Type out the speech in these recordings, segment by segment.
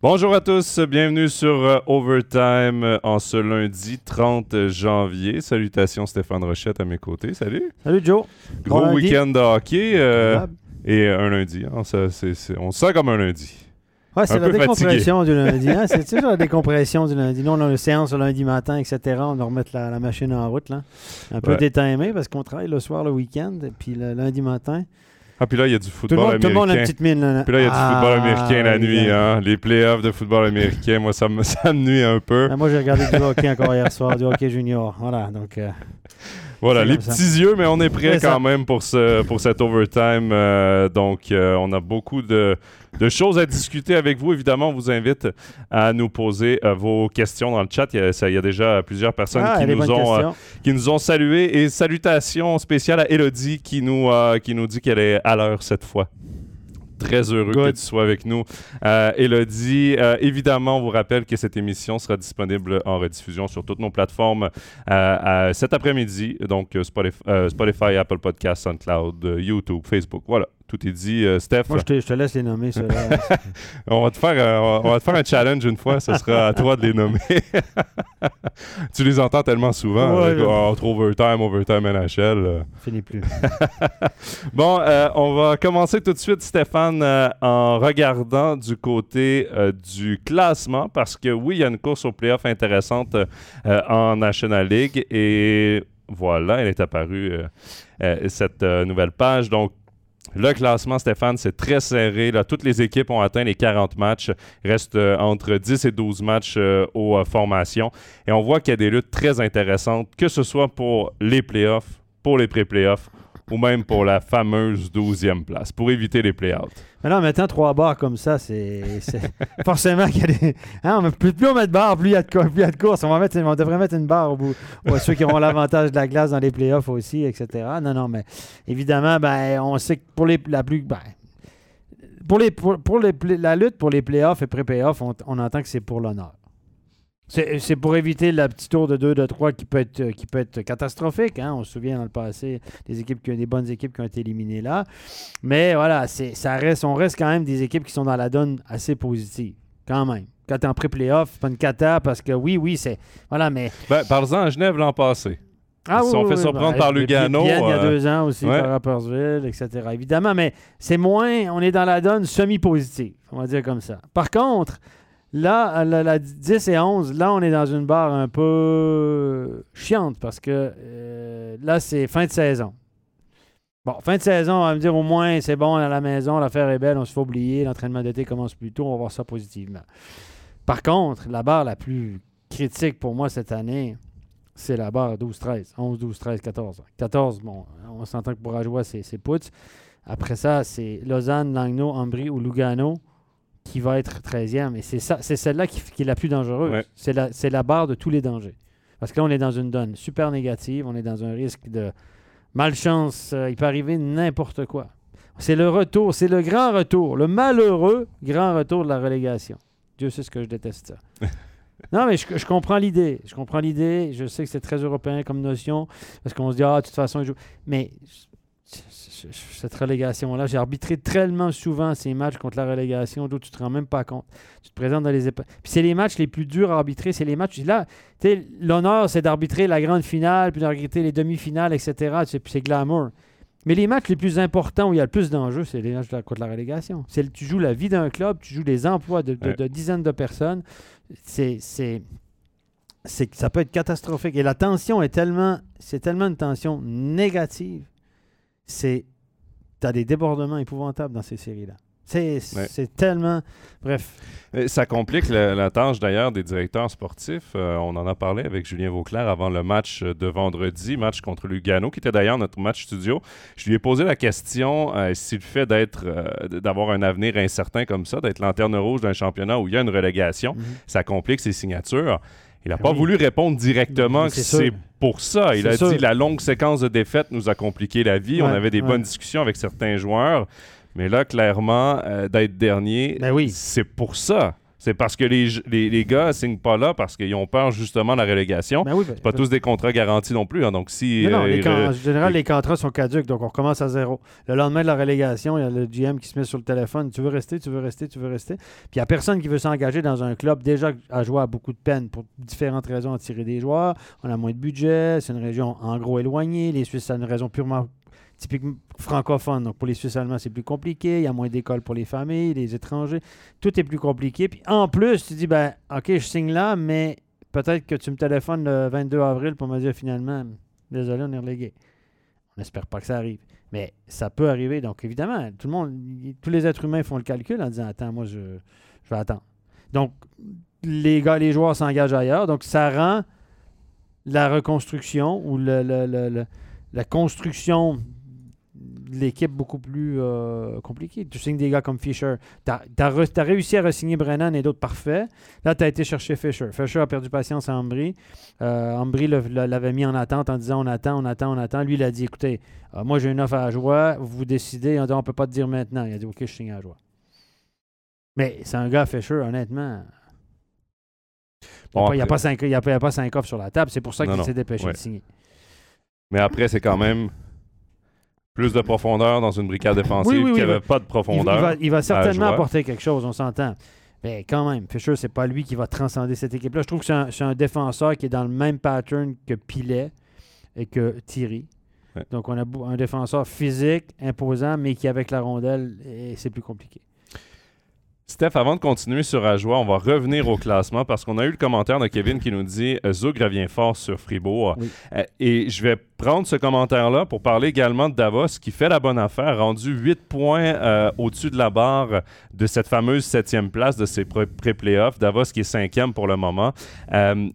Bonjour à tous, bienvenue sur euh, Overtime euh, en ce lundi 30 janvier. Salutations Stéphane Rochette à mes côtés. Salut. Salut Joe. Gros Bon week-end de hockey euh, et un lundi. hein, ça, c'est- c'est- on se sent comme un lundi. Ouais, c'est un la décompression du lundi. hein. C'est toujours la décompression du lundi. Nous, on a une séance le lundi matin, etc. On doit remettre la, la machine en route. Là. Un peu Ouais. détimé parce qu'on travaille le soir, le week-end, puis le lundi matin. Ah, puis là, il y a du football monde, tout le monde a une américain. petite mine. Là. Puis là, il y a du Ah, football américain la nuit. Hein? Les playoffs de football américain, moi, ça me, ça me nuit un peu. Ah, moi, j'ai regardé du hockey encore hier soir, du hockey junior. Voilà, donc... euh, Voilà, les ça. petits yeux, mais on est prêt quand ça. même pour, ce, pour cet overtime. Euh, donc, euh, on a beaucoup de, de choses à discuter avec vous. Évidemment, on vous invite à nous poser euh, vos questions dans le chat. Il y a, ça- il y a déjà plusieurs personnes ah, qui, nous ont, qui nous ont salués. Et salutations spéciales à Elodie qui nous, qui nous dit qu'elle est à l'heure cette fois. Très heureux Good. que tu sois avec nous. Euh, Elodie, euh, évidemment, on vous rappelle que cette émission sera disponible en rediffusion sur toutes nos plateformes euh, cet après-midi. Donc, Spotify, Spotify, Apple Podcasts, SoundCloud, YouTube, Facebook. Voilà, tout est dit. Euh, Steph, Moi, je te, je te laisse les nommer, ceux-là. on, va te faire, euh, on va- on te faire un challenge une fois. Ce sera à toi de les nommer. tu les entends tellement souvent. Ouais, ouais. entre Overtime, Overtime NHL. euh. Finis plus. Bon, euh, on va commencer tout de suite, Stéphane, euh, en regardant du côté euh, du classement, parce que oui, il y a une course au playoff intéressante euh, en National League, et voilà, elle est apparue, euh, euh, cette euh, nouvelle page. Donc, le classement, Stéphane, c'est très serré. Toutes les équipes ont atteint les 40 matchs. Reste euh, entre 10 et 12 matchs euh, aux euh, formations. Et on voit qu'il y a des luttes très intéressantes, que ce soit pour les playoffs, pour les pré-playoffs, ou même pour la fameuse 12e place, pour éviter les play-outs. Mais en mettant trois barres comme ça, c'est forcément qu'il y a des. Hein, plus, plus on met de barres, plus il y a de, courses. On, devrait mettre une barre au bout. Ou ceux qui auront l'avantage de la glace dans les playoffs aussi, etc. Non, non, mais évidemment, ben, on sait que pour les, la plus. Ben, pour, les, pour, les, la lutte pour les playoffs et pré-playoffs, on, on entend que c'est pour l'honneur. C'est pour éviter la petite tour de 2, de 3 qui peut être, qui peut être catastrophique. hein. On se souvient dans le passé des équipes qui, des bonnes équipes qui ont été éliminées là. Mais voilà, c'est, ça reste, on reste quand même des équipes qui sont dans la donne assez positive. Quand même. Quand t'es en pré-playoff, c'est pas une cata parce que oui, oui, c'est. Voilà, mais. Ben, Parle-en à Genève l'an passé. Ah, Ils se sont fait surprendre par puis- Lugano, il y a euh, deux ans aussi, ouais. par Rappersville, etc. Évidemment, mais c'est moins. On est dans la donne semi-positive, on va dire comme ça. Par contre, là, la, la 10 et 11, là, on est dans une barre un peu chiante parce que euh, là, c'est fin de saison. Bon, fin de saison, on va me dire au moins, c'est bon, on est à la maison, l'affaire est belle, on se fait oublier, l'entraînement d'été commence plus tôt, on va voir ça positivement. Par contre, la barre la plus critique pour moi cette année, c'est la barre 12-13. 11, 12, 13, 14. 14, bon, on s'entend que Bourgeois, c'est c'est Putz. Après ça, c'est Lausanne, Langnau, Ambry ou Lugano qui va être 13e. Et c'est ça, c'est celle-là qui, qui est la plus dangereuse. Ouais. C'est la, c'est la barre de tous les dangers. Parce que là, on est dans une donne super négative. On est dans un risque de malchance. Euh, il peut arriver n'importe quoi. C'est le retour, c'est le grand retour, le malheureux grand retour de la relégation. Dieu sait ce que je déteste ça. Non, mais je, je comprends l'idée. Je comprends l'idée. Je sais que c'est très européen comme notion. Parce qu'on se dit, ah, de toute façon, ils jouent. Mais cette relégation-là, j'ai arbitré tellement souvent ces matchs contre la relégation, d'où tu te rends même pas compte. Tu te présentes dans les épa- Puis c'est les matchs les plus durs à arbitrer. C'est les matchs. Là, tu sais, l'honneur, c'est d'arbitrer la grande finale, puis d'arbitrer les demi-finales, etc. Puis c'est glamour. Mais les matchs les plus importants où il y a le plus d'enjeux, c'est les matchs contre la relégation. C'est tu joues la vie d'un club, tu joues les emplois de, de- Ouais. de dizaines de personnes. C'est, c'est, c'est que ça peut être catastrophique. Et la tension est tellement, c'est tellement une tension négative. C'est, t'as des débordements épouvantables dans ces séries-là. C'est, Ouais. tellement, bref. Euh, Ça complique la, la tâche d'ailleurs des directeurs sportifs. Euh, on en a parlé avec Julien Vauclair avant le match de vendredi, match contre Lugano, qui était d'ailleurs notre match studio. Je lui ai posé la question euh, si le fait d'être, euh, d'avoir un avenir incertain comme ça, d'être lanterne rouge d'un championnat où il y a une relégation, ça complique ses signatures. Il n'a pas voulu répondre directement que c'est pour ça. Il a sûr. dit la longue séquence de défaites nous a compliqué la vie. On avait des ouais. bonnes discussions avec certains joueurs. Mais là, clairement, euh, d'être dernier, Ben oui. c'est pour ça. C'est parce que les, les, les gars signent pas là parce qu'ils ont peur justement de la relégation. Ben oui, ben- C'est pas tous des contrats garantis non plus. hein. Donc si Non, non, euh, les en général, les- contrats sont caduques, donc on recommence à zéro. Le lendemain de la relégation, il y a le GM qui se met sur le téléphone. Tu veux rester, tu veux rester, tu veux rester. Puis il n'y a personne qui veut s'engager dans un club déjà à jouer à beaucoup de peine pour différentes raisons à tirer des joueurs. On a moins de budget, c'est une région en gros éloignée. Les Suisses, c'est une région purement typiquement francophone. Donc pour les Suisses allemands, c'est plus compliqué. Il y a moins d'écoles pour les familles, les étrangers. Tout est plus compliqué. Puis en plus, tu dis, ben, OK, je signe là, mais peut-être que tu me téléphones le 22 avril pour me dire finalement, désolé, on est relégué. On n'espère pas que ça arrive. Mais ça peut arriver. Donc, évidemment, tout le monde, tous les êtres humains font le calcul en disant Attends, moi, je, je vais attendre. Donc, les gars, les joueurs s'engagent ailleurs. Donc, ça rend la reconstruction ou le- la construction l'équipe beaucoup plus euh, compliquée. Tu signes des gars comme Fisher. Tu as, réussi à re-signer Brennan et d'autres parfaits. Là, tu as été chercher Fisher. Fisher a perdu patience à Ambry. Euh, Ambry l'avait mis en attente en disant on attend, on attend, on attend. Lui, il a dit écoutez, euh, moi j'ai une offre à joie, vous décidez. On peut pas te dire maintenant. Il a dit ok, je signe à joie. Mais c'est un gars Fisher, honnêtement. Bon, il n'y a, pas cinq- offres sur la table. C'est pour ça qu'il s'est dépêché Ouais. de signer. Mais après, c'est quand même plus de profondeur dans une brigade défensive Oui, oui, oui, qui n'avait va- pas de il profondeur. va, il va certainement apporter quelque chose, on s'entend. Mais quand même, Fisher, c'est pas lui qui va transcender cette équipe-là. Je trouve que c'est un, c'est un défenseur qui est dans le même pattern que Pilet et que Thierry. Ouais. Donc, on a un défenseur physique, imposant, mais qui, avec la rondelle, c'est plus compliqué. Steph, avant de continuer sur Ajoie, on va revenir au classement parce qu'on a eu le commentaire de Kevin qui nous dit euh, Zug revient fort sur Fribourg. Oui. Euh, et je vais prendre ce commentaire-là pour parler également de Davos qui fait la bonne affaire, rendu 8 points euh, au-dessus de la barre de cette fameuse septième place de ses pré- pré-playoffs. Davos qui est cinquième pour le moment. Euh,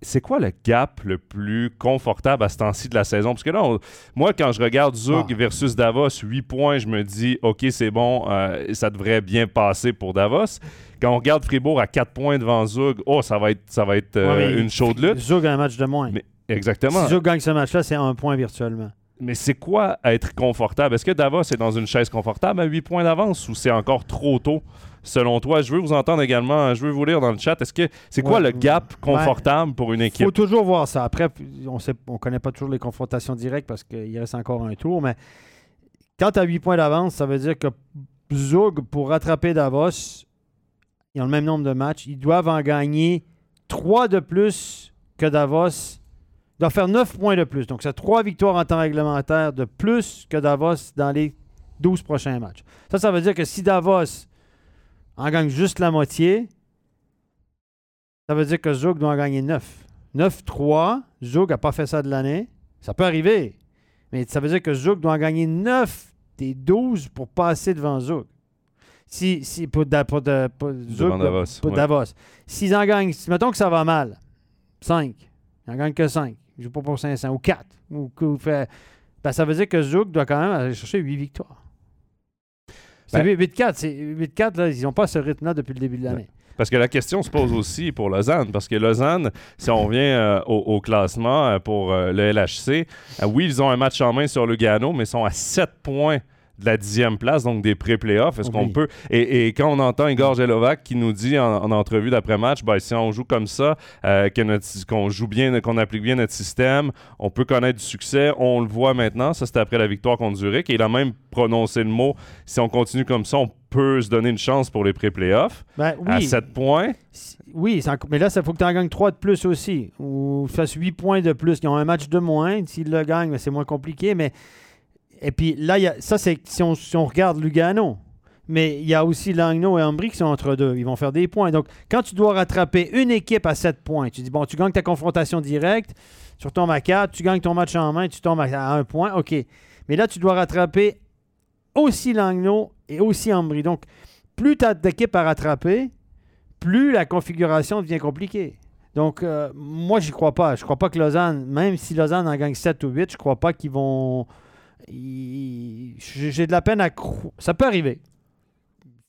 c'est quoi le gap le plus confortable à ce temps-ci de la saison? Parce que là, on- moi, quand je regarde Zug Ah. versus Davos, 8 points, je me dis, OK, c'est bon, euh, ça devrait bien passer pour Davos. Quand on regarde Fribourg à 4 points devant Zug, oh, ça va être, ça va être euh, Ouais, une chaude lutte. Zug a un match de moins. Mais- Exactement. Si Zug gagne ce match-là, c'est un point virtuellement. Mais c'est quoi être confortable? Est-ce que Davos est dans une chaise confortable à 8 points d'avance ou c'est encore trop tôt? Selon toi? Je veux vous entendre également, je veux vous lire dans le chat. Est-ce que c'est quoi Ouais. le gap confortable pour une Il équipe? faut toujours voir ça. Après, on ne on connaît pas toujours les confrontations directes parce qu'il reste encore un tour, mais quand tu as 8 points d'avance, ça veut dire que Zug, pour rattraper Davos, ils ont le même nombre de matchs. Ils doivent en gagner 3 de plus que Davos. Ils doivent faire 9 points de plus. Donc, c'est 3 victoires en temps réglementaire de plus que Davos dans les 12 prochains matchs. Ça, ça veut dire que si Davos en gagne juste la moitié, ça veut dire que Zug doit en gagner 9. 9-3, Zug n'a pas fait ça de l'année. Ça peut arriver. Mais ça veut dire que Zug doit en gagner 9 des 12 pour passer devant Zug. Si, si, pour, Da- pour, Da- pour Zug, Devant Davos, pour ouais. Davos. S'ils en gagnent, mettons que ça va mal, 5. Ils en gagnent que 5. Ils jouent pas pour 500 ou 4. Ou, ou fait, ben, ça veut dire que Zug doit quand même aller chercher 8 victoires. C'est Ben- 8-4. c'est- 8-4, là, ils n'ont pas ce rythme-là depuis le début de l'année. Parce que la question se pose aussi pour Lausanne. Parce que Lausanne, si on revient euh, au, au classement euh, pour euh, le LHC, oui, ils ont un match en main sur Lugano, mais ils sont à 7 points de la dixième place, donc des pré-playoffs. Est-ce qu'on peut. Et, et quand on entend Igor Jelovac qui nous dit en, en entrevue d'après-match, ben, si on joue comme ça, euh, qu'on joue bien, qu'on applique bien notre système, on peut connaître du succès. On le voit maintenant. Ça, c'était après la victoire contre Zurich. Et il a même prononcé le mot si on continue comme ça, on peut se donner une chance pour les pré-playoffs. Ben, À oui. 7 points. Oui, mais là, il faut que tu en gagnes 3 de plus aussi. Ou fasses 8 points de plus. Ils ont un match de moins. S'ils le gagnent, ben, c'est moins compliqué. Mais... Et puis là, ça, c'est si on, si on regarde Lugano. Mais il y a aussi Langnau et Ambry qui sont entre deux. Ils vont faire des points. Donc, quand tu dois rattraper une équipe à 7 points, tu dis, bon, tu gagnes ta confrontation directe, tu retombes à 4, tu gagnes ton match en main, tu tombes à 1 point, OK. Mais là, tu dois rattraper aussi Langnau et aussi Ambry. Donc, plus tu as d'équipes à rattraper, plus la configuration devient compliquée. Donc, euh, moi, j'y crois pas. Je crois pas que Lausanne, même si Lausanne en gagne 7 ou 8, je crois pas qu'ils vont. J'ai de la peine à croire. Ça peut arriver.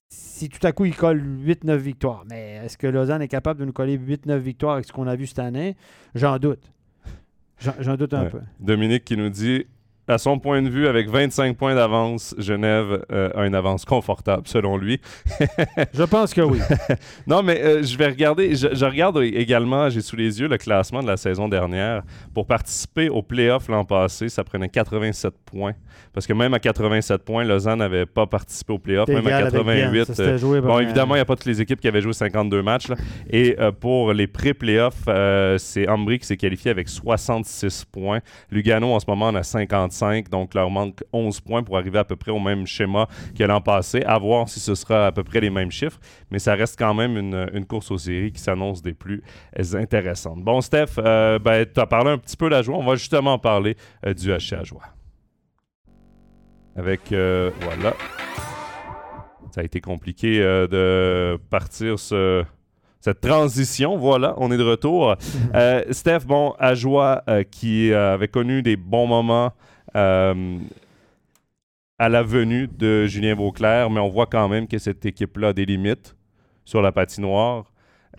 Si tout à coup, ils collent 8-9 victoires. Mais est-ce que Lausanne est capable de nous coller 8-9 victoires avec ce qu'on a vu cette année? J'en doute. J'en j'en doute un Ouais. peu. Dominique qui nous dit à son point de vue, avec 25 points d'avance, Genève euh, a une avance confortable, selon lui. je pense que oui. non, mais euh, je vais regarder. Je, regarde également, j'ai sous les yeux le classement de la saison dernière. Pour participer au playoff l'an passé, ça prenait 87 points. Parce que même à 87 points, Lausanne n'avait pas participé au playoff. Même à 88. Euh, bon, évidemment, il n'y a pas toutes les équipes qui avaient joué 52 matchs. Et pour les pré-playoffs, c'est Ambry qui s'est qualifié avec 66 points. Lugano, en ce moment, en a 55 donc leur manque 11 points pour arriver à peu près au même schéma que l'an passé. À voir si ce sera à peu près les mêmes chiffres, mais ça reste quand même une, course aux séries qui s'annonce des plus intéressantes. Bon, Steph, euh, ben, tu as parlé un petit peu de la joie. On va justement parler euh, du HC à joie. Avec, euh, voilà. Ça a été compliqué de partir ce cette transition. Voilà, on est de retour. Steph, bon, à joie qui avait connu des bons moments à la venue de Julien Vauclair, mais on voit quand même que cette équipe-là a des limites sur la patinoire.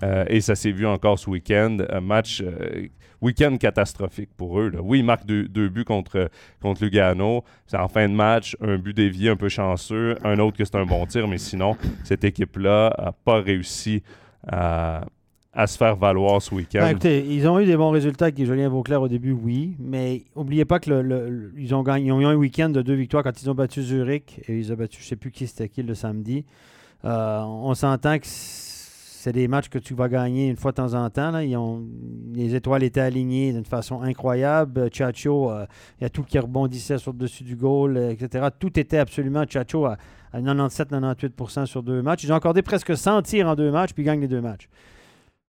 Euh, et ça s'est vu encore ce week-end. Un match, euh, week-end catastrophique pour eux. Oui, ils marquent deux, buts contre, contre Lugano. C'est en fin de match, un but dévié un peu chanceux, un autre que c'est un bon tir, mais sinon, cette équipe-là n'a pas réussi à, à se faire valoir ce week-end. Ben, écoutez, ils ont eu des bons résultats avec Julien Vauclair au début, oui, mais n'oubliez pas que ils, ont eu un week-end de deux victoires quand ils ont battu Zurich et ils ont battu, je ne sais plus qui c'était qui le samedi. Euh, on s'entend que c'est des matchs que tu vas gagner une fois de temps en temps. Les étoiles étaient alignées d'une façon incroyable. Chacho, euh, il y a tout qui rebondissait sur le dessus du goal, euh, etc. Tout était absolument Chacho à, 97-98% sur deux matchs. Ils ont accordé presque 100 tirs en deux matchs, puis ils gagnent les deux matchs.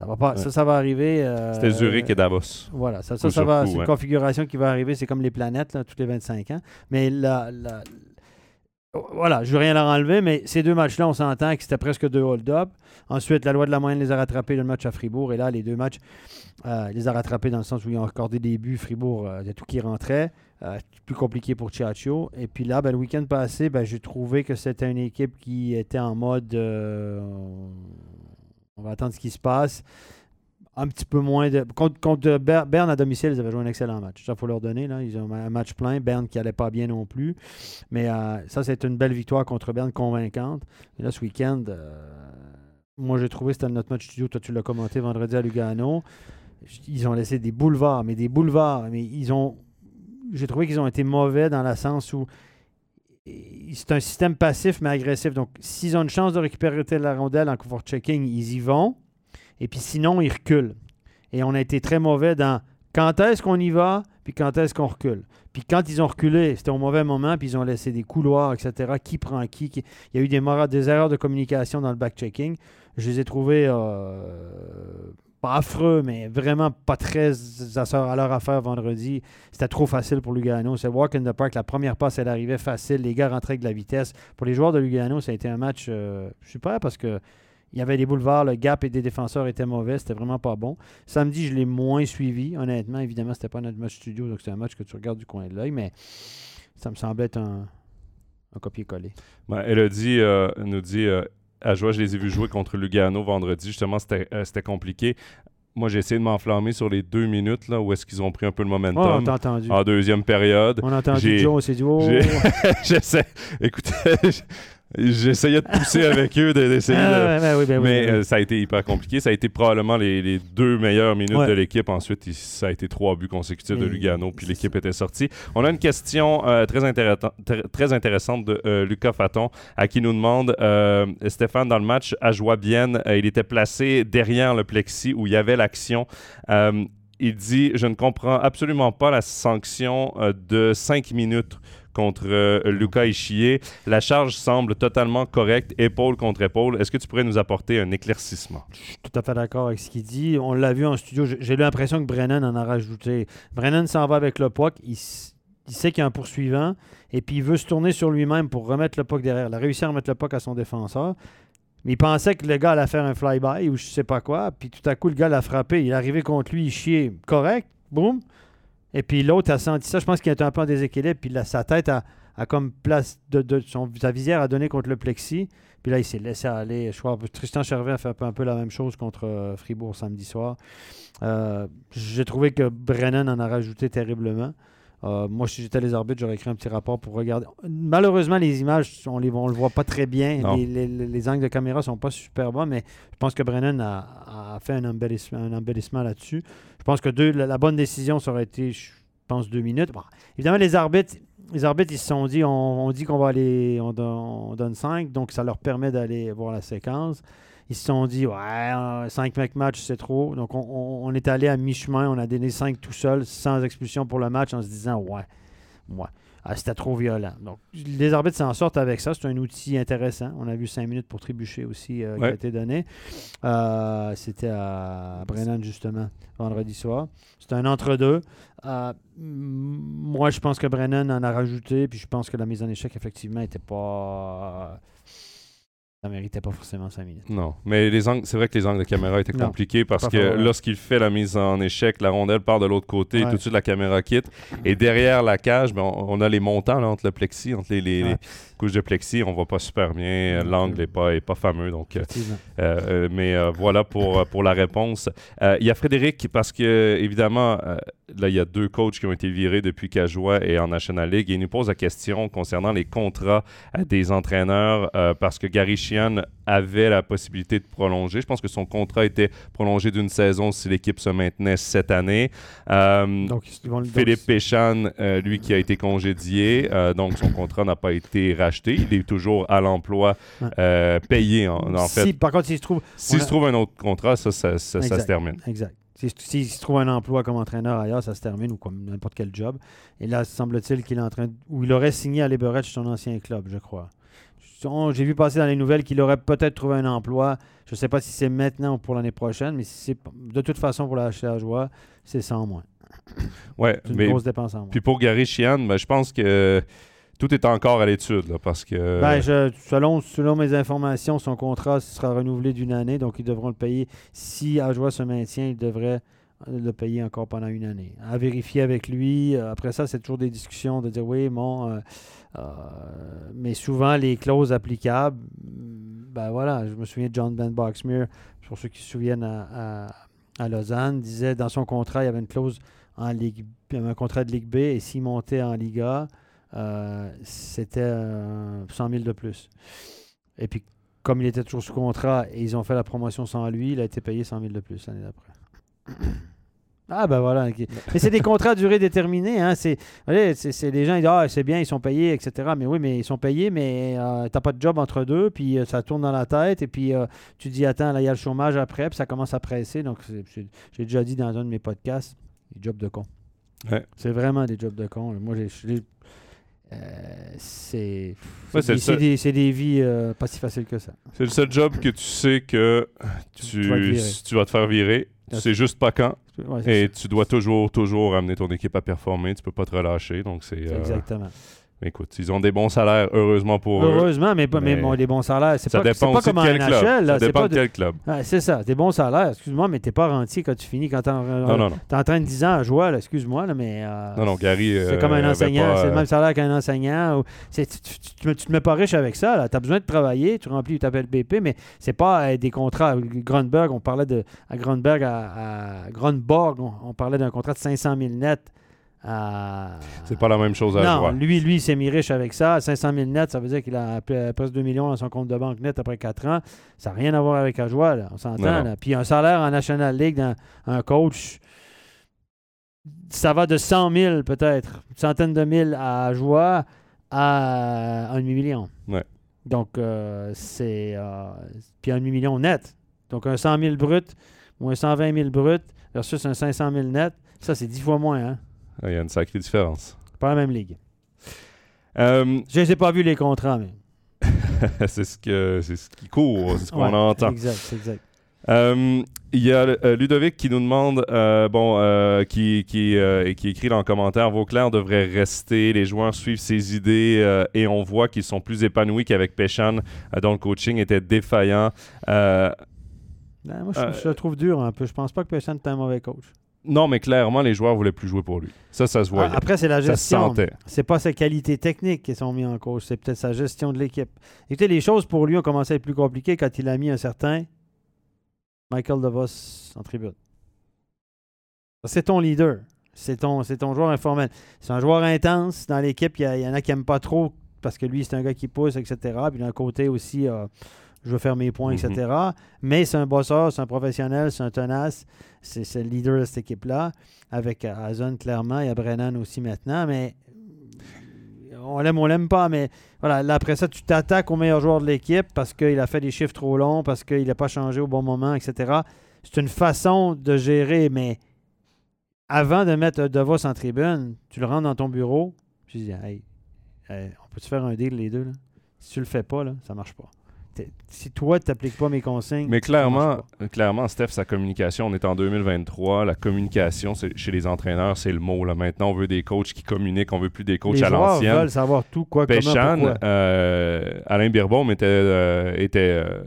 Ça, va pas, ça, ça va arriver. Euh, C'était Zurich et Davos. Voilà, ça, ça, va, c'est une configuration qui va arriver. C'est comme les planètes, là, tous les 25 ans. Mais la, voilà, je veux rien leur enlever, mais ces deux matchs-là, on s'entend que c'était presque deux hold-up. Ensuite, la loi de la moyenne les a rattrapés le match à Fribourg. Et là, les deux matchs, euh, les a rattrapés dans le sens où ils ont accordé des buts. Fribourg, euh, il y a tout qui rentrait. plus compliqué pour Chiacho. Et puis là, ben, le week-end passé, ben, j'ai trouvé que c'était une équipe qui était en mode on va attendre ce qui se passe. Un petit peu moins de. Contre, Berne à domicile, ils avaient joué un excellent match. Ça, il faut leur donner. Là. Ils ont un match plein. Berne qui n'allait pas bien non plus. Mais euh, ça, c'est une belle victoire contre Berne convaincante. Là, ce week-end, euh, moi, j'ai trouvé c'était notre match studio. Toi, tu l'as commenté vendredi à Lugano. Ils ont laissé des boulevards, mais des boulevards. Mais ils ont. J'ai trouvé qu'ils ont été mauvais dans le sens où c'est un système passif mais agressif. Donc, s'ils ont une chance de récupérer la rondelle en comfort checking, ils y vont. Et puis sinon, ils reculent. Et on a été très mauvais dans quand est-ce qu'on y va, puis quand est-ce qu'on recule. Puis quand ils ont reculé, c'était au mauvais moment, puis ils ont laissé des couloirs, etc. Qui prend qui, Il y a eu des, des erreurs de communication dans le back-checking. Je les ai trouvés euh, pas affreux, mais vraiment pas très à leur affaire vendredi. C'était trop facile pour Lugano. C'est walk in the park. La première passe, elle arrivait facile. Les gars rentraient avec de la vitesse. Pour les joueurs de Lugano, ça a été un match euh, super parce que il y avait des boulevards, le gap et des défenseurs étaient mauvais, c'était vraiment pas bon. Samedi, je l'ai moins suivi, honnêtement. Évidemment, c'était pas notre match studio, donc c'est un match que tu regardes du coin de l'œil, mais ça me semblait être un, copier-coller. Ben, Elodie euh, nous dit euh, à joie, je les ai vus jouer contre Lugano vendredi. Justement, c'était euh, compliqué. Moi, j'ai essayé de m'enflammer sur les deux minutes là, où est-ce qu'ils ont pris un peu le momentum. En deuxième période. On a entendu Joe, c'est du oh. J'essaie. Écoutez, J'essayais de pousser avec eux, d'essayer ah, de... Ben mais euh, ça a été hyper compliqué. Ça a été probablement les, deux meilleures minutes de l'équipe. Ensuite, ça a été trois buts consécutifs de Lugano, puis l'équipe était sortie. On a une question euh, très, très, intéressante de euh, Lucas Faton, à qui nous demande Stéphane, dans le match à Joie-Bienne, il était placé derrière le plexi où il y avait l'action il dit Je ne comprends absolument pas la sanction de cinq minutes contre euh, Lucas Ischier. La charge semble totalement correcte, épaule contre épaule. Est-ce que tu pourrais nous apporter un éclaircissement? Je suis tout à fait d'accord avec ce qu'il dit. On l'a vu en studio. J'ai l'impression que Brennan en a rajouté. Brennan s'en va avec le puck. Il, sait qu'il y a un poursuivant et puis il veut se tourner sur lui-même pour remettre le puck derrière. Il a réussi à remettre le puck à son défenseur. Mais il pensait que le gars allait faire un fly-by ou je sais pas quoi. Puis tout à coup, le gars l'a frappé. Il est arrivé contre lui, il chier. Correct. Boum. Et puis l'autre a senti ça. Je pense qu'il était un peu en déséquilibre. Puis sa tête a, comme place de, son, sa visière a donné contre le plexi. Puis là, il s'est laissé aller. Je crois Tristan Chervin a fait un peu, la même chose contre euh, Fribourg samedi soir. Euh, j'ai trouvé que Brennan en a rajouté terriblement. Euh, moi, si j'étais les arbitres, j'aurais écrit un petit rapport pour regarder. Malheureusement, les images, on les on le voit pas très bien. Les, les- les angles de caméra sont pas super bons, mais je pense que Brennan a, a fait un embellissement, un embellissement là-dessus. Je pense que deux, la, bonne décision, ça aurait été, je pense, deux minutes. Évidemment, les arbitres, les arbitres, ils se sont dit, on, dit qu'on va aller, on, don- on donne cinq, donc ça leur permet d'aller voir la séquence. Ils se sont dit, ouais, 5 mecs match, c'est trop. Donc, on, on- on est allé à mi-chemin. On a donné 5 tout seul, sans expulsion pour le match, en se disant, ouais, ouais, ah, c'était trop violent. Donc, les arbitres s'en sortent avec ça. C'est un outil intéressant. On a vu 5 minutes pour trébucher aussi euh, qui a été donné. Euh, c'était à Brennan, justement, vendredi soir. C'était un entre-deux. Euh, moi, je pense que Brennan en a rajouté. Puis, je pense que la mise en échec, effectivement, n'était pas. Ça méritait pas forcément 5 minutes. Non, mais les angles, c'est vrai que les angles de caméra étaient Non, compliqués parce que lorsqu'il fait la mise en échec, la rondelle part de l'autre côté, Ouais. tout de suite la caméra quitte. Et derrière la cage, ben, on, on a les montants là, entre le plexi, entre les, les- Ouais. les couches de plexi, on voit pas super bien. L'angle n'est pas, est pas fameux. Donc, euh, euh, euh, mais euh, voilà pour, pour la réponse. Euh, Il y a Frédéric, parce que, évidemment, euh, là, il y a deux coachs qui ont été virés depuis qu'Ajoie est en National League. Et il nous pose la question concernant les contrats des entraîneurs, euh, parce que Gary Sheehan avait la possibilité de prolonger. Je pense que son contrat était prolongé d'une saison si l'équipe se maintenait cette année. Euh, Donc, Philippe Péchan, euh, lui qui a été congédié, euh, donc son contrat n'a pas été racheté. Il est toujours à l'emploi, euh, payé en, en fait. si, par contre, s'il se trouve. S'il on a- se trouve un autre contrat, ça, ça, ça- ça Exact. se termine. Exact. S'il s'il se trouve un emploi comme entraîneur ailleurs, ça se termine ou comme n'importe quel job. Et là, semble-t-il qu'il est en train. de- Ou il aurait signé à Liberec, son ancien club, je crois. J'ai vu passer dans les nouvelles qu'il aurait peut-être trouvé un emploi. Je ne sais pas si c'est maintenant ou pour l'année prochaine, mais si c'est de toute façon pour la joie, c'est en moins. Ouais, une mais grosse dépense en moins. puis pour Gary Sheehan, ben, je pense que tout est encore à l'étude parce que Ben, je- selon, selon mes informations, son contrat sera renouvelé d'une année, donc ils devront le payer. Si Ajoie se maintient, ils devraient le payer encore pendant une année. À vérifier avec lui. Euh, Après ça, c'est toujours des discussions de dire oui, bon, euh, euh, mais souvent les clauses applicables, mm, ben voilà, je me souviens de John Ben Boxmeer, pour ceux qui se souviennent à, à- Lausanne, disait dans son contrat, il y avait une clause en Ligue un contrat de Ligue B et s'il montait en Liga, euh, c'était euh, 100 000 de plus. Et puis, comme il était toujours sous contrat et ils ont fait la promotion sans lui, il a été payé 100 000 de plus l'année d'après. Ah ben voilà. ok. Mais c'est des contrats à durée déterminée. Hein. C'est, allez, c'est, c'est- les gens ils disent ah c'est bien ils sont payés etc. Mais oui mais ils sont payés mais euh, t'as pas de job entre deux puis euh, ça tourne dans la tête et puis euh, tu dis attends là il y a le chômage après puis ça commence à presser donc j'ai déjà dit dans un de mes podcasts des jobs de con. Ouais. C'est vraiment des jobs de con. Moi j'ai, euh, c'est Ouais, c'est c'est des, des- c'est des vies euh, pas si faciles que ça. c'est le seul job que tu sais que tu, Tu vas te virer. tu vas te faire virer. Tu sais juste pas quand. Ouais, Et tu dois toujours, toujours amener ton équipe à performer. Tu peux pas te relâcher. Donc c'est. euh, Exactement. Écoute, ils ont des bons salaires, heureusement pour eux. Heureusement, mais, pas, mais, mais bon, les bons salaires, c'est Ça pas, c'est dépend pas comme en NHL. club. là, Ça c'est dépend pas de quel club. Ouais, c'est ça, des bons salaires. Excuse-moi, mais t'es pas rentier quand tu finis, quand t'es en, Non, non, non. t'es en train de 10 ans à jouer, excuse-moi, mais... euh, Non, non, Gary. C'est euh, comme un enseignant, c'est le euh, même salaire qu'un enseignant. ou- c'est- tu, tu, tu, te mets- pas riche avec ça. Tu as besoin de travailler, tu remplis, tu t'appelles BP, mais c'est pas euh, des contrats. Grunberg, on parlait de. À Grunberg, à, à Grunborg, on, on parlait d'un contrat de 500 000 net. À- C'est pas la même chose à non, jouer. lui, lui, il s'est mis riche avec ça. 500 000 net, ça veut dire qu'il a p- presque 2 millions dans son compte de banque net après 4 ans. Ça n'a rien à voir avec Ajoie, là. On s'entend. Puis un salaire en National League d'un un coach, ça va de 100 000 peut-être, une centaine de mille à Ajoie à un demi-million. Ouais. Donc, euh, c'est... euh, puis un demi-million net. Donc, un 100 000 brut ou un 120 000 brut versus un 500 000 net, ça, c'est 10 fois moins, hein? Il y a une sacrée différence. Pas la même ligue. Euh, Je n'ai pas vu les contrats, mais... c'est ce que c'est ce qui court, c'est ce qu'on Ouais, entend. Exact, exact. Euh, Il y a euh, Ludovic qui nous demande, euh, bon, qui, qui, écrit dans le commentaire, Vauclair devrait rester, les joueurs suivent ses idées et on voit qu'ils sont plus épanouis qu'avec Péchan, dont le coaching était défaillant. Ben, moi, je, je le trouve dur un peu. Je pense pas que personne est un mauvais coach. Non, mais clairement, les joueurs voulaient plus jouer pour lui. Ça, ça se voyait. Après, c'est la ça se gestion. sentait. C'est pas ses qualités techniques qui sont mises en cause, c'est peut-être sa gestion de l'équipe. Écoutez, les choses pour lui ont commencé à être plus compliquées quand il a mis un certain Michael DeVos en tribune. C'est ton leader. C'est ton, c'est ton joueur informel. C'est un joueur intense. Dans l'équipe, il y, a- il y en a qui n'aiment pas trop parce que lui, c'est un gars qui pousse, etc. Puis d'un côté aussi, euh, je veux faire mes points, Mhm. etc. Mais c'est un bosseur, c'est un professionnel, c'est un tenace. C'est, le leader de cette équipe-là. Avec Hazen, clairement. Il y a Brennan aussi maintenant. Mais on l'aime, on l'aime pas. Mais voilà, là, après ça, tu t'attaques au meilleur joueur de l'équipe parce qu'il a fait des chiffres trop longs, parce qu'il n'a pas changé au bon moment, etc. C'est une façon de gérer, mais avant de mettre DeVos en tribune, tu le rentres dans ton bureau, tu dis Hey, hey, on peut-tu faire un deal les deux là? Si tu le fais pas, là, ça marche pas. Si toi, tu n'appliques pas mes consignes, Mais clairement, pas. clairement, Steph, sa communication, on est en 2023. La communication chez les entraîneurs, c'est le mot. Là. Maintenant, on veut des coachs qui communiquent, on veut plus des coachs les à joueurs l'ancienne. veulent savoir tout, quoi, comment, Péchan, pourquoi. euh, Alain Birbaume était, euh, était, euh,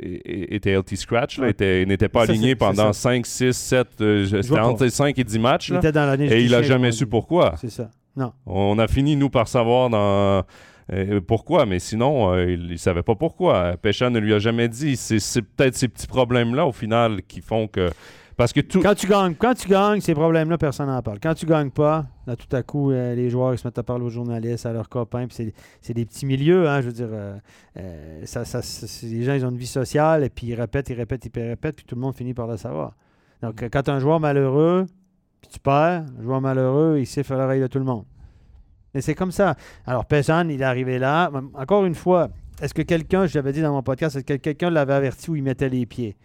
était LT Scratch, Ouais. n'était pas Ça, aligné pendant c'est 5, 6, 7, euh, je- c'était entre pas. 5 et 10 matchs. Il là, était dans l'année et il a chien, jamais su pourquoi. C'est ça. Non. On a fini, nous, par savoir dans, euh, pourquoi, mais sinon, euh, il ne savait pas pourquoi. Péchan ne lui a jamais dit. C'est peut-être ces petits problèmes-là, au final, qui font que... Parce que tout... Quand tu gagnes, quand tu gagnes, ces problèmes-là, personne n'en parle. Quand tu gagnes pas, là, tout à coup, euh, les joueurs ils se mettent à parler aux journalistes, à leurs copains, puis c'est, des petits milieux, hein, je veux dire. euh, euh, ça, ça- c'est- les gens, ils ont une vie sociale, et puis ils répètent, ils répètent, ils répètent, puis tout le monde finit par le savoir. Donc, euh, quand tu as un joueur malheureux, puis tu perds, un joueur malheureux, il siffle à l'oreille de tout le monde. Et c'est comme ça. Alors, Pesan, il est arrivé là. Encore une fois, est-ce que quelqu'un, je l'avais dit dans mon podcast, est-ce que quelqu'un l'avait averti où il mettait les pieds?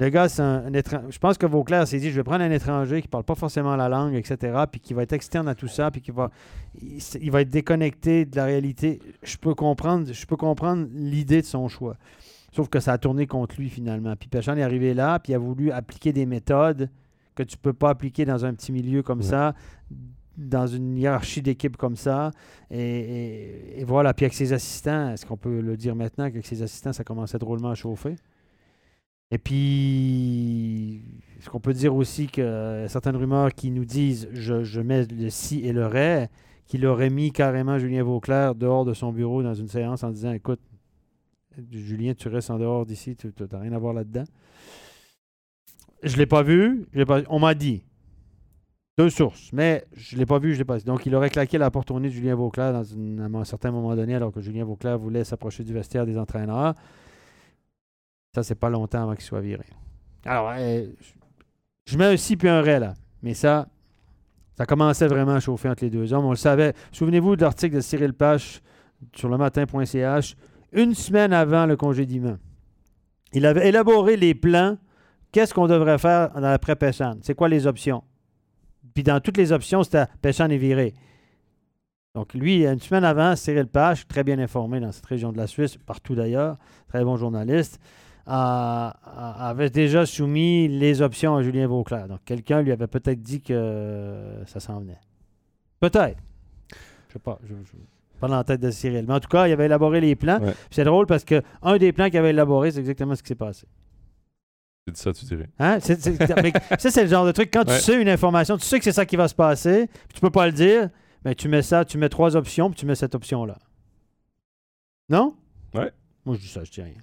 Le gars, c'est un, étranger. Je pense que Vauclair s'est dit je vais prendre un étranger qui parle pas forcément la langue, etc., puis qui va être externe à tout ça, puis qui va, il, va être déconnecté de la réalité. Je peux comprendre, je peux comprendre l'idée de son choix. Sauf que ça a tourné contre lui finalement. Puis Péchan est arrivé là, puis il a voulu appliquer des méthodes que tu peux pas appliquer dans un petit milieu comme Ouais. ça, dans une hiérarchie d'équipe comme ça. Et, voilà. Puis avec ses assistants, est-ce qu'on peut le dire maintenant qu'avec ses assistants, ça commençait drôlement à chauffer? Et puis, est-ce qu'on peut dire aussi que euh, certaines rumeurs qui nous disent je, mets le si et le ré, qu'il aurait mis carrément Julien Vauclair dehors de son bureau dans une séance en disant écoute, Julien, tu restes en dehors d'ici, tu n'as rien à voir là-dedans. Je ne l'ai pas vu, on m'a dit. Deux sources, mais je ne l'ai pas vu, je l'ai pas. Donc, il aurait claqué la porte au nez de Julien Vauclair dans à un certain moment donné, alors que Julien Vauclair voulait s'approcher du vestiaire des entraîneurs. Ça, c'est pas longtemps avant qu'il soit viré. Alors, euh, je- mets un si puis un ré là. Mais ça, ça commençait vraiment à chauffer entre les deux hommes. On le savait. Souvenez-vous de l'article de Cyril Pache sur le matin.ch, une semaine avant le congédiement. Il avait élaboré les plans. Qu'est-ce qu'on devrait faire dans l'après-Péchan? C'est quoi les options? Puis dans toutes les options, c'était Péchan est viré. Donc lui, une semaine avant, Cyril Pache, très bien informé dans cette région de la Suisse, partout d'ailleurs, très bon journaliste, avait déjà soumis les options à Julien Vauclair. Donc quelqu'un lui avait peut-être dit que ça s'en venait. Peut-être. Je sais pas. Je, je- pas dans la tête de Cyril. Mais en tout cas, il avait élaboré les plans. Ouais. C'est drôle parce que un des plans qu'il avait élaboré, c'est exactement ce qui s'est passé. Tu dis ça, tu dirais. Hein? C'est- c'est- mais ça, c'est le genre de truc. Quand Ouais. tu sais une information, tu sais que c'est ça qui va se passer, puis tu peux pas le dire, mais tu mets ça, tu mets trois options, puis tu mets cette option-là. Non? Ouais. Moi, je dis ça, je dis rien.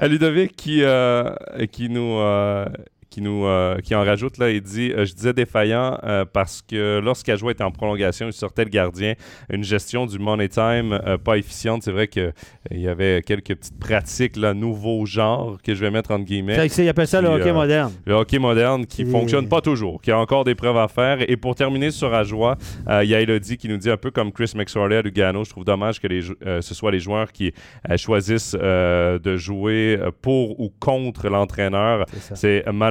à Ludovic qui, euh, qui nous. euh, qui nous euh, qui en rajoute là, il dit euh, je disais défaillant euh, parce que lorsqu'Ajoie était en prolongation, il sortait le gardien, une gestion du money time pas efficiente. C'est vrai que euh, il y avait quelques petites pratiques là, nouveau genre que je vais mettre entre guillemets. Ils appellent ça le hockey moderne. Le hockey moderne qui Et- fonctionne pas toujours, qui a encore des preuves à faire. Et pour terminer sur Ajoie, il y a Elodie qui nous dit un peu comme Chris McSorley à Lugano, je trouve dommage que les, ce soit les joueurs qui choisissent de jouer pour ou contre l'entraîneur. C'est ça.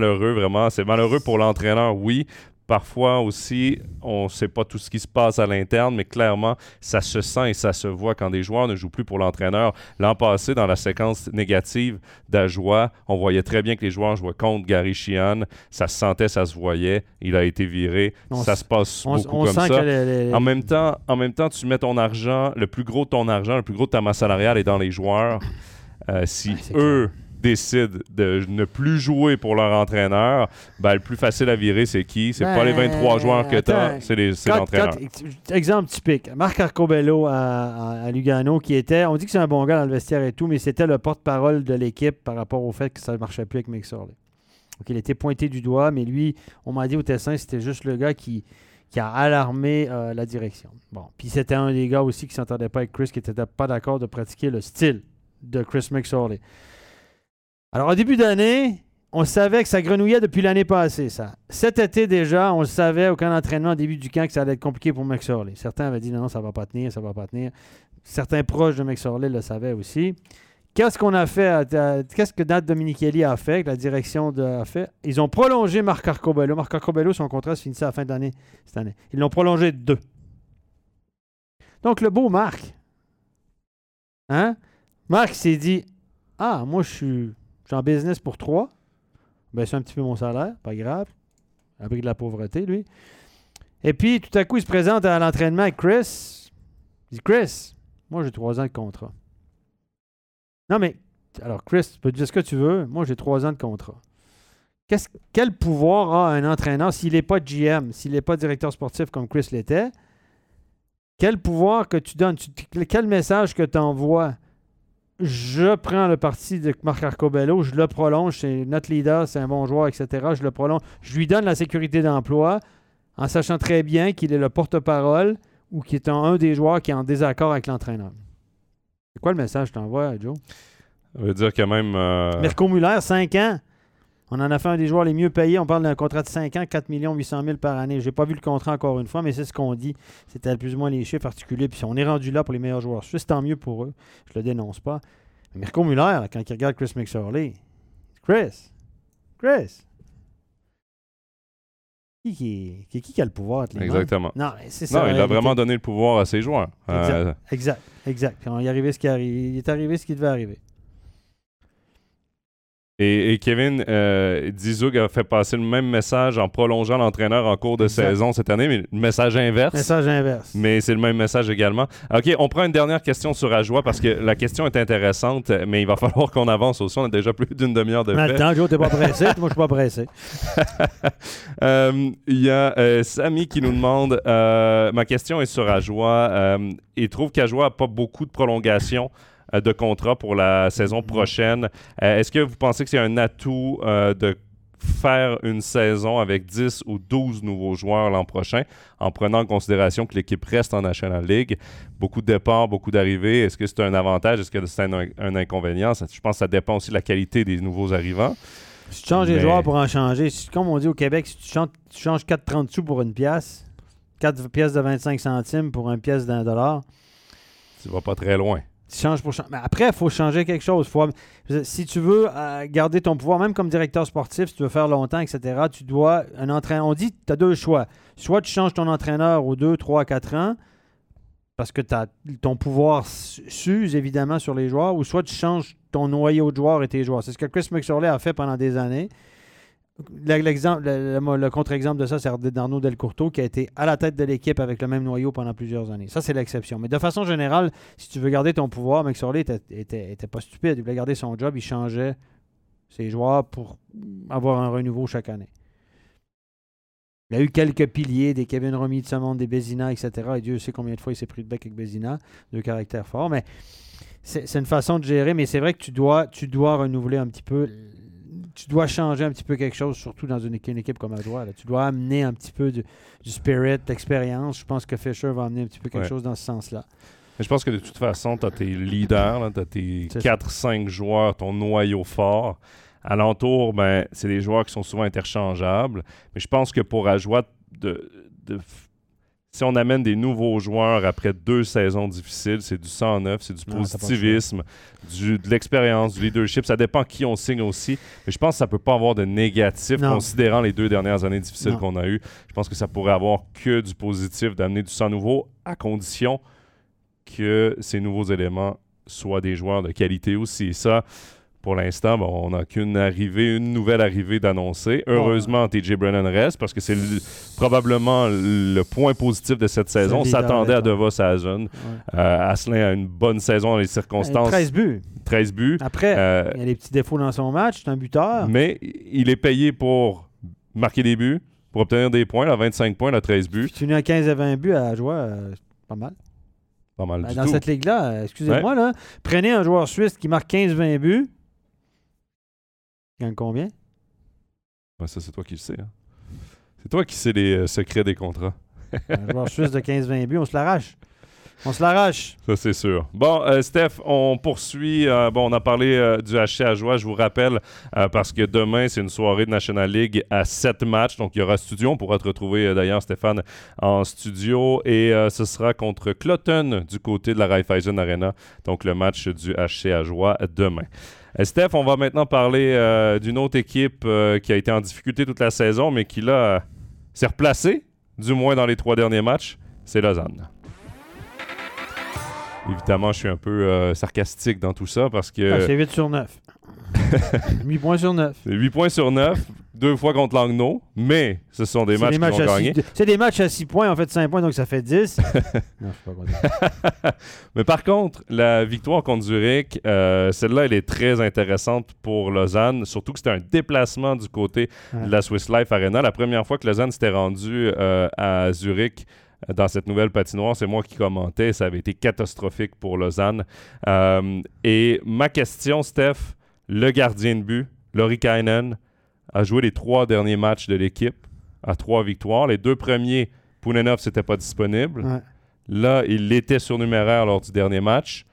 C'est malheureux, vraiment. C'est malheureux pour l'entraîneur, oui. Parfois aussi, on ne sait pas tout ce qui se passe à l'interne, mais clairement, ça se sent et ça se voit quand des joueurs ne jouent plus pour l'entraîneur. L'an passé, dans la séquence négative d'Ajoie, on voyait très bien que les joueurs jouaient contre Gary Sheehan. Ça se sentait, ça se voyait. Il a été viré. On ça se passe On, beaucoup on comme sent ça. les- En même, temps, en même temps, tu mets ton argent, le plus gros de ton argent, le plus gros de ta masse salariale est dans les joueurs. Euh, si Ah, eux décident de ne plus jouer pour leur entraîneur, ben, le plus facile à virer, c'est qui? C'est pas les Ben, 23 joueurs que tu as, c'est l'entraîneur. exemple typique, Marc Arcobello à, à- à Lugano, qui était, on dit que c'est un bon gars dans le vestiaire et tout, mais c'était le porte-parole de l'équipe par rapport au fait que ça ne marchait plus avec Mick Sorley. Donc, il était pointé du doigt, mais lui, on m'a dit au Tessin, c'était juste le gars qui, qui a alarmé euh, la direction. Bon, puis c'était un des gars aussi qui ne s'entendait pas avec Chris, qui n'était pas d'accord de pratiquer le style de Chris McSorley. Alors, au début d'année, on savait que ça grenouillait depuis l'année passée, ça. Cet été déjà, on le savait au camp d'entraînement, au début du camp, que ça allait être compliqué pour McSorley. Certains avaient dit non, non, ça va pas tenir, ça va pas tenir. Certains proches de McSorley le savaient aussi. Qu'est-ce qu'on a fait? Qu'est-ce que Nat Dominichelli a fait, la direction a fait? Ils ont prolongé Marc Arcobello. Marc Arcobello, son contrat se finissait à la fin d'année cette année. Ils l'ont prolongé de deux. Donc, le beau Marc. Hein? Marc s'est dit Ah, moi, je suis, en business pour trois. Ben, c'est un petit peu mon salaire, pas grave. Abri de la pauvreté, lui. Et puis, tout à coup, il se présente à l'entraînement avec Chris. Il dit Chris, moi, j'ai trois ans de contrat. Non, mais, alors, Chris, tu peux dire ce que tu veux. Moi, j'ai trois ans de contrat. quel pouvoir a un entraîneur s'il n'est pas GM, s'il n'est pas directeur sportif comme Chris l'était? Quel pouvoir que tu donnes? quel message que tu envoies? Je prends le parti de Marc Arcobello, je le prolonge, c'est notre leader, c'est un bon joueur, etc. Je le prolonge. Je lui donne la sécurité d'emploi en sachant très bien qu'il est le porte-parole ou qu'il est un des joueurs qui est en désaccord avec l'entraîneur. C'est quoi le message que tu envoies, Joe? Ça veut dire quand même. Euh... Mirko Muller, 5 ans. On en a fait un des joueurs les mieux payés. On parle d'un contrat de 5 ans, 4 800 000 par année. Je n'ai pas vu le contrat encore une fois, mais c'est ce qu'on dit. C'était plus ou moins les chiffres particuliers. Puis on est rendu là pour les meilleurs joueurs suisses, tant mieux pour eux. Je le dénonce pas. Mais Mirko Muller, quand il regarde Chris McSorley, Chris, Chris, qui, qui, qui, a le pouvoir Exactement. Non, c'est ça. Non, il a vraiment donné le pouvoir à ses joueurs. Exact, euh, exact, exact. Puis il, est ce qui arrive. il est arrivé ce qui devait arriver. Et, Kevin euh, a fait passer le même message en prolongeant l'entraîneur en cours de saison cette année, mais le message inverse. Message inverse. Mais c'est le même message également. OK, on prend une dernière question sur Ajoie parce que la question est intéressante, mais il va falloir qu'on avance aussi. On a déjà plus d'une demi-heure de fait. Attends, Joe, t'es pas pressé? Moi, je suis pas pressé. Euh, il y a euh, Samy qui nous demande euh, ma question est sur Ajoie. il trouve qu'Ajoie n'a pas beaucoup de prolongation. Euh, de contrat pour la saison prochaine. Euh, est-ce que vous pensez que c'est un atout euh, de faire une saison avec 10 ou 12 nouveaux joueurs l'an prochain, en prenant en considération que l'équipe reste en National League? Beaucoup de départs, beaucoup d'arrivées. Est-ce que c'est un avantage? Est-ce que c'est un, inconvénient? je pense que ça dépend aussi de la qualité des nouveaux arrivants. Si tu changes les joueurs pour en changer, comme on dit au Québec, si tu changes, tu changes 4,30 sous pour une pièce, 4 pièces de 25 centimes pour une pièce d'un dollar, tu vas pas très loin. Pour changer. Mais après, il faut changer quelque chose. Si tu veux euh, garder ton pouvoir, même comme directeur sportif, si tu veux faire longtemps, etc., tu dois un entraîneur. On dit tu as deux choix. Soit tu changes ton entraîneur aux deux, trois, quatre ans, parce que ton pouvoir s'use évidemment sur les joueurs, ou soit tu changes ton noyau de joueurs et tes joueurs. C'est ce que Chris McSorley a fait pendant des années. L'exemple, le, contre-exemple de ça, c'est Darno Del qui a été à la tête de l'équipe avec le même noyau pendant plusieurs années. Ça, c'est l'exception. Mais de façon générale, si tu veux garder ton pouvoir, McSorley était, était, était, pas stupide. Il voulait garder son job, il changeait ses joueurs pour avoir un renouveau chaque année. Il a eu quelques piliers, des Kevin Romy de ce des Bézina, etc. Et Dieu sait combien de fois il s'est pris de bec avec Bézina, de caractère fort. Mais c'est une façon de gérer, mais c'est vrai que tu dois renouveler un petit peu tu dois changer un petit peu quelque chose, surtout dans une, équipe comme Adroit. Tu dois amener un petit peu du, spirit, d'expérience. Je pense que Fisher va amener un petit peu quelque chose dans ce sens-là. Je pense que de toute façon, tu as tes leaders, tu as tes 4-5 joueurs, ton noyau fort. Alentour, ben, c'est des joueurs qui sont souvent interchangeables. Mais je pense que pour Adroit, de, de si on amène des nouveaux joueurs après deux saisons difficiles, c'est du sang neuf, c'est du positivisme, du, de l'expérience, du leadership. Ça dépend qui on signe aussi. Mais je pense que ça ne peut pas avoir de négatif considérant les deux dernières années difficiles qu'on a eues. Je pense que ça pourrait avoir que du positif d'amener du sang nouveau à condition que ces nouveaux éléments soient des joueurs de qualité aussi. ça, pour l'instant, on n'a qu'une arrivée, une nouvelle arrivée d'annoncer. Heureusement, TJ Brennan reste parce que c'est probablement le point positif de cette saison. On s'attendait à Devos à Ouais. Euh, Asselin a une bonne saison dans les circonstances. 13 buts. 13 buts. Après, euh, il y a des petits défauts dans son match. C'est un buteur. Mais il est payé pour marquer des buts, pour obtenir des points. à 25 points, à 13 buts. Tu à 15 à 20 buts à jouer, euh, pas mal. Pas mal ben, Dans cette ligue-là, excusez-moi, là, prenez un joueur suisse qui marque 15-20 buts, gagne combien? Ça, c'est toi qui le sais. hein. C'est toi qui sais les euh, secrets des contrats. Un joueur suisse de 15-20 buts, on se l'arrache. On se l'arrache. Ça, c'est sûr. Bon, euh, Steph, on poursuit. Euh, bon, on a parlé euh, du HC à joie, je vous rappelle, parce que demain, c'est une soirée de National League à 7 matchs. Donc, il y aura studio. On pourra te retrouver, d'ailleurs, Stéphane, en studio. Et ce sera contre Cloton du côté de la Raiffeisen Arena. Donc, le match du HC à joie demain. Euh, Steph, on va maintenant parler euh, d'une autre équipe euh, qui a été en difficulté toute la saison, mais qui, là, s'est replacée, du moins dans les trois derniers matchs. C'est Lausanne. Évidemment, je suis un peu sarcastique dans tout ça parce que Ah, c'est 8 sur 9. 8 points sur 9. c'est 8 points sur 9, deux fois contre Langnau, mais ce sont des matchs matchs gagner. six- C'est des matchs à 6 points, en fait 5 points, donc ça fait 10. non, je sais pas dire. Mais par contre, la victoire contre Zurich, euh, celle-là, elle est très intéressante pour Lausanne, surtout que c'était un déplacement du côté Ouais. de la Swiss Life Arena. La première fois que Lausanne s'était rendu euh, à Zurich euh, dans cette nouvelle patinoire, c'est moi qui commentais, ça avait été catastrophique pour Lausanne. Euh, et ma question, Steph, le gardien de but, Laurie Kainen, a joué les trois derniers matchs de l'équipe à trois victoires. Les deux premiers, Pounenov, c'était pas disponible. Ouais. Là, il était surnuméraire lors du dernier match.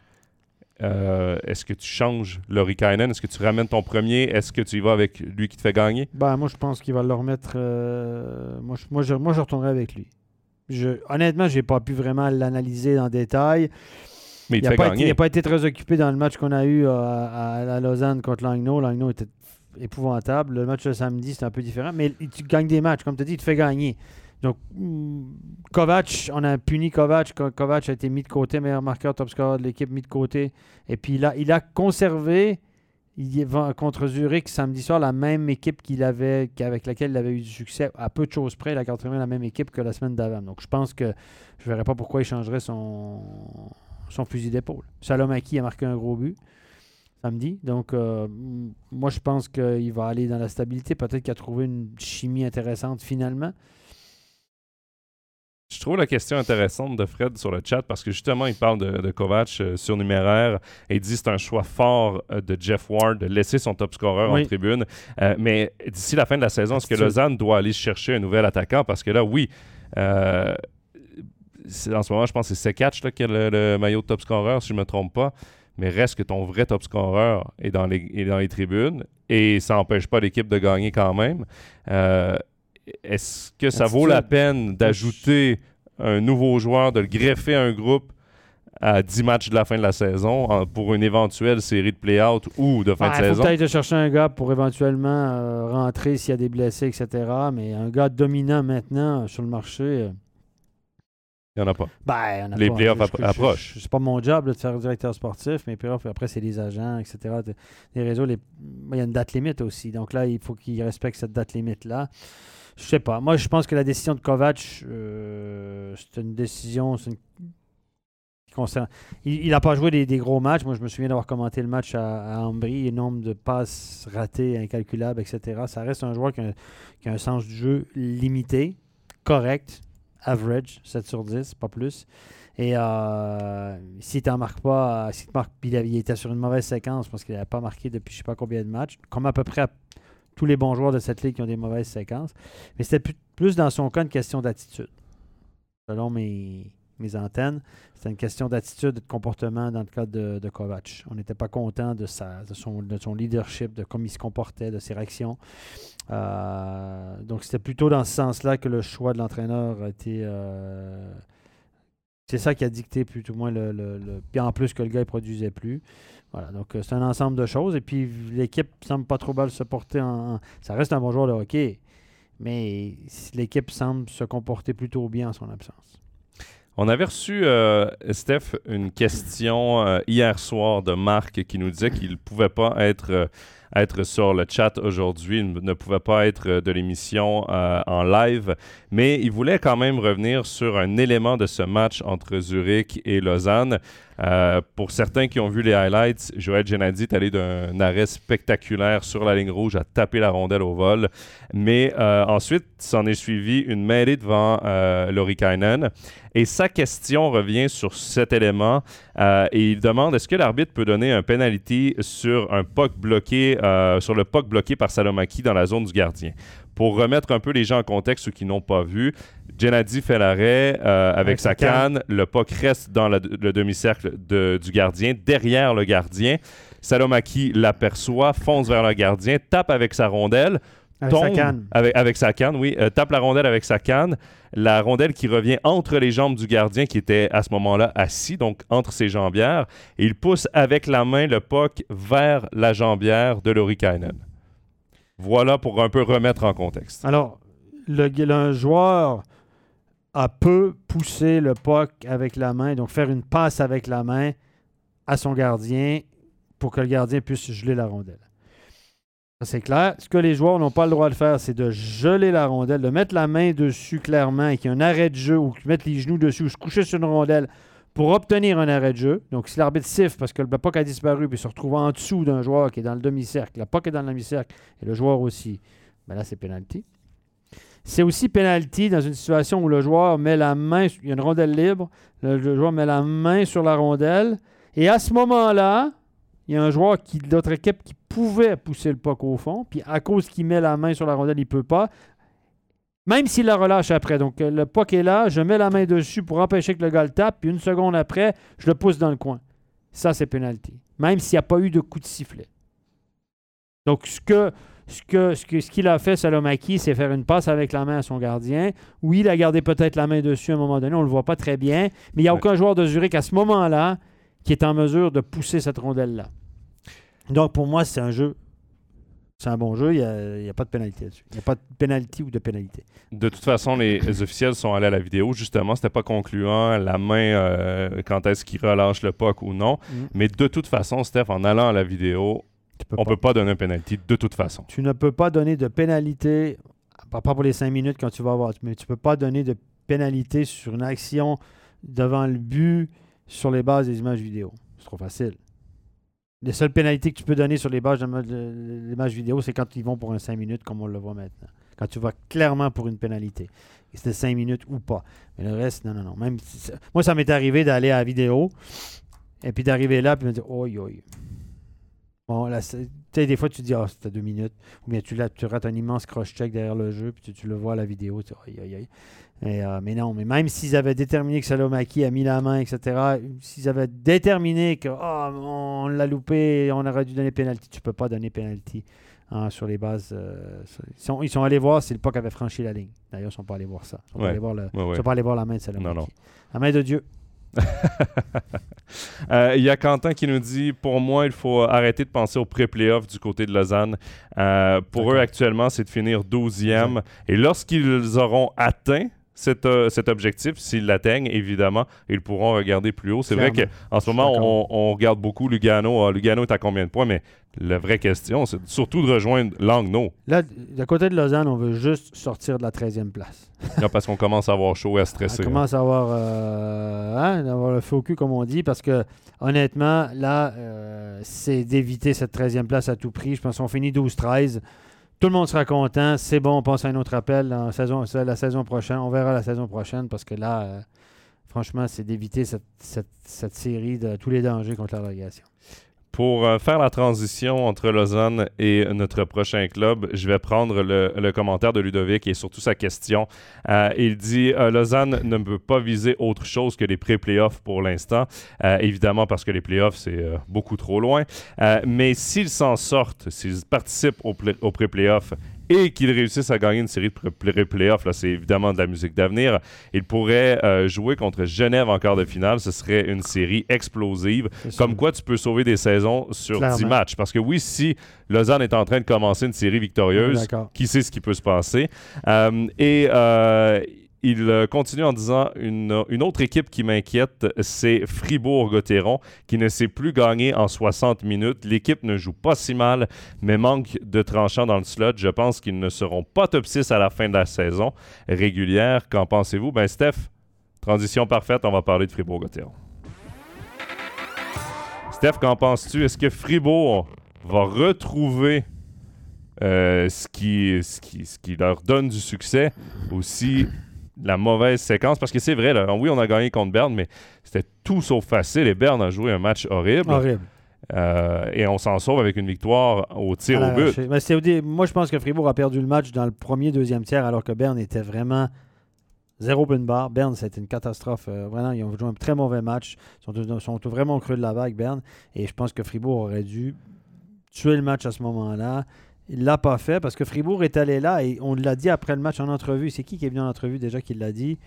Euh, Est-ce que tu changes Laurie Kainen? Est-ce que tu ramènes ton premier? Est-ce que tu y vas avec lui qui te fait gagner? Ben, moi, je pense qu'il va le remettre. euh, moi, je, moi, je, moi, je retournerai avec lui. Je, honnêtement, je n'ai pas pu vraiment l'analyser en détail. Mais il Il n'a fait pas, été- il gagner. a pas été très occupé dans le match qu'on a eu euh, à, à Lausanne contre Langnau. Langnau était épouvantable. Le match de samedi, c'était un peu différent. Mais tu gagnes des matchs. Comme tu as dit, il te fait gagner. Donc, mm, Kovac, on a puni Kovac. Ko- Kovac a été mis de côté, meilleur marqueur, top scorer de l'équipe, mis de côté. Et puis là, il a conservé il contre Zurich samedi soir la même équipe qu'il avait, avec laquelle il avait eu du succès, à peu de choses près. Il a conservé la même équipe que la semaine d'avant. Donc, je pense que je ne verrais pas pourquoi il changerait son, son fusil d'épaule. Salomaki a marqué un gros but samedi. Donc, euh, moi, je pense qu'il va aller dans la stabilité. Peut-être qu'il a trouvé une chimie intéressante finalement. Je trouve la question intéressante de Fred sur le chat parce que justement, il parle de, de Kovac euh, surnuméraire et il dit que c'est un choix fort euh, de Jeff Ward de laisser son top scorer Oui. en tribune. Euh, mais d'ici la fin de la saison, est-ce que. Lausanne doit aller chercher un nouvel attaquant? Parce que là, oui, en ce moment, je pense que c'est Sekatch qui a le, le maillot de top scorer, si je ne me trompe pas. Mais reste que ton vrai top scorer est dans les, est dans les tribunes et ça n'empêche pas l'équipe de gagner quand même. Euh, Est-ce que ça vaut la peine d'ajouter un nouveau joueur, de le greffer à un groupe à 10 matchs de la fin de la saison en- pour une éventuelle série de play-out ou de fin de faut saison? peut-être chercher un gars pour éventuellement euh, rentrer s'il y a des blessés, etc. Mais un gars dominant maintenant euh, sur le marché. euh, Il n'y en a pas. Ben, a Les pas- playoffs je- appro- je- approchent. C'est pas mon job là, de faire directeur sportif, mais les playoffs, après, c'est les agents, etc. Les réseaux, les- il y a une date limite aussi. Donc là, il faut qu'ils respectent cette date limite-là. Je sais pas. Moi, je pense que la décision de Kovac, euh, c'est une décision c'est une- qui concerne. Il n'a pas joué des, des gros matchs. Moi, je me souviens d'avoir commenté le match à, à Ambry, le nombre de passes ratées incalculables, etc. Ça reste un joueur qui a, qui a un sens du jeu limité, correct, average, 7 sur 10, pas plus. Et euh, s'il t'en marque pas, euh, s'il te marque, puis il, il était sur une mauvaise séquence parce qu'il n'avait pas marqué depuis je sais pas combien de matchs, comme à peu près tous les bons joueurs de cette ligue qui ont des mauvaises séquences. Mais c'était plus, plus dans son cas une question d'attitude. Selon mes, mes antennes, c'était une question d'attitude et de comportement dans le cas de, de Kovac. On n'était pas content de, de, son, de son leadership, de comment il se comportait, de ses réactions. Euh, donc c'était plutôt dans ce sens-là que le choix de l'entraîneur a été. euh, c'est ça qui a dicté plus ou moins le, Puis en plus que le gars ne produisait plus. Voilà, donc euh, c'est un ensemble de choses. Et puis l'équipe semble pas trop mal se porter en- Ça reste un bon joueur de hockey. Mais l'équipe semble se comporter plutôt bien en son absence. On avait reçu, euh, Steph, une question euh, hier soir de Marc qui nous disait qu'il ne pouvait pas être, euh, être sur le chat aujourd'hui, il ne pouvait pas être de l'émission en live, mais il voulait quand même revenir sur un élément de ce match entre Zurich et Lausanne. Euh, pour certains qui ont vu les highlights, Joël Genadi est allé d'un arrêt spectaculaire sur la ligne rouge à taper la rondelle au vol. Mais euh, ensuite, s'en est suivi une mêlée devant euh, Laurie Kainen. Et sa question revient sur cet élément euh, et il demande est-ce que l'arbitre peut donner un penalty sur un puck bloqué, sur le puck bloqué par Salomaki dans la zone du gardien? Pour remettre un peu les gens en contexte, ceux qui n'ont pas vu, Gennady fait l'arrêt euh, avec, Avec sa canne. canne. Le puck reste dans la- le demi-cercle de- du gardien, derrière le gardien. Salomaki l'aperçoit, fonce vers le gardien, tape avec sa rondelle, Avec sa canne. Avec, avec sa canne, oui. Euh, tape la rondelle avec sa canne. La rondelle qui revient entre les jambes du gardien qui était à ce moment-là assis, donc entre ses jambières. Et il pousse avec la main le puck vers la jambière de Laurie Kainen. Voilà pour un peu remettre en contexte. Alors, le, le joueur a peu poussé le puck avec la main, donc faire une passe avec la main à son gardien pour que le gardien puisse geler la rondelle. C'est clair. Ce que les joueurs n'ont pas le droit de faire, c'est de geler la rondelle, de mettre la main dessus clairement et qu'il y ait un arrêt de jeu ou mettre les genoux dessus ou se coucher sur une rondelle pour obtenir un arrêt de jeu. Donc, si l'arbitre siffle parce que le puck a disparu puis se retrouve en dessous d'un joueur qui est dans le demi-cercle, le puck est dans le demi-cercle et le joueur aussi, ben là, c'est penalty. C'est aussi penalty dans une situation où le joueur met la main, il y a une rondelle libre, le, joueur met la main sur la rondelle, et à ce moment-là, il y a un joueur de l'autre équipe qui pouvait pousser le puck au fond, puis à cause qu'il met la main sur la rondelle, il ne peut pas, même s'il la relâche après. Donc euh, le puck est là, je mets la main dessus pour empêcher que le gars le tape, puis une seconde après, je le pousse dans le coin. Ça, c'est penalty. Même s'il n'y a pas eu de coup de sifflet. Donc, ce que ce que ce que- ce qu'il a fait, Salomaki, c'est faire une passe avec la main à son gardien. Oui, il a gardé peut-être la main dessus à un moment donné, on ne le voit pas très bien, mais il n'y a aucun joueur de Zurich à ce moment-là qui est en mesure de pousser cette rondelle-là. Donc, pour moi, c'est un jeu. C'est un bon jeu, il n'y a, pas de pénalité là-dessus. Il n'y a pas de pénalité ou de pénalité. De toute façon, les, les officiels sont allés à la vidéo. Justement, c'était pas concluant la main euh, quand est-ce qu'il relâche le puck ou non. Mm. Mais de toute façon, Steph, en allant à la vidéo, peux on pas. peut pas donner un penalty de toute façon. Tu ne peux pas donner de pénalité, pas pas pour les cinq minutes quand tu vas avoir, mais tu ne peux pas donner de pénalité sur une action devant le but sur les bases des images vidéo. C'est trop facile. Les seules pénalités que tu peux donner sur les bases de de l'image vidéo, c'est quand ils vont pour un 5 minutes, comme on le voit maintenant. Quand tu vas clairement pour une pénalité. Et c'était 5 minutes ou pas. Mais le reste, non, non, non. Même si Moi, ça m'est arrivé d'aller à la vidéo et puis d'arriver là puis me dire, oi, oi. Bon, là, tu sais, des fois, tu te dis, ah, c'était deux minutes. Ou bien tu, la- tu rates un immense cross-check derrière le jeu, puis tu, tu le vois à la vidéo. Tu aïe, aïe, aïe. Mais, euh, mais non, mais même s'ils avaient déterminé que Salomaki a mis la main, etc., s'ils avaient déterminé que Ah, on l'a loupé, on aurait dû donner pénalty, tu peux pas donner pénalty hein, sur les bases. euh, ils, sont, ils sont allés voir si le puck avait franchi la ligne. D'ailleurs, ils sont pas allés voir ça. Ils sont, pas allés voir le- Ouais, ils ouais. sont pas allés voir la main de Salomaki. Non, non. La main de Dieu. Euh, Il y a Quentin qui nous dit Pour moi, il faut arrêter de penser au pré-playoff du côté de Lausanne. Euh, pour eux, actuellement, c'est de finir 12e. Et lorsqu'ils auront atteint cet, euh, cet objectif, s'ils l'atteignent, évidemment, ils pourront regarder plus haut. C'est vrai qu'en ce moment, on, on regarde beaucoup Lugano. Ah, Lugano est à combien de points? Mais la vraie question, c'est surtout de rejoindre Langnau. Là, de côté de Lausanne, on veut juste sortir de la 13e place. Là, parce qu'on commence à avoir chaud et à stresser. On commence à avoir, euh, hein, d'avoir le faux cul, comme on dit, parce que honnêtement, là, euh, c'est d'éviter cette 13e place à tout prix. Je pense qu'on finit 12-13. Tout le monde sera content. C'est bon, on passe à un autre appel la saison, prochaine. On verra la saison prochaine parce que là, euh, franchement, c'est d'éviter cette série de tous les dangers contre la relégation. Pour euh, faire la transition entre Lausanne et notre prochain club, je vais prendre le, commentaire de Ludovic et surtout sa question. Euh, il dit euh, Lausanne ne peut pas viser autre chose que les pré-playoffs pour l'instant, évidemment parce que les playoffs, c'est beaucoup trop loin. Mais s'ils s'en sortent, s'ils participent au, play- au pré-playoff et qu'ils réussissent à gagner une série de pré-playoffs, là, c'est évidemment de la musique d'avenir, ils pourraient euh, jouer contre Genève en quart de finale. Ce serait une série explosive. Comme sûr. quoi, tu peux sauver des saisons sur Clairement. 10 matchs. Parce que oui, si Lausanne est en train de commencer une série victorieuse, qui sait ce qui peut se passer. Euh, et euh, il euh, continue en disant une, autre équipe qui m'inquiète, c'est Fribourg-Gotteron, qui ne sait plus gagner en 60 minutes. L'équipe ne joue pas si mal, mais manque de tranchants dans le slot. Je pense qu'ils ne seront pas top 6 à la fin de la saison régulière. Qu'en pensez-vous? Ben, Steph, transition parfaite, on va parler de Fribourg-Gotteron. Steph, qu'en penses-tu? Est-ce que Fribourg va retrouver euh, ce, qui, ce, qui, ce qui leur donne du succès, aussi la mauvaise séquence? Parce que c'est vrai, là, oui, on a gagné contre Berne, mais c'était tout sauf facile et Berne a joué un match horrible. Horrible. Euh, et on s'en sauve avec une victoire au tir au but. Moi, je pense que Fribourg a perdu le match dans le premier, deuxième tiers, alors que Berne était vraiment zéro point de barre. Berne, c'était une catastrophe. Euh, vraiment, ils ont joué un très mauvais match. Ils sont, sont vraiment au creux de la vague, Berne. Et je pense que Fribourg aurait dû tuer le match à ce moment-là. Il l'a pas fait parce que Fribourg est allé là et on l'a dit après le match en entrevue. C'est qui qui est venu en entrevue déjà qui l'a dit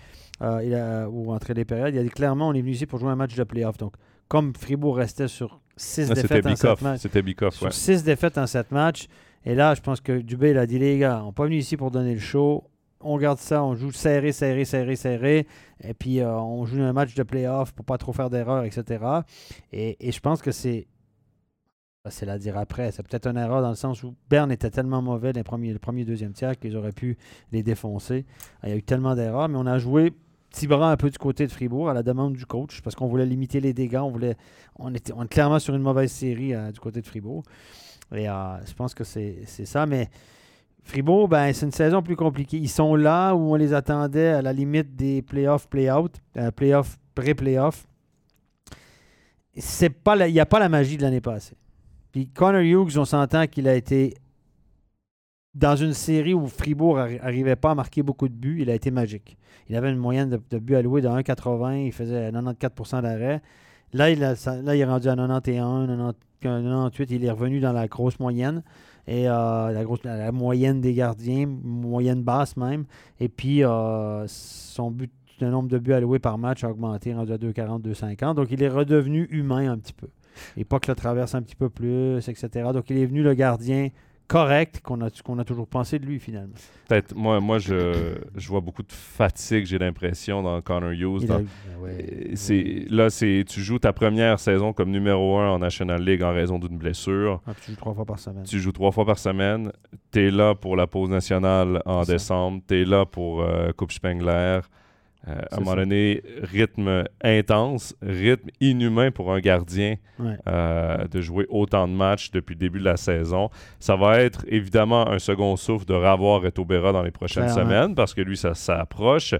Euh, il a, ou entre les périodes? Il a dit clairement on est venu ici pour jouer un match de playoff. Donc, comme Fribourg restait sur six Ah, C'était défaites en sept Bikoff. matchs, C'était Bikoff, sur ouais. six défaites en sept matchs. Et là, je pense que Dubé, il a dit les gars, on n'est pas venu ici pour donner le show. On garde ça, on joue serré, serré, serré, serré. Et puis, euh, on joue un match de playoff pour pas trop faire d'erreurs, etc. Et, et je pense que c'est. C'est à dire après. C'est peut-être une erreur dans le sens où Berne était tellement mauvais les premiers, le premier, deuxième tiers qu'ils auraient pu les défoncer. Il y a eu tellement d'erreurs, mais on a joué petit bras un peu du côté de Fribourg à la demande du coach parce qu'on voulait limiter les dégâts. On voulait, on était, clairement sur une mauvaise série euh, du côté de Fribourg. Et euh, je pense que c'est ça. Mais Fribourg, ben, c'est une saison plus compliquée. Ils sont là où on les attendait à la limite des playoffs, play-out, euh, pas la- Il n'y a pas la magie de l'année passée. Puis Connor Hughes, on s'entend qu'il a été dans une série où Fribourg n'arrivait pas à marquer beaucoup de buts, il a été magique. Il avait une moyenne de, buts alloués de 1,80, il faisait 94% d'arrêt. Là il, là, il est rendu à 91, 90, 98, il est revenu dans la grosse moyenne. Et euh, la, grosse, la moyenne des gardiens, moyenne basse même. Et puis, euh, son but, le nombre de buts alloués par match a augmenté, rendu à 2,40, 2,50. Donc, il est redevenu humain un petit peu. Et pas que le traverse un petit peu plus, etc. Donc, il est venu le gardien correct qu'on a, qu'on a toujours pensé de lui, finalement. Peut-être, moi, moi je, je vois beaucoup de fatigue, j'ai l'impression, dans Connor Hughes. Il dans- a eu- ouais. C'est, là, c'est, tu joues ta première saison comme numéro un en National League en raison d'une blessure. Ah, tu joues trois fois par semaine. Tu joues trois fois par semaine. Tu es là pour la pause nationale en décembre. Tu es là pour euh, Coupe Spengler. Euh, à un moment ça. donné, rythme intense, rythme inhumain pour un gardien Ouais. euh, de jouer autant de matchs depuis le début de la saison. Ça va être évidemment un second souffle de revoir Reto Berra dans les prochaines semaines parce que lui, ça s'approche.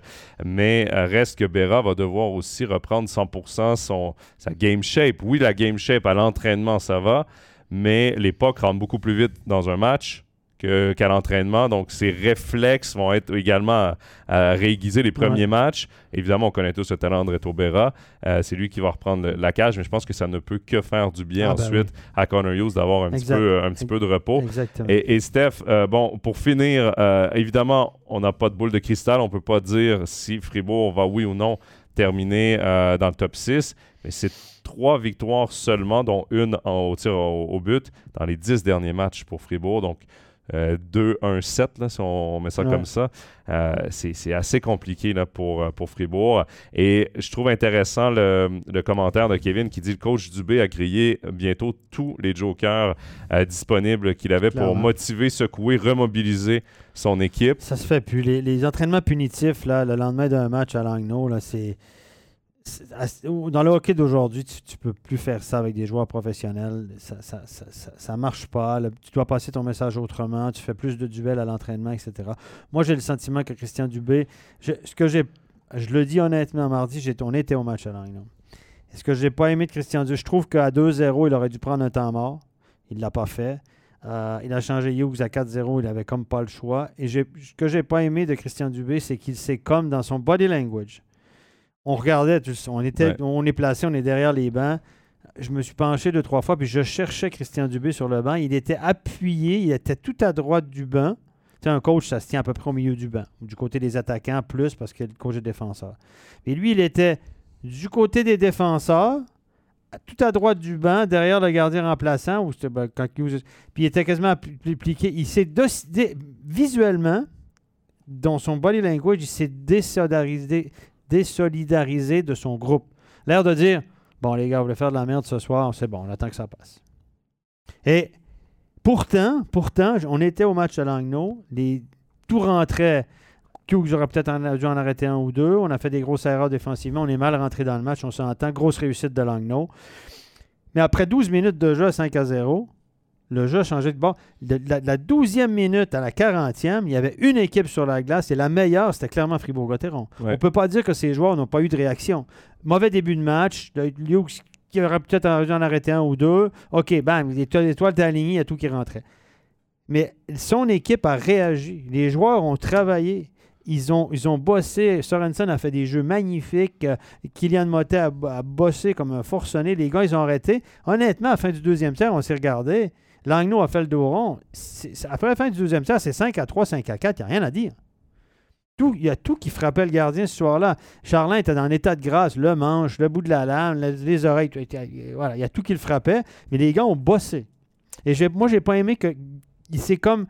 Mais euh, reste que Berra va devoir aussi reprendre 100% son, sa game shape. Oui, la game shape à l'entraînement, ça va, mais les pucks rentrent beaucoup plus vite dans un match qu'à l'entraînement. Donc, ses réflexes vont être également à, à réaiguiser les premiers Ouais. matchs. Évidemment, on connaît tous le talent de Reto Berra. Euh, c'est lui qui va reprendre la cage, mais je pense que ça ne peut que faire du bien Ah, ben ensuite à Connor Hughes d'avoir un, petit peu, un petit peu de repos. Exactement. Et, et Steph, euh, bon, pour finir, euh, évidemment, on n'a pas de boule de cristal. On ne peut pas dire si Fribourg va, oui ou non, terminer dans le top 6. Mais c'est trois victoires seulement, dont une en- au tir au, au but, dans les dix derniers matchs pour Fribourg. Donc, euh, 2-1-7, là, si on, met ça Ouais. comme ça. Euh, c'est assez compliqué là, pour, euh, pour Fribourg. Et je trouve intéressant le, le commentaire de Kevin qui dit le coach Dubé a grillé bientôt tous les jokers euh, disponibles qu'il avait pour motiver, secouer, remobiliser son équipe. Ça se fait plus. Les, les entraînements punitifs, là, le lendemain d'un match à Langnau, c'est. Dans le hockey d'aujourd'hui, tu, tu peux plus faire ça avec des joueurs professionnels. Ça, ça, ça, ça- marche pas. Tu dois passer ton message autrement. Tu fais plus de duels à l'entraînement, etc. Moi, j'ai le sentiment que Christian Dubé, je, ce que j'ai, je le dis honnêtement, mardi, j'ai, on était au match à Langnau. Ce que j'ai pas aimé de Christian Dubé, je trouve qu'à 2-0, il aurait dû prendre un temps mort. Il l'a pas fait. Euh, il a changé Hughes à 4-0, il avait comme pas le choix. Et ce que j'ai pas aimé de Christian Dubé, c'est qu'il s'est comme dans son body language. On regardait, tu sais, on, était, Ouais. on est placé, on est derrière les bancs. Je me suis penché deux, trois fois, puis je cherchais Christian Dubé sur le banc. Il était appuyé, il était tout à droite du banc. Tu sais, un coach, ça se tient à peu près au milieu du banc, du côté des attaquants, plus parce que le coach est défenseur. Et lui, il était du côté des défenseurs, tout à droite du banc, derrière le gardien remplaçant, où ben, quand puis il était quasiment appli- appliqué. Il s'est visuellement, dans son body language, il s'est désolidarisé, désolidarisé de son groupe. L'air de dire Bon, les gars, vous voulez faire de la merde ce soir, c'est bon, on attend que ça passe. Et pourtant, pourtant, on était au match de Langnau, les, tout rentrait. Hughes aurait peut-être dû en arrêter un ou deux. On a fait des grosses erreurs défensivement. On est mal rentré dans le match. On s'entend. Grosse réussite de Langnau. Mais après 12 minutes de jeu à 5 à 0, le jeu a changé de bord. De la, de la 12e minute à la 40e, il y avait une équipe sur la glace et la meilleure, c'était clairement Fribourg-Gotteron. Ouais. On ne peut pas dire que ces joueurs n'ont pas eu de réaction. Mauvais début de match, Hughes qui aurait peut-être en arrêter un ou deux. OK, bam, les étoiles l'étoile était alignée, il y a tout qui rentrait. Mais son équipe a réagi. Les joueurs ont travaillé. Ils ont, ils ont bossé. Sorensen a fait des jeux magnifiques. Euh, Kylian Motet a, a bossé comme un forcené. Les gars, ils ont arrêté. Honnêtement, à la fin du deuxième tiers, on s'est regardé. Langnaud a fait le dos rond. Après la fin du deuxième tiers, c'est 5 à 3, 5 à 4. Il n'y a rien à dire. Il y a tout qui frappait le gardien ce soir-là. Charlin était dans un état de grâce. Le manche, le bout de la lame, le- les oreilles. Voilà, il y a tout qui le frappait. Mais les gars ont bossé. Et moi, j'ai pas aimé que il s'est comme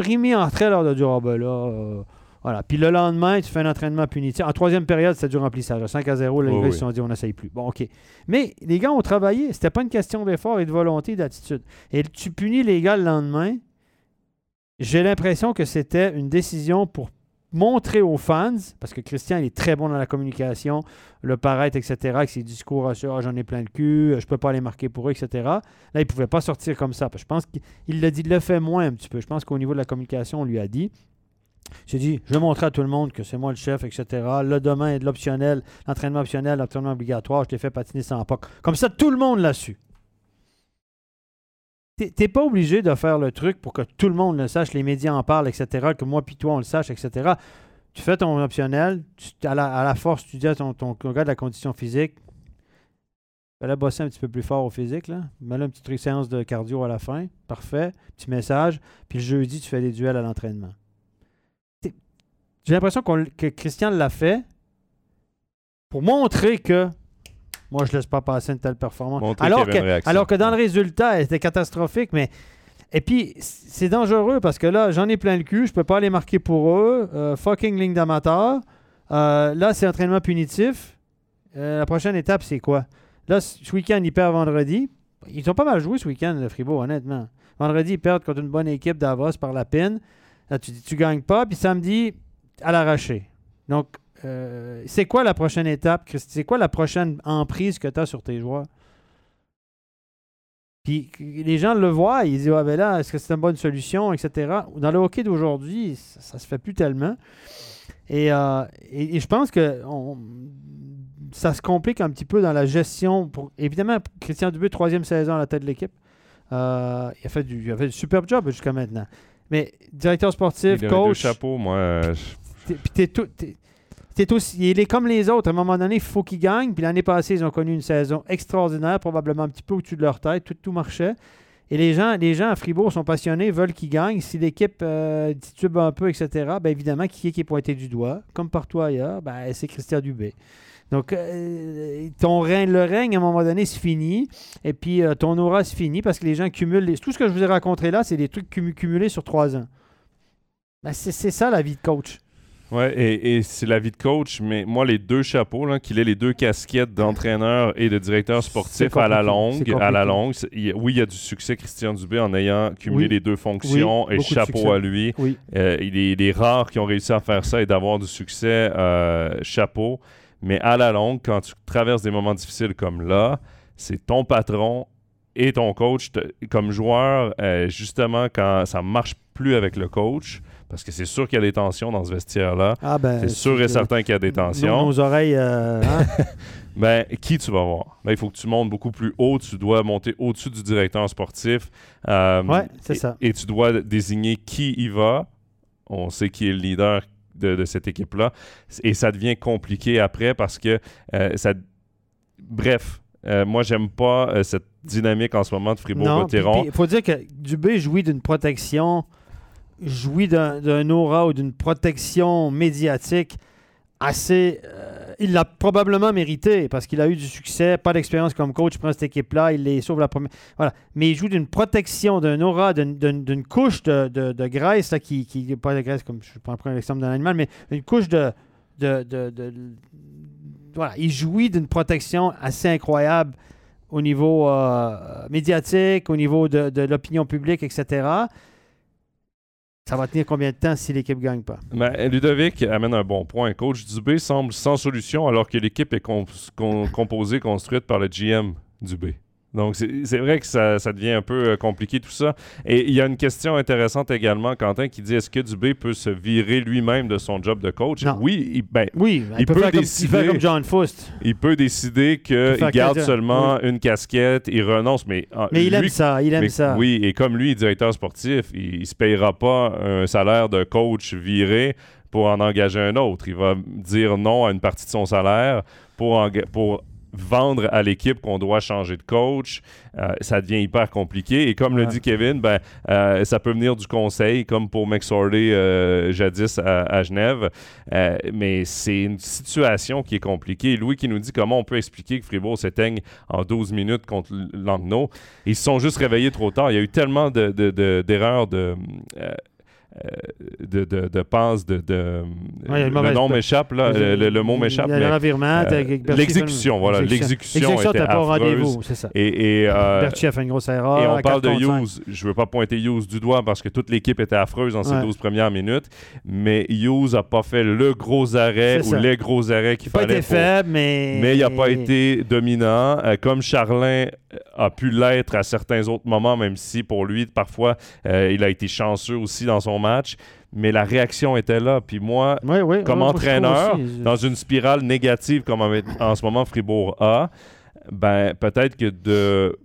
remis en trait lors de dire Ah ben là, euh, voilà. Puis le lendemain, tu fais un entraînement punitif. En troisième période, c'était du remplissage. À 5 à 0, les Oh gars oui. se sont dit on n'essaye plus. Bon, OK. Mais les gars ont travaillé. C'était pas une question d'effort et de volonté, d'attitude. Et tu punis les gars le lendemain. J'ai l'impression que c'était une décision pour montrer aux fans, parce que Christian il est très bon dans la communication, le paraître, etc., avec ses discours à Ah, j'en ai plein le cul, je peux pas les marquer pour eux, etc. Là, il pouvait pas sortir comme ça. parce que Je pense qu'il l'a dit, il le fait moins un petit peu. Je pense qu'au niveau de la communication, on lui a dit. J'ai dit, je vais montrer à tout le monde que c'est moi le chef, etc. Le demain de l'optionnel, l'entraînement optionnel, l'entraînement obligatoire, je t'ai fait patiner sans POC. Comme ça, tout le monde l'a su. T'es- pas obligé de faire le truc pour que tout le monde le sache, les médias en parlent, etc., que moi puis toi on le sache, etc. Tu fais ton optionnel, à, la, force, tu dis à ton, ton gars de la condition physique, fallait bosser un petit peu plus fort au physique, là. Mets-le une petite séance de cardio à la fin, parfait, petit message, puis le jeudi, tu fais des duels à l'entraînement. J'ai l'impression que Christian l'a fait pour montrer que moi, je laisse pas passer une telle performance. Montrer Alors que, alors que dans le résultat, elle était catastrophique, mais. Et puis, c'est dangereux parce que là, j'en ai plein le cul, je peux pas les marquer pour eux. Euh, fucking ligne d'amateur. Euh, là, c'est entraînement punitif. Euh, la prochaine étape, c'est quoi? Là, ce week-end, ils perdent vendredi. Ils ont pas mal joué ce week-end, le Fribourg, honnêtement. Vendredi, ils perdent contre une bonne équipe d'Avos par la peine. Là, tu dis, tu gagnes pas. Puis samedi, à l'arraché. Donc, euh, c'est quoi la prochaine étape, Christy? C'est quoi la prochaine emprise que tu as sur tes joueurs? Puis les gens le voient, ils disent, ah ben là, est-ce que c'est une bonne solution, etc. Dans le hockey d'aujourd'hui, ça, ça se fait plus tellement. Et, euh, et- et je pense que on- ça se complique un petit peu dans la gestion. Pour, évidemment, Christian Dubé, troisième saison à la tête de l'équipe. Euh, il, a fait du, il a fait du superbe job jusqu'à maintenant. Mais directeur sportif, avait deux coach, chapeaux, moi. je- Puis tout. aussi, il est comme les autres. À un moment donné, il faut qu'ils gagnent. Puis l'année passée, ils ont connu une saison extraordinaire, probablement un petit peu au-dessus de leur tête. Tout, tout marchait. Et les gens, les gens à Fribourg sont passionnés, veulent qu'ils gagnent. Si l'équipe euh, titube un peu, etc., bien évidemment, qui est qui pointé du doigt, comme partout ailleurs, ben, c'est Christian Dubé. Donc, euh, ton règne, le règne, à un moment donné, se finit. Et puis, euh, ton aura se finit parce que les gens cumulent. Tout ce que je vous ai raconté là, c'est des trucs cumu- cumulés sur trois ans. Ben, c'est ça, la vie de coach. Ouais, et, et c'est la vie de coach, mais moi, les deux chapeaux, qu'il ait les deux casquettes d'entraîneur et de directeur sportif à la longue, à la longue, il oui, il y a du succès, Christian Dubé, en ayant cumulé Oui. les deux fonctions Oui, et chapeau à lui. Oui. Euh, il, est, il est rare qui ont réussi à faire ça et d'avoir du succès, euh, chapeau. Mais à la longue, quand tu traverses des moments difficiles comme là, c'est ton patron et ton coach. Comme joueur, euh, justement, quand ça marche plus avec le coach, parce que c'est sûr qu'il y a des tensions dans ce vestiaire-là, Ah ben, c'est sûr et certain qu'il y a des tensions. nos oreilles. euh, hein? Ben, qui tu vas voir? Ben, il faut que tu montes beaucoup plus haut. Tu dois monter au-dessus du directeur sportif. Euh, Ouais, c'est ça. Et tu dois désigner qui y va. On sait qui est le leader de, de cette équipe-là. Et ça devient compliqué après parce que euh, ça. Bref, euh, moi, j'aime pas euh, cette dynamique en ce moment de Fribourg-Gotteron. il faut dire que Dubé jouit d'une protection, jouit d'un aura ou d'une protection médiatique assez. euh, il l'a probablement mérité parce qu'il a eu du succès, pas d'expérience comme coach, il prend cette équipe-là, il les sauve la première. Voilà. Mais il joue d'une protection, d'un aura, d'une- couche de, graisse, là, qui, qui. Pas de graisse, comme je prends un exemple d'un animal, mais une couche de. voilà. Il jouit d'une protection assez incroyable au niveau euh, médiatique, au niveau de l'opinion publique, etc. Ça va tenir combien de temps si l'équipe ne gagne pas? Ben, Ludovic amène un bon point. Coach Dubé semble sans solution alors que l'équipe est com- com- composée, construite par le GM Dubé. Donc, c'est vrai que ça, ça devient un peu euh, compliqué tout ça. Et il y a une question intéressante également, Quentin, qui dit est-ce que Dubé peut se virer lui-même de son job de coach? Non. Oui, il, ben, Oui, il, Il peut, peut faire comme, il décider- fait comme John Faust. il peut décider qu'il garde seulement une casquette, il renonce, mais, ah, Mais il aime ça, il aime mais- ça. Oui, et comme lui, directeur sportif, il, ne se payera pas un salaire de coach viré pour en engager un autre. Il va dire non à une partie de son salaire pour, pour vendre à l'équipe qu'on doit changer de coach. Euh, ça devient hyper compliqué. Et comme le dit Kevin, ben, euh, ça peut venir du conseil, comme pour McSorley euh, jadis à, à Genève. Euh, mais c'est une situation qui est compliquée. Louis qui nous dit comment on peut expliquer que Fribourg s'éteigne en 12 minutes contre Langnau. Ils se sont juste réveillés trop tard. Il y a eu tellement de- de- de- d'erreurs de, euh, de, de, de de, de- Ouais, il une le nom m'échappe, là, le, le- le mot m'échappe. Il y a euh, l'exécution, voilà, l'exécution était t'as pas rendez-vous, c'est ça. Et, et, euh, a fait une grosse erreur. et on parle de 4 contre 5. Hughes. Je veux pas pointer Hughes du doigt parce que toute l'équipe était affreuse dans ces Ouais. 12 premières minutes. Mais Hughes a pas fait le gros arrêt ou les gros arrêts qu'il Il n'a pas fallait. été pour- faible, mais. Mais il n'a pas été dominant. Euh, comme Charlin a pu l'être à certains autres moments, même si pour lui, parfois, euh, il a été chanceux aussi dans son match. Mais la réaction était là. Puis moi, Oui, oui. comme moi, je entraîneur, dans une spirale négative comme en, en ce moment Fribourg a, ben peut-être que de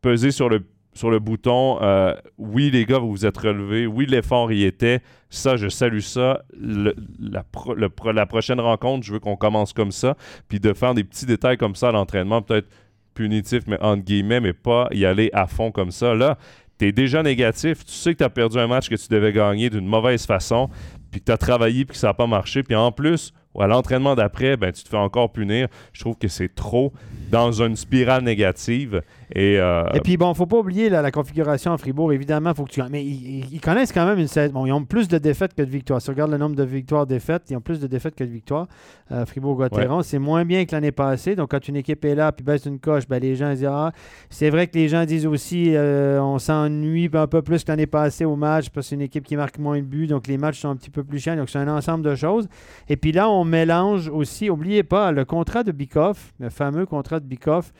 peser sur le sur le bouton, euh, oui les gars, vous vous êtes relevés, oui l'effort y était, ça je salue ça. Le- la, pro- le pro- la prochaine rencontre, je veux qu'on commence comme ça, puis de faire des petits détails comme ça à l'entraînement, peut-être punitif, mais entre guillemets, mais pas y aller à fond comme ça. Là, tu es déjà négatif, tu sais que tu as perdu un match que tu devais gagner d'une mauvaise façon, puis que tu as travaillé puis que ça n'a pas marché, puis en plus, à l'entraînement d'après, ben, tu te fais encore punir. Je trouve que c'est trop dans une spirale négative. Et, euh, Et puis, bon, faut pas oublier la, la configuration à Fribourg. Évidemment, faut que tu. Mais ils, connaissent quand même une saison. Bon, ils ont plus de défaites que de victoires. Si tu regardes le nombre de victoires-défaites, ils ont plus de défaites que de victoires. Euh, Fribourg-Gotteron, c'est moins bien que l'année passée. Donc, quand une équipe est là puis baisse une coche, ben, les gens disent Ah, c'est vrai que les gens disent aussi euh, on s'ennuie un peu plus que l'année passée au match parce que c'est une équipe qui marque moins de buts. Donc, les matchs sont un petit peu plus chiants. Donc, c'est un ensemble de choses. Et puis là, on mélange aussi, oubliez pas, le contrat de Bikoff, le fameux contrat de Bikoff,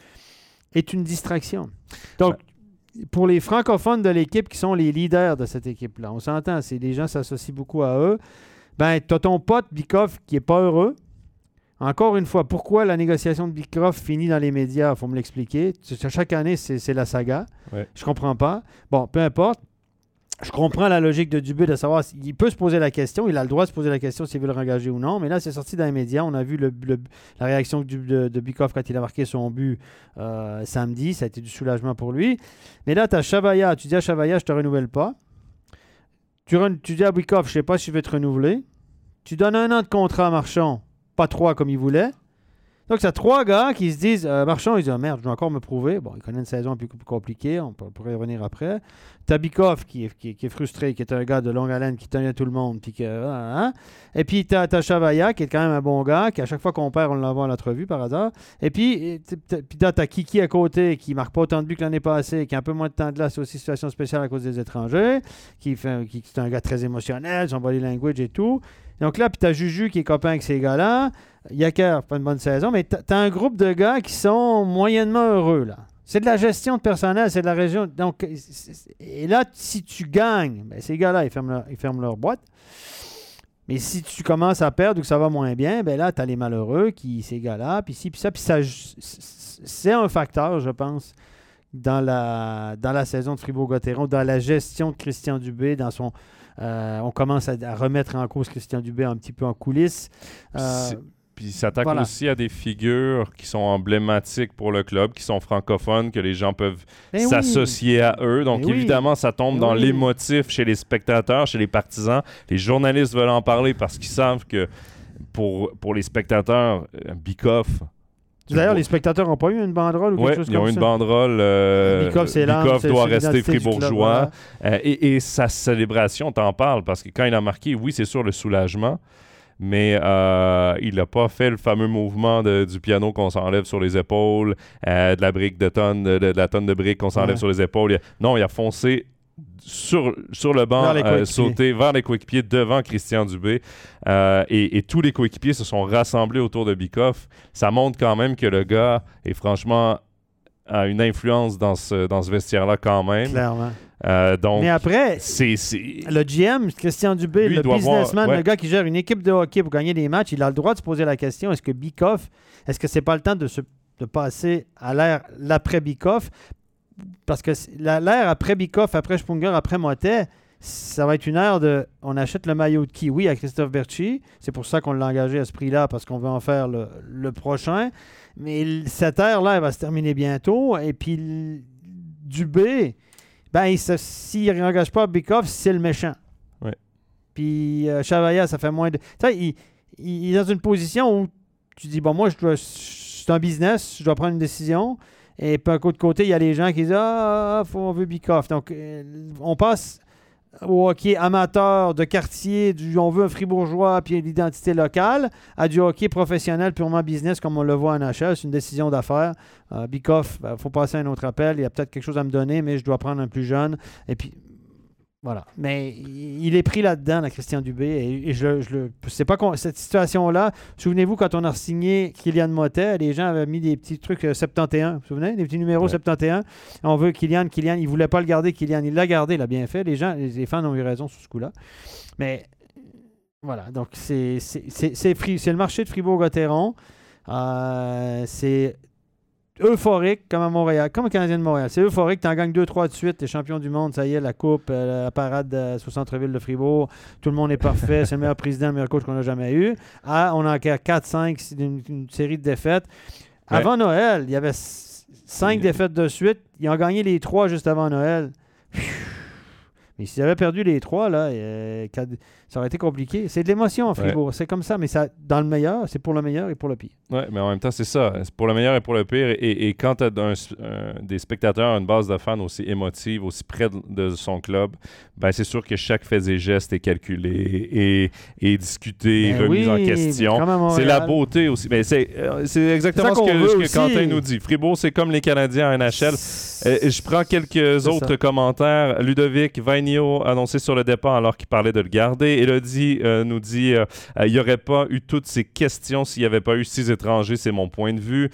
est une distraction. Donc, pour les francophones de l'équipe qui sont les leaders de cette équipe-là, on s'entend, c'est les gens s'associent beaucoup à eux. Ben, tu as ton pote Bikoff qui est pas heureux. Encore une fois, pourquoi la négociation de Bikoff finit dans les médias? Il faut me l'expliquer. Chaque année, c'est c'est la saga. Ouais. Je comprends pas. Bon, peu importe. Je comprends la logique de Dubé de savoir s'il peut se poser la question. Il a le droit de se poser la question s'il veut le rengager ou non. Mais là, c'est sorti dans les médias. On a vu la réaction de, Bikoff quand il a marqué son but euh, samedi. Ça a été du soulagement pour lui. Mais là, tu as. Tu dis à Chavaya, je te renouvelle pas. Tu dis à Bikoff, je sais pas si je vais te renouveler. Tu donnes un an de contrat à Marchand, pas trois comme il voulait. Donc, c'est trois gars qui se disent euh, Marchand, il dit Ah, merde, je dois encore me prouver. Bon, il connaît une saison un peu plus compliquée, on pourrait y revenir après. Tabikov, qui est, frustré, qui est un gars de longue haleine, qui tenait tout le monde. Puis que, ah, hein. Et puis, tu as, Chavaya, qui est quand même un bon gars, qui à chaque fois qu'on perd, on l'envoie à l'entrevue par hasard. Et puis, et t- t- puis là, tu as Kiki à côté, qui marque pas autant de buts que l'année passée, qui a un peu moins de temps de glace, aussi situation spéciale à cause des étrangers, qui est un gars très émotionnel, son body language et tout. Donc là, puis tu as Juju qui est copain avec ces gars-là. Yaker, pas une bonne saison, mais tu as un groupe de gars qui sont moyennement heureux, là. C'est de la gestion de personnel, c'est de la région. Donc, et là, si tu gagnes, ben, ces gars-là, ils ferment, leur, ils ferment leur boîte. Mais si tu commences à perdre ou que ça va moins bien, ben là, tu as les malheureux, qui, ces gars-là, puis ci, puis ça, puis ça, c'est un facteur, je pense, dans la, dans la saison de Fribourg-Gotteron, dans la gestion de Christian Dubé, dans son... euh, on commence à, à remettre en cause Christian Dubé un petit peu en coulisses. Euh, Puis il s'attaque voilà. aussi à des figures qui sont emblématiques pour le club, qui sont francophones, que les gens peuvent ben oui. s'associer à eux. Donc Ben oui. évidemment, ça tombe Ben dans oui. l'émotif chez les spectateurs, chez les partisans. Les journalistes veulent en parler parce qu'ils savent que pour, pour les spectateurs, euh, Bikoff... D'ailleurs, les spectateurs n'ont pas eu une banderole ou quelque Ouais, chose ils ont comme une ça? banderole. euh, doit rester club, fribourgeois. Euh, et, et sa célébration, t'en parles, parce que quand il a marqué, oui, c'est sûr le soulagement, mais euh, il n'a pas fait le fameux mouvement de- du piano qu'on s'enlève sur les épaules, euh, de la brique de tonne, de, de la tonne de briques qu'on s'enlève Ouais. sur les épaules. Il a- non, il a foncé sur, sur le banc, euh, sauté vers les coéquipiers devant Christian Dubé. Euh, et, et tous les coéquipiers se sont rassemblés autour de Bikoff. Ça montre quand même que le gars est franchement a une influence dans ce, dans ce vestiaire-là quand même. Clairement. Euh, donc, Mais après, c'est. le GM, Christian Dubé, Lui, le businessman, ouais. le gars qui gère une équipe de hockey pour gagner des matchs, il a le droit de se poser la question est-ce que Bikoff, est-ce que c'est pas le temps de, se, de passer à l'ère l'après Bikoff? Parce que l'ère après Bikoff, après Sprunger, après Motet, ça va être une ère de. On achète le maillot de Kiwi à Christophe Berchi. C'est pour ça qu'on l'a engagé à ce prix-là, parce qu'on veut en faire le, le prochain. Mais cette ère-là, elle va se terminer bientôt. Et puis, Dubé, ben, s'il n'engage pas Bikoff, c'est le méchant. Ouais. Puis euh, Chavaya, ça fait moins de. Tu sais, il, il- il est dans une position où tu dis bon, moi, je dois, c'est un business, je dois prendre une décision. Et puis, coup de côté, il y a les gens qui disent Ah, faut, on veut Bikoff. Donc, euh, on passe au hockey amateur de quartier, du on veut un fribourgeois puis l'identité locale, à du hockey professionnel purement business comme on le voit en NHL. C'est une décision d'affaires. Euh, Bikoff, il faut passer à un autre appel. Il y a peut-être quelque chose à me donner, mais je dois prendre un plus jeune. Et puis, voilà. Mais il est pris là-dedans, la Christian Dubé. Et, et je, je le. C'est pas cette situation-là. Souvenez-vous, quand on a signé Kylian Motet, les gens avaient mis des petits trucs euh, 71. Vous vous souvenez Des petits numéros Ouais. 71. On veut Kylian, Kylian. Il voulait pas le garder, Kylian. Il l'a gardé, il a bien fait. Les gens, les, fans ont eu raison sur ce coup-là. Mais voilà. Donc, c'est le marché de Fribourg-Gotteron. Euh, c'est euphorique comme à Montréal, comme au Canadien de Montréal. C'est euphorique, tu en gagnes 2-3 de suite, t'es champion du monde, ça y est, la coupe, euh, la parade euh, sur centre-ville de Fribourg, tout le monde est parfait, c'est le meilleur président, le meilleur coach qu'on a jamais eu. Ah, on a encore 4-5, c'est une, une série de défaites. Ouais. Avant Noël, il y avait 5 Il- défaites de suite, ils ont gagné les 3 juste avant Noël. Mais s'ils avaient perdu les 3, là, euh, quand- ça aurait été compliqué. C'est de l'émotion à Fribourg, c'est comme ça, mais ça, dans le meilleur, c'est pour le meilleur et pour le pire. Ouais, mais en même temps, c'est ça. C'est pour le meilleur et pour le pire. Et, et quand tu as des spectateurs, une base de fans aussi émotive, aussi près de, de son club, ben c'est sûr que chaque fait et geste est calculé et, et discuté, Ben remis en oui, question. C'est la beauté aussi. Mais c'est euh, c'est exactement ce que. Quentin nous dit. Fribourg, c'est comme les Canadiens en NHL. Euh, je prends quelques autres ça. commentaires. Ludovic Vainio annoncé sur le départ alors qu'il parlait de le garder. Elodie euh, nous dit euh, euh, il n'y aurait pas eu toutes ces questions s'il n'y avait pas eu six étrangers, c'est mon point de vue.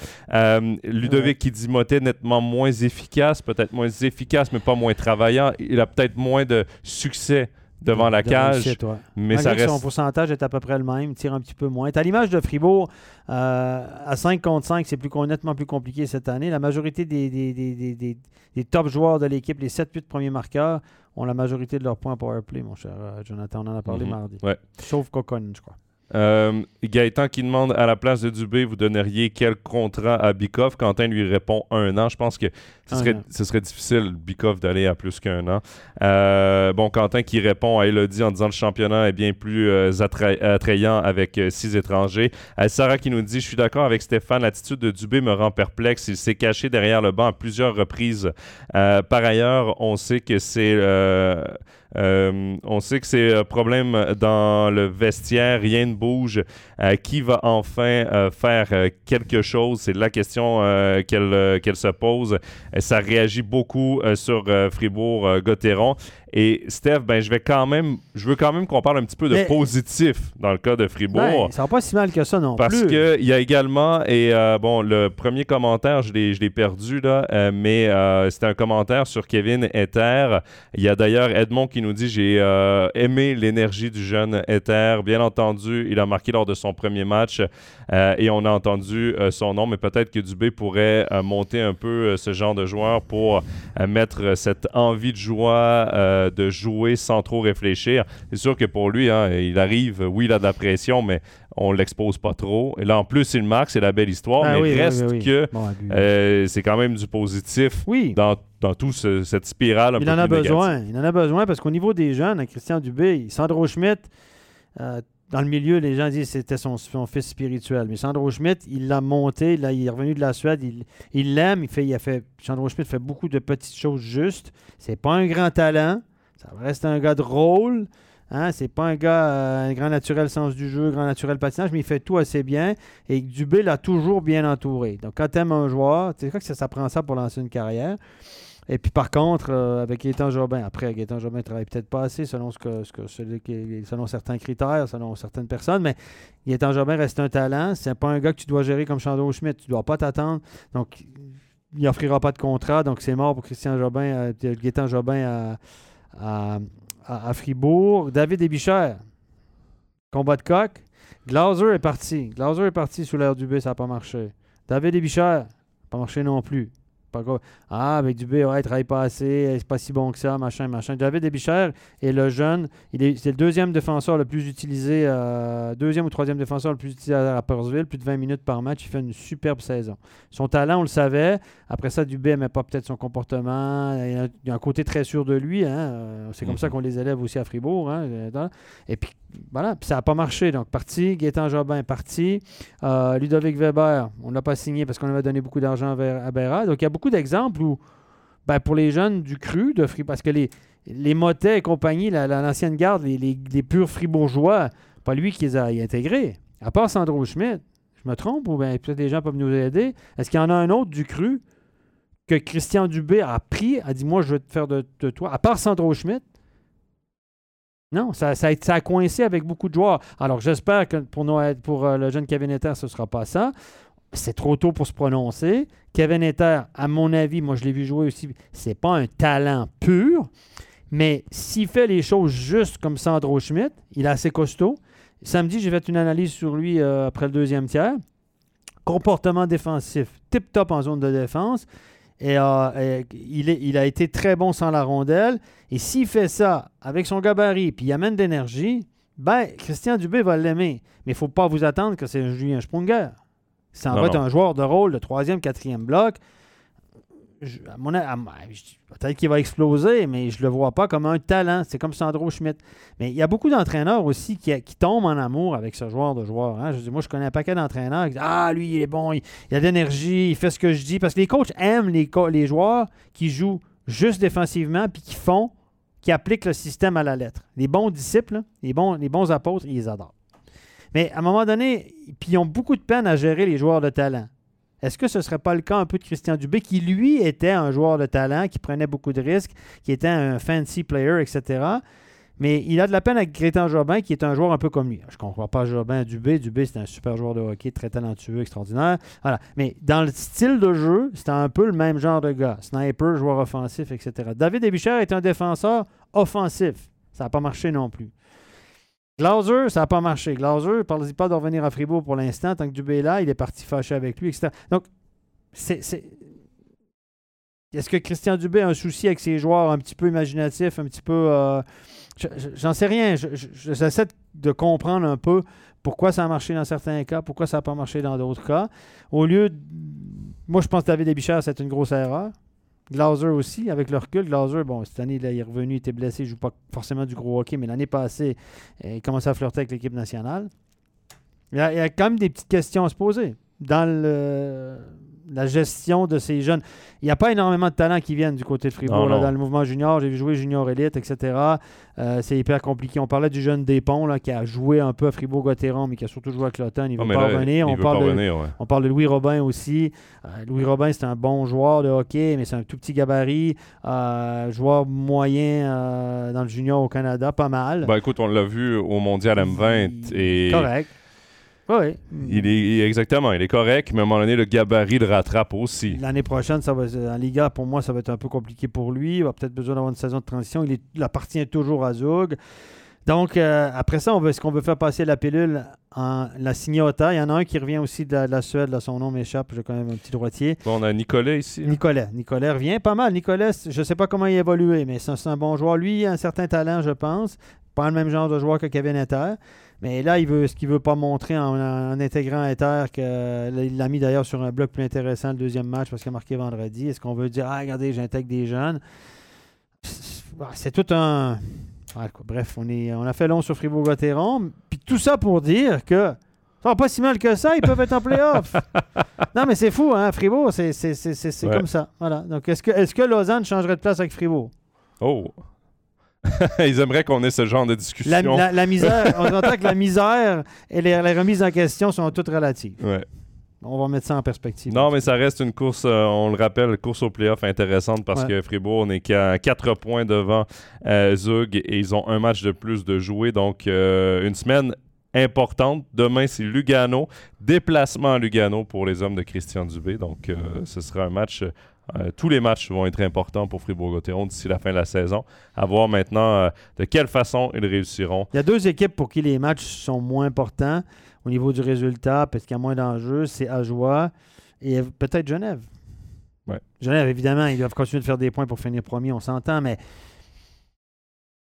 Ludovic qui dit Motet nettement moins efficace, peut-être moins efficace, mais pas moins travaillant. Il a peut-être moins de succès devant la cage, réussite, ouais. mais Malgré reste. Son pourcentage est à peu près le même, il tire un petit peu moins. À l'image de Fribourg, euh, à 5 contre 5, c'est plus, nettement plus compliqué cette année. La majorité des- des top joueurs de l'équipe, les 7-8 premiers marqueurs, ont la majorité de leurs points power play, mon cher euh, Jonathan. On en a parlé Mhm. mardi. Ouais. Sauf Cocon, je crois. Euh, Gaëtan qui demande à la place de Dubé, vous donneriez quel contrat à Bikoff Quentin lui répond un an. Je pense que ce serait, an. ce serait difficile, Bikoff, d'aller à plus qu'un an. Euh, bon, Quentin qui répond à Elodie en disant le championnat est bien plus euh, attra- attrayant avec euh, six étrangers. Sarah qui nous dit Je suis d'accord avec Stéphane, l'attitude de Dubé me rend perplexe. Il s'est caché derrière le banc à plusieurs reprises. Par ailleurs, on sait que c'est. Euh, euh, on sait que c'est un problème dans le vestiaire, rien ne bouge. Euh, qui va enfin euh, faire euh, quelque chose? C'est la question euh, qu'elle euh, se pose. Euh, ça réagit beaucoup euh, sur euh, Fribourg-Gotteron. Et Steph, ben, je vais quand même, je veux quand même qu'on parle un petit peu de Mais- positif dans le cas de Fribourg. Ben, ça va pas si mal que ça non Parce plus. qu'il y a également, et euh, bon, le premier commentaire, je l'ai perdu, là, euh, mais euh, c'était un commentaire sur Kevin Ether. Il y a d'ailleurs Edmond qui nous dit J'ai aimé l'énergie du jeune Ether. Bien entendu, il a marqué lors de son premier match euh, et on a entendu euh, son nom, mais peut-être que Dubé pourrait euh, monter un peu ce genre de joueur pour mettre cette envie de joie, de jouer sans trop réfléchir. C'est sûr que pour lui, hein, il arrive, oui, il a de la pression, mais on l'expose pas trop. Et là, en plus, il marque, c'est la belle histoire, Ben mais oui, reste oui, oui. que Bon, euh, c'est quand même du positif dans, dans toute cette spirale un Il peu en a négative. besoin. Il en a besoin parce qu'au niveau des jeunes, à Christian Dubé, Sandro Schmidt, euh, dans le milieu, les gens disent que c'était son, fils spirituel. Mais Sandro Schmidt, il l'a monté. Il est revenu de la Suède. Il l'aime. Il fait, a fait, Sandro Schmidt fait beaucoup de petites choses justes. C'est pas un grand talent. Ça reste un gars de rôle. Hein, c'est pas un gars, euh, un grand naturel sens du jeu, grand naturel patinage, mais il fait tout assez bien. Et Dubé l'a toujours bien entouré. Donc, quand tu aimes un joueur, tu sais quoi que ça, ça prend ça pour lancer une carrière. Et puis par contre, euh, avec Gaétan Jobin, après, Gaétan Jobin travaille peut-être pas assez selon, ce que, selon certains critères, selon certaines personnes, mais Gaétan Jobin reste un talent. C'est pas un gars que tu dois gérer comme Chandro Schmidt. Tu dois pas t'attendre. Donc, il n'offrira pas de contrat, donc c'est mort pour Christian Jobin, euh, Gaétan Jobin à, à, à, Fribourg. David Ebicher, combat de coq. Glauser est parti. Glauser est parti sous l'air du B, ça n'a pas marché. David Ebicher, pas marché non plus. Ah, avec Dubé, ouais, il travaille pas assez, c'est pas si bon que ça, machin, machin. David Ebicher est le jeune, il est, c'est le deuxième défenseur le plus utilisé, euh, deuxième ou troisième défenseur le plus utilisé à Purcellville, plus de 20 minutes par match. Il fait une superbe saison. Son talent, on le savait. Après ça, Dubé n'aimait pas peut-être son comportement. Il y a un côté très sûr de lui. Hein. C'est comme ça mhm. qu'on les élève aussi à Fribourg. Hein. Et puis, voilà, puis ça n'a pas marché. Donc, parti. Gaétan Jobin, parti. Euh, Ludovic Weber, on ne l'a pas signé parce qu'on avait donné beaucoup d'argent à Berra. Donc, il y a beaucoup d'exemples où, ben, pour les jeunes du cru, de Fribourg, parce que les, les Motet et compagnie, l'ancienne garde, les, les, purs fribourgeois, pas lui qui les a intégrés. À part Sandro Schmidt, je me trompe, ou bien peut-être des gens peuvent nous aider. Est-ce qu'il y en a un autre du cru que Christian Dubé a pris, a dit Moi, je vais te faire de, de toi, à part Sandro Schmidt? Non, ça, ça, a coincé avec beaucoup de joueurs. Alors, j'espère que pour, pour euh, le jeune Ether, ce ne sera pas ça. C'est trop tôt pour se prononcer. Kevin Ether, à mon avis, moi je l'ai vu jouer aussi, c'est pas un talent pur, mais s'il fait les choses juste comme Sandro Schmidt, il est assez costaud. Samedi, j'ai fait une analyse sur lui euh, après le deuxième tiers. Comportement défensif, tip-top en zone de défense. Euh, et, il, est, il, a été très bon sans la rondelle. Et s'il fait ça avec son gabarit, puis il amène d'énergie, ben, Christian Dubé va l'aimer. Mais il ne faut pas vous attendre que c'est un Julien Sprunger. Ça va être un joueur de rôle de troisième, quatrième bloc peut-être qu'il va exploser, mais je ne le vois pas comme un talent. C'est comme Sandro Schmidt. Mais il y a beaucoup d'entraîneurs aussi qui, tombent en amour avec ce joueur de joueur. Hein. Je moi, je connais un paquet d'entraîneurs qui disent Ah, lui, il est bon, il, a de l'énergie, il fait ce que je dis. Parce que les coachs aiment les, les joueurs qui jouent juste défensivement puis qui font, qui appliquent le système à la lettre. Les bons disciples, les bons, les bons apôtres, ils les adorent. Mais à un moment donné, ils ont beaucoup de peine à gérer les joueurs de talent. Est-ce que ce ne serait pas le cas un peu de Christian Dubé, qui lui était un joueur de talent, qui prenait beaucoup de risques, qui était un fancy player, etc. Mais il a de la peine avec Grétan Jobin, qui est un joueur un peu comme lui. Je ne comprends pas Jobin, Dubé. Dubé, c'est un super joueur de hockey, très talentueux, extraordinaire. Voilà. Mais dans le style de jeu, c'est un peu le même genre de gars. Sniper, joueur offensif, etc. David Ebicher est un défenseur offensif. Ça n'a pas marché non plus. Glauser, ça n'a pas marché. Glauser, parle-y pas de revenir à Fribourg pour l'instant. Tant que Dubé est là, il est parti fâché avec lui, etc. Donc, c'est. Est-ce que Christian Dubé a un souci avec ses joueurs un petit peu imaginatifs, un petit peu. Euh, j'en sais rien. J'essaie de comprendre un peu pourquoi ça a marché dans certains cas, pourquoi ça n'a pas marché dans d'autres cas. Au lieu. Moi, je pense que David Ebichard, c'est une grosse erreur. Glauser aussi, avec le recul. Glauser, bon, cette année, il est revenu, il était blessé, il ne joue pas forcément du gros hockey, mais l'année passée, il commençait à flirter avec l'équipe nationale. Il y, a, il y, a, quand même des petites questions à se poser dans le, la gestion de ces jeunes. Il n'y a pas énormément de talents qui viennent du côté de Fribourg dans le mouvement junior. J'ai vu jouer junior élite, etc. Euh, c'est hyper compliqué. On parlait du jeune Despont là, qui a joué un peu à Fribourg-Gotteron, mais qui a surtout joué à Cloton. Il ne veut pas revenir. On, parle de, on parle de Louis Robin aussi. Euh, Louis Robin, c'est un bon joueur de hockey, mais c'est un tout petit gabarit. Euh, joueur moyen dans le junior au Canada, pas mal. Ben, écoute, on l'a vu au Mondial M20. Et... Correct. Oui. Il est exactement, il est correct, mais à un moment donné, le gabarit le rattrape aussi. L'année prochaine, ça va en Liga, pour moi, ça va être un peu compliqué pour lui. Il va peut-être besoin d'avoir une saison de transition. Il, est, appartient toujours à Zug. Donc, euh, après ça, on veut, est-ce qu'on veut faire passer la pilule en la signota? Il y en a un qui revient aussi de la, Suède, là, son nom m'échappe, j'ai quand même un petit droitier. Bon, on a Nicolas ici. Nicolas. Nicolas revient pas mal. Nicolas, je ne sais pas comment il a évolué, mais c'est un, bon joueur. Lui, il a un certain talent, je pense. Pas le même genre de joueur que Kevin Etter. Mais là, il veut, ce qu'il ne veut pas montrer en, intégrant Ether, qu'il l'a mis d'ailleurs sur un bloc plus intéressant le deuxième match parce qu'il a marqué vendredi. Est-ce qu'on veut dire, ah, regardez, j'intègre des jeunes? C'est tout un. bref, on, est, on a fait long sur Fribourg-Gotteron. Puis tout ça pour dire que. Pas si mal que ça, ils peuvent être en playoff. non, mais c'est fou, hein, Fribourg, c'est comme ça. Voilà. Donc, est-ce que, est que Lausanne changerait de place avec Fribourg? Oh! Ils aimeraient qu'on ait ce genre de discussion. La, misère, on entend que la misère et les, remises en question sont toutes relatives. Ouais. On va mettre ça en perspective. Non, mais ça reste une course, euh, on le rappelle, course au playoff intéressante parce que Fribourg n'est qu'à 4 points devant euh, Zug et ils ont un match de plus de jouer. Donc, euh, une semaine importante. Demain, c'est Lugano. Déplacement à Lugano pour les hommes de Christian Dubé. Donc, euh, ce sera un match. Euh, tous les matchs vont être importants pour Fribourg-Gotteron d'ici la fin de la saison. À voir maintenant euh, de quelle façon ils réussiront. Il y a deux équipes pour qui les matchs sont moins importants au niveau du résultat, parce qu'il y a moins d'enjeux. C'est Ajoie et peut-être Genève. Ouais. Genève, évidemment, ils doivent continuer de faire des points pour finir premier, on s'entend, mais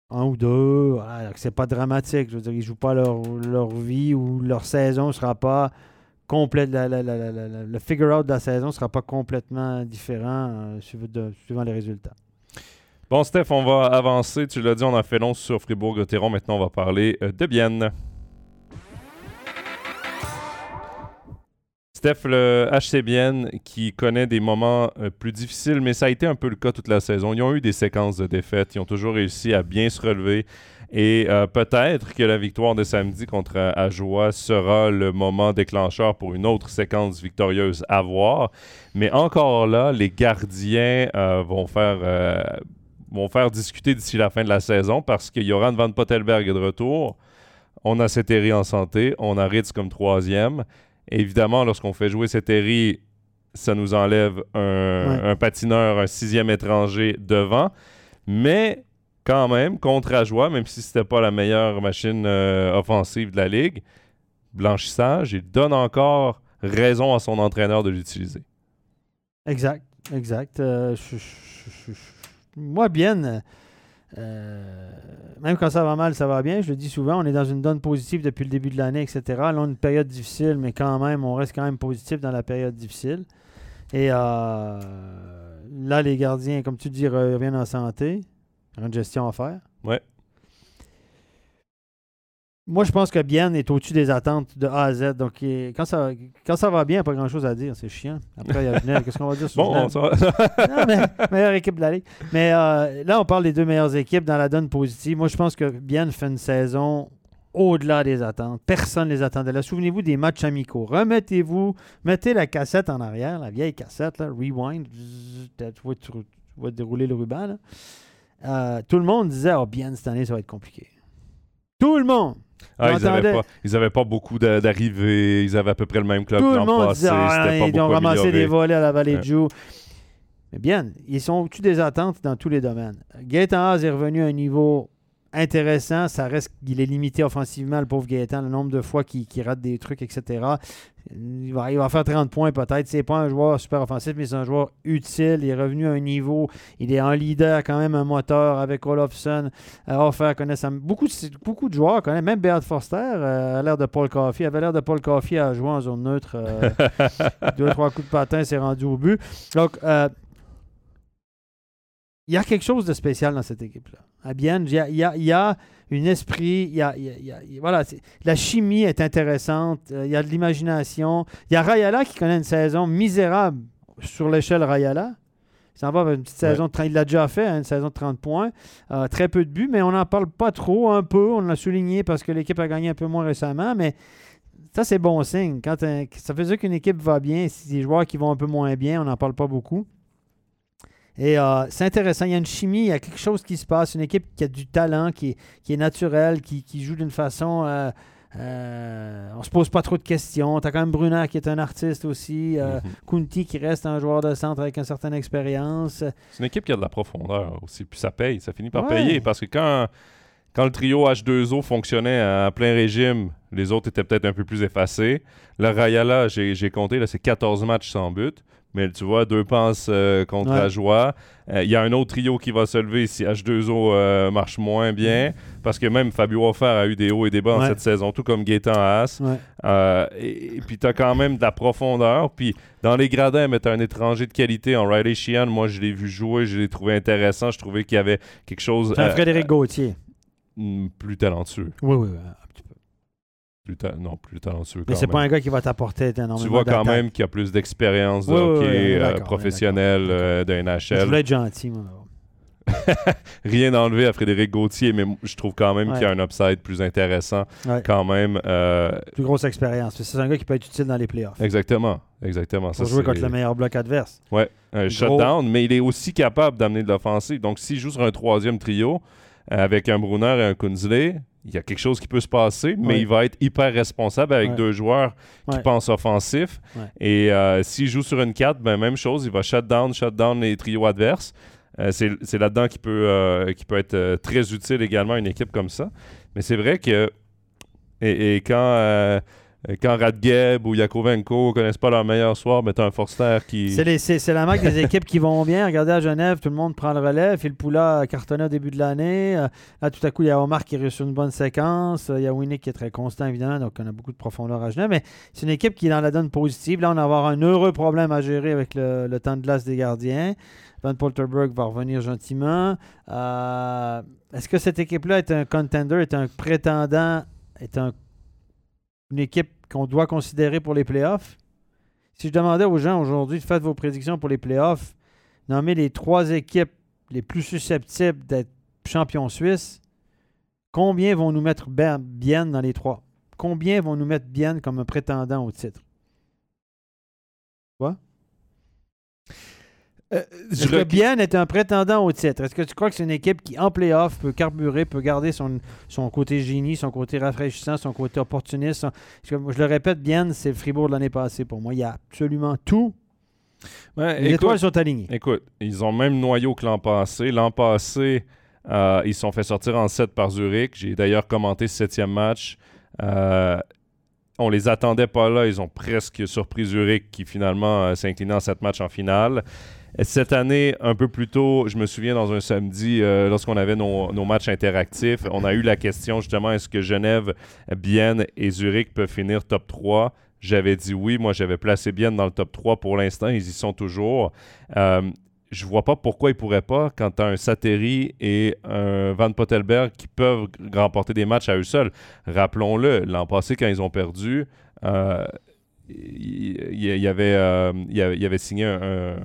un ou deux, voilà, c'est pas dramatique. Je veux dire, ils jouent pas leur, leur vie ou leur saison ne sera pas complète. le figure-out de la saison ne sera pas complètement différent euh, suivant les résultats. Bon, Steph, on va avancer. Tu l'as dit, on a fait long sur Fribourg-Gotteron. Maintenant, on va parler euh, de Bienne. Steph, le HC Bienne qui connaît des moments euh, plus difficiles, mais ça a été un peu le cas toute la saison. Ils ont eu des séquences de défaites. Ils ont toujours réussi à bien se relever. Et euh, peut-être que la victoire de samedi contre euh, Ajoie sera le moment déclencheur pour une autre séquence victorieuse à voir. Mais encore là, les gardiens vont faire vont faire discuter d'ici la fin de la saison parce que Joran Van Pottelberg est de retour. On a Seteri en santé. On a Ritz comme troisième. Évidemment, lorsqu'on fait jouer Seteri, ça nous enlève un, Ouais. un patineur, un sixième étranger devant. Mais quand même, contre Ajoie, même si c'était pas la meilleure machine euh, offensive de la ligue, blanchissage, il donne encore raison à son entraîneur de l'utiliser. Exact, exact. Euh, je- je- je- je- moi, bien, euh, même quand ça va mal, ça va bien. Je le dis souvent, on est dans une donne positive depuis le début de l'année, etc. Là, une période difficile, mais quand même, on reste quand même positif dans la période difficile. Et euh, là, les gardiens, comme tu dis, reviennent en santé. Une gestion à faire. Ouais. Moi, je pense que Bien est au-dessus des attentes de A à Z. Donc, il- quand ça, quand ça va bien, il n'y a pas grand-chose à dire. C'est chiant. Après, il y a Genève. Qu'est-ce qu'on va dire sur Bon, Genève? on s'en- Non, mais meilleure équipe de la Ligue. Mais euh, là, on parle des deux meilleures équipes dans la donne positive. Moi, je pense que Bien fait une saison au-delà des attentes. Personne ne les attendait là. Souvenez-vous des matchs amicaux. Remettez-vous, mettez la cassette en arrière, la vieille cassette, là, rewind. Zzz, Tu vois, tu- dérouler le ruban. là. Euh, tout le monde disait Oh, Bien, cette année, ça va être compliqué. Tout le monde. Ah, ils n'avaient pas, ils avaient pas beaucoup d'a- d'arrivées. Ils avaient à peu près le même club Tout le monde passé. disait Ah, pas ils ont ramassé des volets à la vallée Ouais. de Joux. Mais bien, ils sont au-dessus des attentes dans tous les domaines. Gaëtan Haas est revenu à un niveau intéressant. Ça reste qu'il est limité offensivement, le pauvre Gaëtan, le nombre de fois qu'il qu'il rate des trucs, etc. Il va, il va faire 30 points peut-être. C'est pas un joueur super offensif, mais c'est un joueur utile. Il est revenu à un niveau. Il est un leader, quand même, un moteur avec Olofsson. Euh, Offer connaît ça. Beaucoup, de- beaucoup de joueurs connaissent. Même Beat Forster euh, a l'air de Paul Coffey. avait l'air de Paul Coffey à jouer en zone neutre. euh, deux, trois coups de patin, c'est rendu au but. Donc, euh, il y a quelque chose de spécial dans cette équipe-là. À Bienne, il y a, y a- il y a un esprit, il y a, y voilà, la chimie est intéressante, euh, il y a de l'imagination. Il y a Rayala qui connaît une saison misérable sur l'échelle Rayala. Il s'en va une petite saison de 30 Il l'a déjà fait, hein, une saison de 30 points. Euh, très peu de buts, mais on n'en parle pas trop, un peu. On l'a souligné parce que l'équipe a gagné un peu moins récemment, mais ça, c'est bon signe. Quand ça veut dire qu'une équipe va bien, si des joueurs qui vont un peu moins bien, on n'en parle pas beaucoup. Et euh, c'est intéressant, il y a une chimie, il y a quelque chose qui se passe, une équipe qui a du talent, qui est, qui est naturelle, qui, qui joue d'une façon... euh, euh, on se pose pas trop de questions. Tu as quand même Brunner qui est un artiste aussi. euh, Mhm. Kunti qui reste un joueur de centre avec une certaine expérience. C'est une équipe qui a de la profondeur aussi. Puis ça paye. Ça finit par Ouais. payer. Parce que quand, quand le trio H2O fonctionnait à plein régime, les autres étaient peut-être un peu plus effacés. Le Rayala, j'ai j'ai compté, là, c'est 14 matchs sans but. Mais tu vois, deux passes euh, contre Ouais. Ajoie. Euh, Il y a un autre trio qui va se lever si H2O euh, marche moins bien. Parce que même Fabio Offer a eu des hauts et des bas Ouais. cette saison, tout comme Gaétan Haas. Ouais. Et, et puis tu as quand même de la profondeur. Puis dans les gradins, mais tu un étranger de qualité en Riley Sheehan. Moi, je l'ai vu jouer, je l'ai trouvé intéressant. Je trouvais qu'il y avait quelque chose C'est un Frédéric Gauthier. euh, plus talentueux. Oui, oui, oui, un petit peu. Plus ta- non, plus talentueux. Mais c'est pas un gars qui va t'apporter énormément Tu vois quand même qu'il y a plus d'expérience de Oui, hockey euh, professionnel euh, d'un Je NHL. voulais être gentil, moi. Rien enlevé à Frédéric Gauthier, mais je trouve quand même Ouais. qu'il y a un upside plus intéressant Ouais. quand même. euh, Plus grosse expérience. C'est un gars qui peut être utile dans les playoffs. exactement. Exactement. Pour Ça, jouer contre le meilleur bloc adverse. Ouais, un shutdown, mais il est aussi capable d'amener de l'offensive. Donc, s'il joue sur un troisième trio avec un Brunner et un Kunzle, il y a quelque chose qui peut se passer, mais Ouais. il va être hyper responsable avec Ouais. deux joueurs qui Ouais. pensent offensif. Et euh, s'il joue sur une 4, ben, même chose, il va shut down, shut down les trios adverses. Euh, c'est c'est là-dedans qu'il peut, euh, qui peut être très utile également à une équipe comme ça. Mais c'est vrai que et, et quand, quand Radgeb ou Yakovenko connaissent pas leur meilleur soir, ben, t'as un Forster qui... C'est la marque des équipes qui vont bien. Regardez à Genève, tout le monde prend le relais. Phil Poula cartonné au début de l'année. Euh, Là, tout à coup, il y a Omar qui réussit une bonne séquence. Euh, Il y a Winnick qui est très constant, évidemment. Donc, on a beaucoup de profondeur à Genève. Mais c'est une équipe qui est dans la donne positive. Là, on va avoir un heureux problème à gérer avec le, le temps de glace des gardiens. Van Polterberg va revenir gentiment. Euh, Est-ce que cette équipe-là est un contender, est un prétendant, est un- une équipe qu'on doit considérer pour les playoffs? Si je demandais aux gens aujourd'hui, faites vos prédictions pour les playoffs, nommez les trois équipes les plus susceptibles d'être champions suisses, combien vont nous mettre bien dans les trois? Combien vont nous mettre bien comme un prétendant au titre? Euh, Bien est un prétendant au titre? Est-ce que tu crois que c'est une équipe qui, en playoff, peut carburer, peut garder son, son côté génie, son côté rafraîchissant, son côté opportuniste? son- parce que Je le répète, Bien, c'est le Fribourg de l'année passée pour moi. Il y a absolument tout. Ouais, Les écoute, étoiles sont alignées. Écoute, ils ont même noyau que l'an passé. L'an passé, euh, ils se sont fait sortir en 7 par Zurich. J'ai d'ailleurs commenté ce septième match. Euh, on les attendait pas là. Ils ont presque surpris Zurich qui finalement euh, s'inclinait en 7 matchs en finale. Et Cette année, un peu plus tôt, je me souviens dans un samedi, euh, lorsqu'on avait nos, matchs interactifs, on a eu la question justement est-ce que Genève, Bienne et Zurich peuvent finir top 3 J'avais dit oui. Moi, j'avais placé Bienne dans le top 3 pour l'instant. Ils y sont toujours. Euh, je vois pas pourquoi ils pourraient pas quand tu un Sateri et un Van Pottelberg qui peuvent remporter des matchs à eux seuls. Rappelons-le, l'an passé, quand ils ont perdu, euh, il, il- il y avait, euh, il y avait, il y avait signé un, un-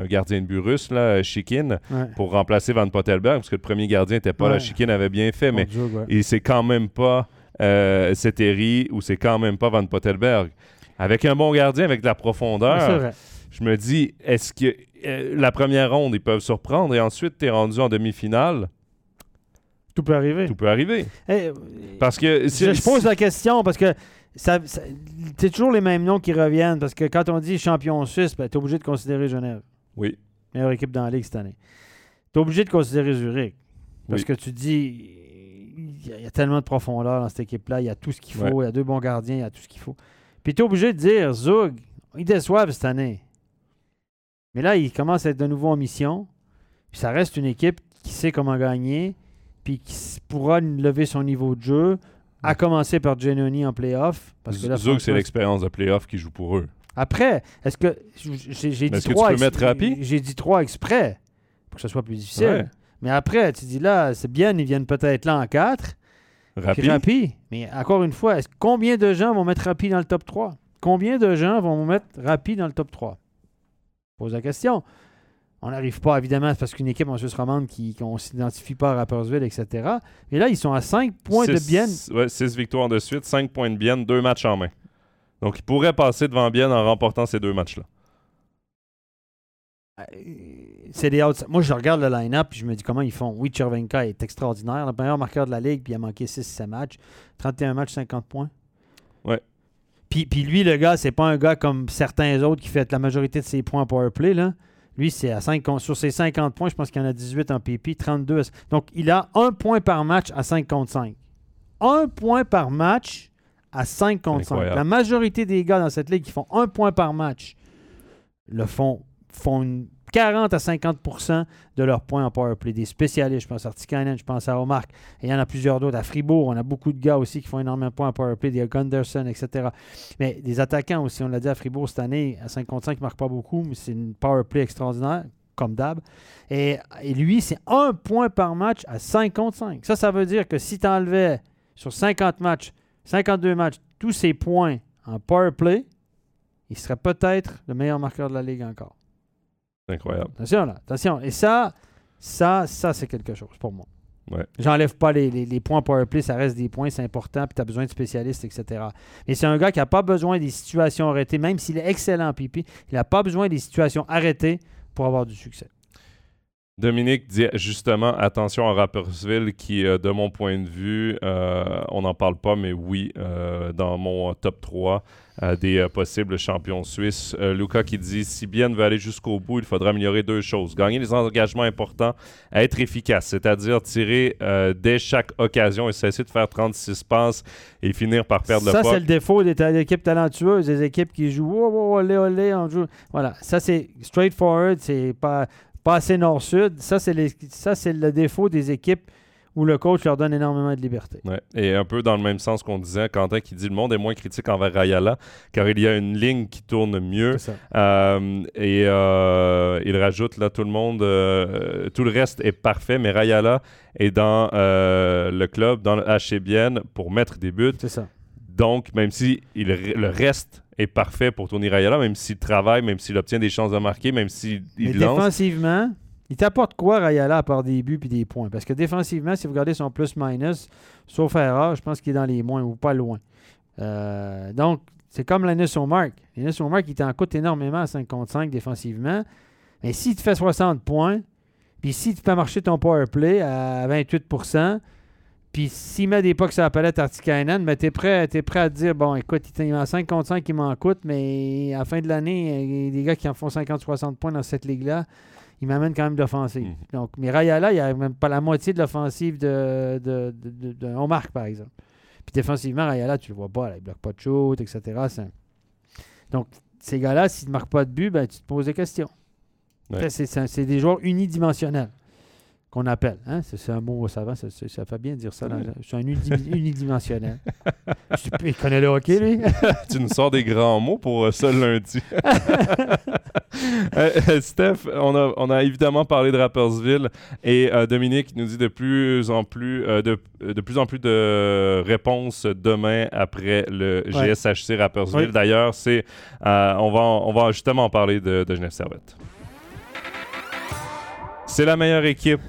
un gardien de but russe, là, Chikin, Ouais. pour remplacer Van Pottelberg, parce que le premier gardien n'était pas là. Chikin avait bien fait, mais ouais. et c'est quand même pas euh, Seteri ou c'est quand même pas Van Pottelberg. Avec un bon gardien, avec de la profondeur, je me dis, est-ce que euh, la première ronde, ils peuvent surprendre et ensuite, tu es rendu en demi-finale? Tout peut arriver. Tout peut arriver. Eh, Parce que si- je, je pose la question parce que ça, ça- c'est toujours les mêmes noms qui reviennent. Parce que quand on dit champion suisse, ben, tu es obligé de considérer Genève. Oui. Meilleure équipe dans la ligue cette année. Tu es obligé de considérer Zurich. Parce Oui. que tu dis, il y, a- il y a tellement de profondeur dans cette équipe-là. Il y a tout ce qu'il faut. Il y a deux bons gardiens. Il y a tout ce qu'il faut. Puis tu es obligé de dire, Zug, ils déçoivent cette année. Mais là, ils commencent à être de nouveau en mission. Puis ça reste une équipe qui sait comment gagner. Puis qui pourra lever son niveau de jeu. À commencer par Giannoni en playoff. Parce que là, Zug, c'est l'expérience de playoff qui joue pour eux. après, est-ce que j'ai dit est-ce que tu trois peux mettre? J'ai dit trois exprès pour que ce soit plus difficile. Ouais. Mais après, tu dis là, c'est bien, ils viennent peut-être là en 4. Rapide. Puis Rapi. Mais encore une fois, est-ce- combien de gens vont mettre Rapi dans le top 3 Combien de gens vont mettre Rapi dans le top 3 Pose la question. On n'arrive pas, évidemment, c'est parce qu'une équipe en Suisse romande qui qu'on ne s'identifie pas à Rapperswil, etc. Mais là, ils sont à 5 points de Six- bien. Ouais, 6 victoires de suite, 5 points de Bienne, 2 matchs en main. Donc, ils pourraient passer devant Bienne en remportant ces deux matchs-là. Euh, c'est des outs- Moi, je regarde le line-up et je me dis comment ils font. Oui, Chervenka est extraordinaire, le meilleur marqueur de la ligue, puis il a manqué 6-7 matchs. 31 matchs, 50 points. Ouais. Puis, puis lui, le gars, c'est pas un gars comme certains autres qui fait la majorité de ses points en powerplay. Là. Lui, c'est à 5, sur ses 50 points, je pense qu'il y en a 18 en PP, 32. à- Donc, il a un point par match à 5 contre 5. Un point par match à 5 contre 5. Incroyable. La majorité des gars dans cette ligue qui font un point par match le font, font une 40 à 50% de leurs points en powerplay. Des spécialistes, je pense à Artikainen, je pense à Omark. Et il y en a plusieurs d'autres. À Fribourg, on a beaucoup de gars aussi qui font énormément de points en powerplay, des Gunderson, etc. Mais des attaquants aussi, on l'a dit à Fribourg cette année, à 5 contre 5, ils ne marquent pas beaucoup, mais c'est une powerplay extraordinaire, comme d'hab. Et, lui, c'est un point par match à 5 contre 5. Ça, ça veut dire que si tu enlevais sur 50 matchs, 52 matchs, tous ses points en powerplay, il serait peut-être le meilleur marqueur de la ligue encore. Incroyable. Attention là, attention. Et ça, ça, ça, c'est quelque chose pour moi. Ouais. J'enlève pas les, les, les points powerplay, ça reste des points, c'est important, puis tu as besoin de spécialistes, etc. Mais c'est un gars qui n'a pas besoin des situations arrêtées, même s'il est excellent en pipi, il n'a pas besoin des situations arrêtées pour avoir du succès. Dominique dit justement attention à Rappersville qui, euh, de mon point de vue, euh, on n'en parle pas, mais oui, euh, dans mon top 3 des possibles champions suisses. Luca qui dit si bien veut aller jusqu'au bout, il faudra améliorer deux choses. Gagner les engagements importants, être efficace, c'est-à-dire tirer dès chaque occasion et cesser de faire 36 passes et finir par perdre ça, le Ça, c'est le défaut des, équipes talentueuses, des équipes qui jouent oh, oh, oh olé, olé, on joue. Voilà, ça c'est straightforward, c'est pas pas assez nord-sud. Ça, c'est le défaut des équipes où le coach leur donne énormément de liberté. Ouais. Et un peu dans le même sens qu'on disait, Quentin qui dit le monde est moins critique envers Rayala, car il y a une ligne qui tourne mieux. Euh, et euh, il rajoute là tout le monde, euh, tout le reste est parfait, mais Rayala est dans le club, dans le HCBN pour mettre des buts. C'est ça. Donc, même si il, le reste est parfait pour Tony Rayala, même s'il travaille, même s'il obtient des chances de marquer, même s'il il lance. Défensivement, il t'apporte quoi Rayala à part des buts et des points? Parce que défensivement, si vous regardez son plus-minus, sauf erreur, je pense qu'il est dans les moins ou pas loin. Euh, donc, c'est comme Linus O'Mark. Linus O'Mark, il t'en coûte énormément à 5 contre 5 défensivement. Mais si tu fais 60 points, puis si tu fais marcher ton power play à 28 puis s'il met des pucks sur la palette Artikainen, mais t'es prêt, es prêt à te dire bon, écoute, il en 5 contre 5 qui m'en coûte, mais à la fin de l'année, il des gars qui en font 50-60 points dans cette ligue-là. Il m'amène quand même de l'offensive. Mhm. Donc, mais Rayala, il n'y a même pas la moitié de l'offensive de, de, On marque, par exemple. Puis défensivement, Rayala, tu le vois pas, il ne bloque pas de shoot, etc. Donc, ces gars-là, s'ils ne marquent pas de but, ben, tu te poses des questions. C'est des joueurs unidimensionnels qu'on appelle. Hein? C'est un mot savant, ça, ça, fait bien dire ça. C'est un unidimensionnel. il connaît le hockey, lui? tu nous sors des grands mots pour euh, ça lundi. Euh, euh, Steph, on a, on a, évidemment parlé de Rappersville et Dominique nous dit de plus en plus de, de, plus en plus de réponses demain après le GSHC Rappersville. D'ailleurs, c'est on, va, on va justement parler de, de Genève Servette. C'est la meilleure équipe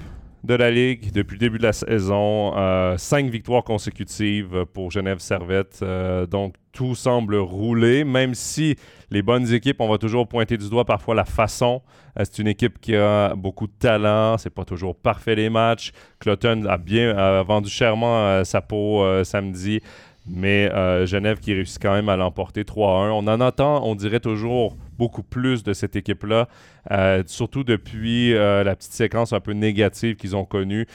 de la Ligue depuis le début de la saison. Euh, cinq victoires consécutives pour Genève Servette. Euh, donc, tout semble rouler, même si les bonnes équipes, on va toujours pointer du doigt parfois la façon. Euh, c'est une équipe qui a beaucoup de talent. C'est pas toujours parfait les matchs. Cloton a bien vendu chèrement sa peau samedi. Mais Genève qui réussit quand même à l'emporter 3-1. On en attend, on dirait toujours beaucoup plus de cette équipe-là, euh, surtout depuis euh, la petite séquence un peu négative qu'ils ont connue.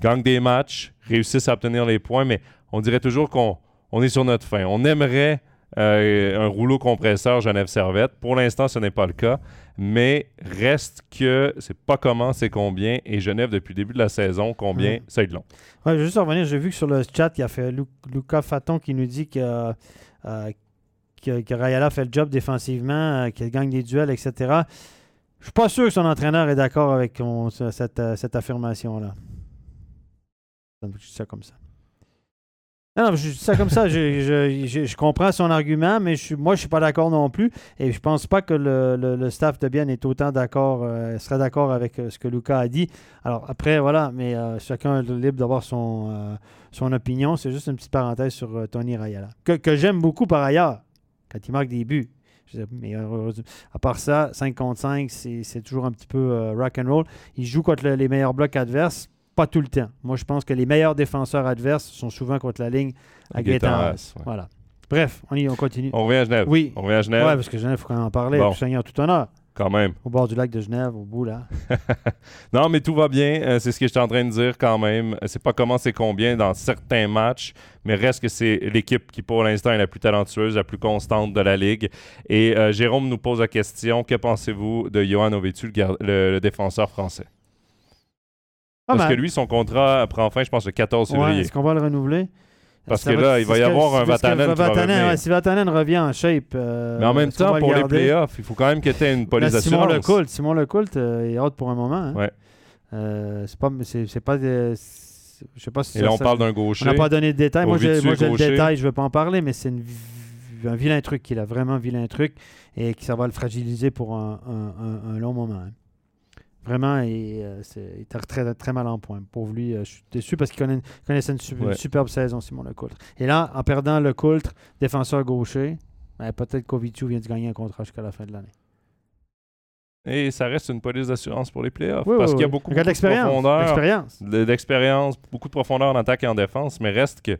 Gagnent des matchs, réussissent à obtenir les points, mais on dirait toujours qu'on on est sur notre fin. On aimerait euh, un rouleau compresseur Genève Servette. Pour l'instant, ce n'est pas le cas, mais reste que c'est pas comment, c'est combien. Et Genève, depuis le début de la saison, combien, ça de long. Ouais, juste revenir, j'ai vu que sur le chat, il y a fait Lucas Faton qui nous dit que que, Rayala fait le job défensivement, euh, qu'il gagne des duels, etc. Je suis pas sûr que son entraîneur est d'accord avec cette, euh, cette affirmation-là. Je ça comme ça. Non, je dis ça comme ça. Je, comprends son argument, mais moi, je suis pas d'accord non plus. Et je pense pas que le, staff de Bien est autant d'accord, euh, d'accord avec ce que Lucas a dit. Alors, après, voilà, mais chacun est libre d'avoir son, son opinion. C'est juste une petite parenthèse sur Tony Rayala. que j'aime beaucoup par ailleurs quand il marque des buts. Mais à part ça, 5 contre 5, c'est toujours un petit peu euh, rock and roll. Il joue contre les meilleurs blocs adverses, pas tout le temps. Moi, je pense que les meilleurs défenseurs adverses sont souvent contre la ligne à Gaétan. Voilà. Bref, on, y, on continue. On revient à Genève. Oui. On revient à Genève. Oui, parce que Genève, il faut quand même en parler. Bon. Seigneur, tout honneur. Quand même. Au bord du lac de Genève, au bout là. non, mais tout va bien. Euh, c'est ce que je suis en train de dire quand même. C'est pas comment c'est combien dans certains matchs, mais reste que c'est l'équipe qui pour l'instant est la plus talentueuse, la plus constante de la ligue. Et euh, Jérôme nous pose la question que pensez-vous de Johan Ovetu, le, défenseur français? Parce que lui, son contrat prend fin, je pense, le 14 février. Est-ce qu'on va le renouveler? Parce que là, il va y avoir un Vatanen qui va Si Vatanen revient en shape... Euh, mais en même temps, pour les playoffs, il faut quand même que tu aies une police Simon Lecoult, Simon Lecoult, euh, il est hâte pour un moment. Hein. Ouais. Euh, c'est pas... C'est pas je sais pas si Et là, on parle d'un gaucher. On n'a pas donné de détails. Moi, j'ai le détail, je ne veux pas en parler, mais c'est un vilain truc qu'il a, vraiment un vilain truc, et que ça va le fragiliser pour un, un, un long moment. Hein. Vraiment, il, euh, était très, très mal en point. Pauvre lui, euh, je suis déçu parce qu'il connaissait une, superbe saison, Simon Lecoultre. Et là, en perdant Lecoultre, défenseur gaucher, ben, peut-être qu'Ovitu vient de gagner un contrat jusqu'à la fin de l'année. Et ça reste une police d'assurance pour les playoffs. Oui, parce oui, qu'il y a beaucoup, de beaucoup de l'expérience. profondeur, d'expérience, beaucoup de profondeur en attaque et en défense, mais reste que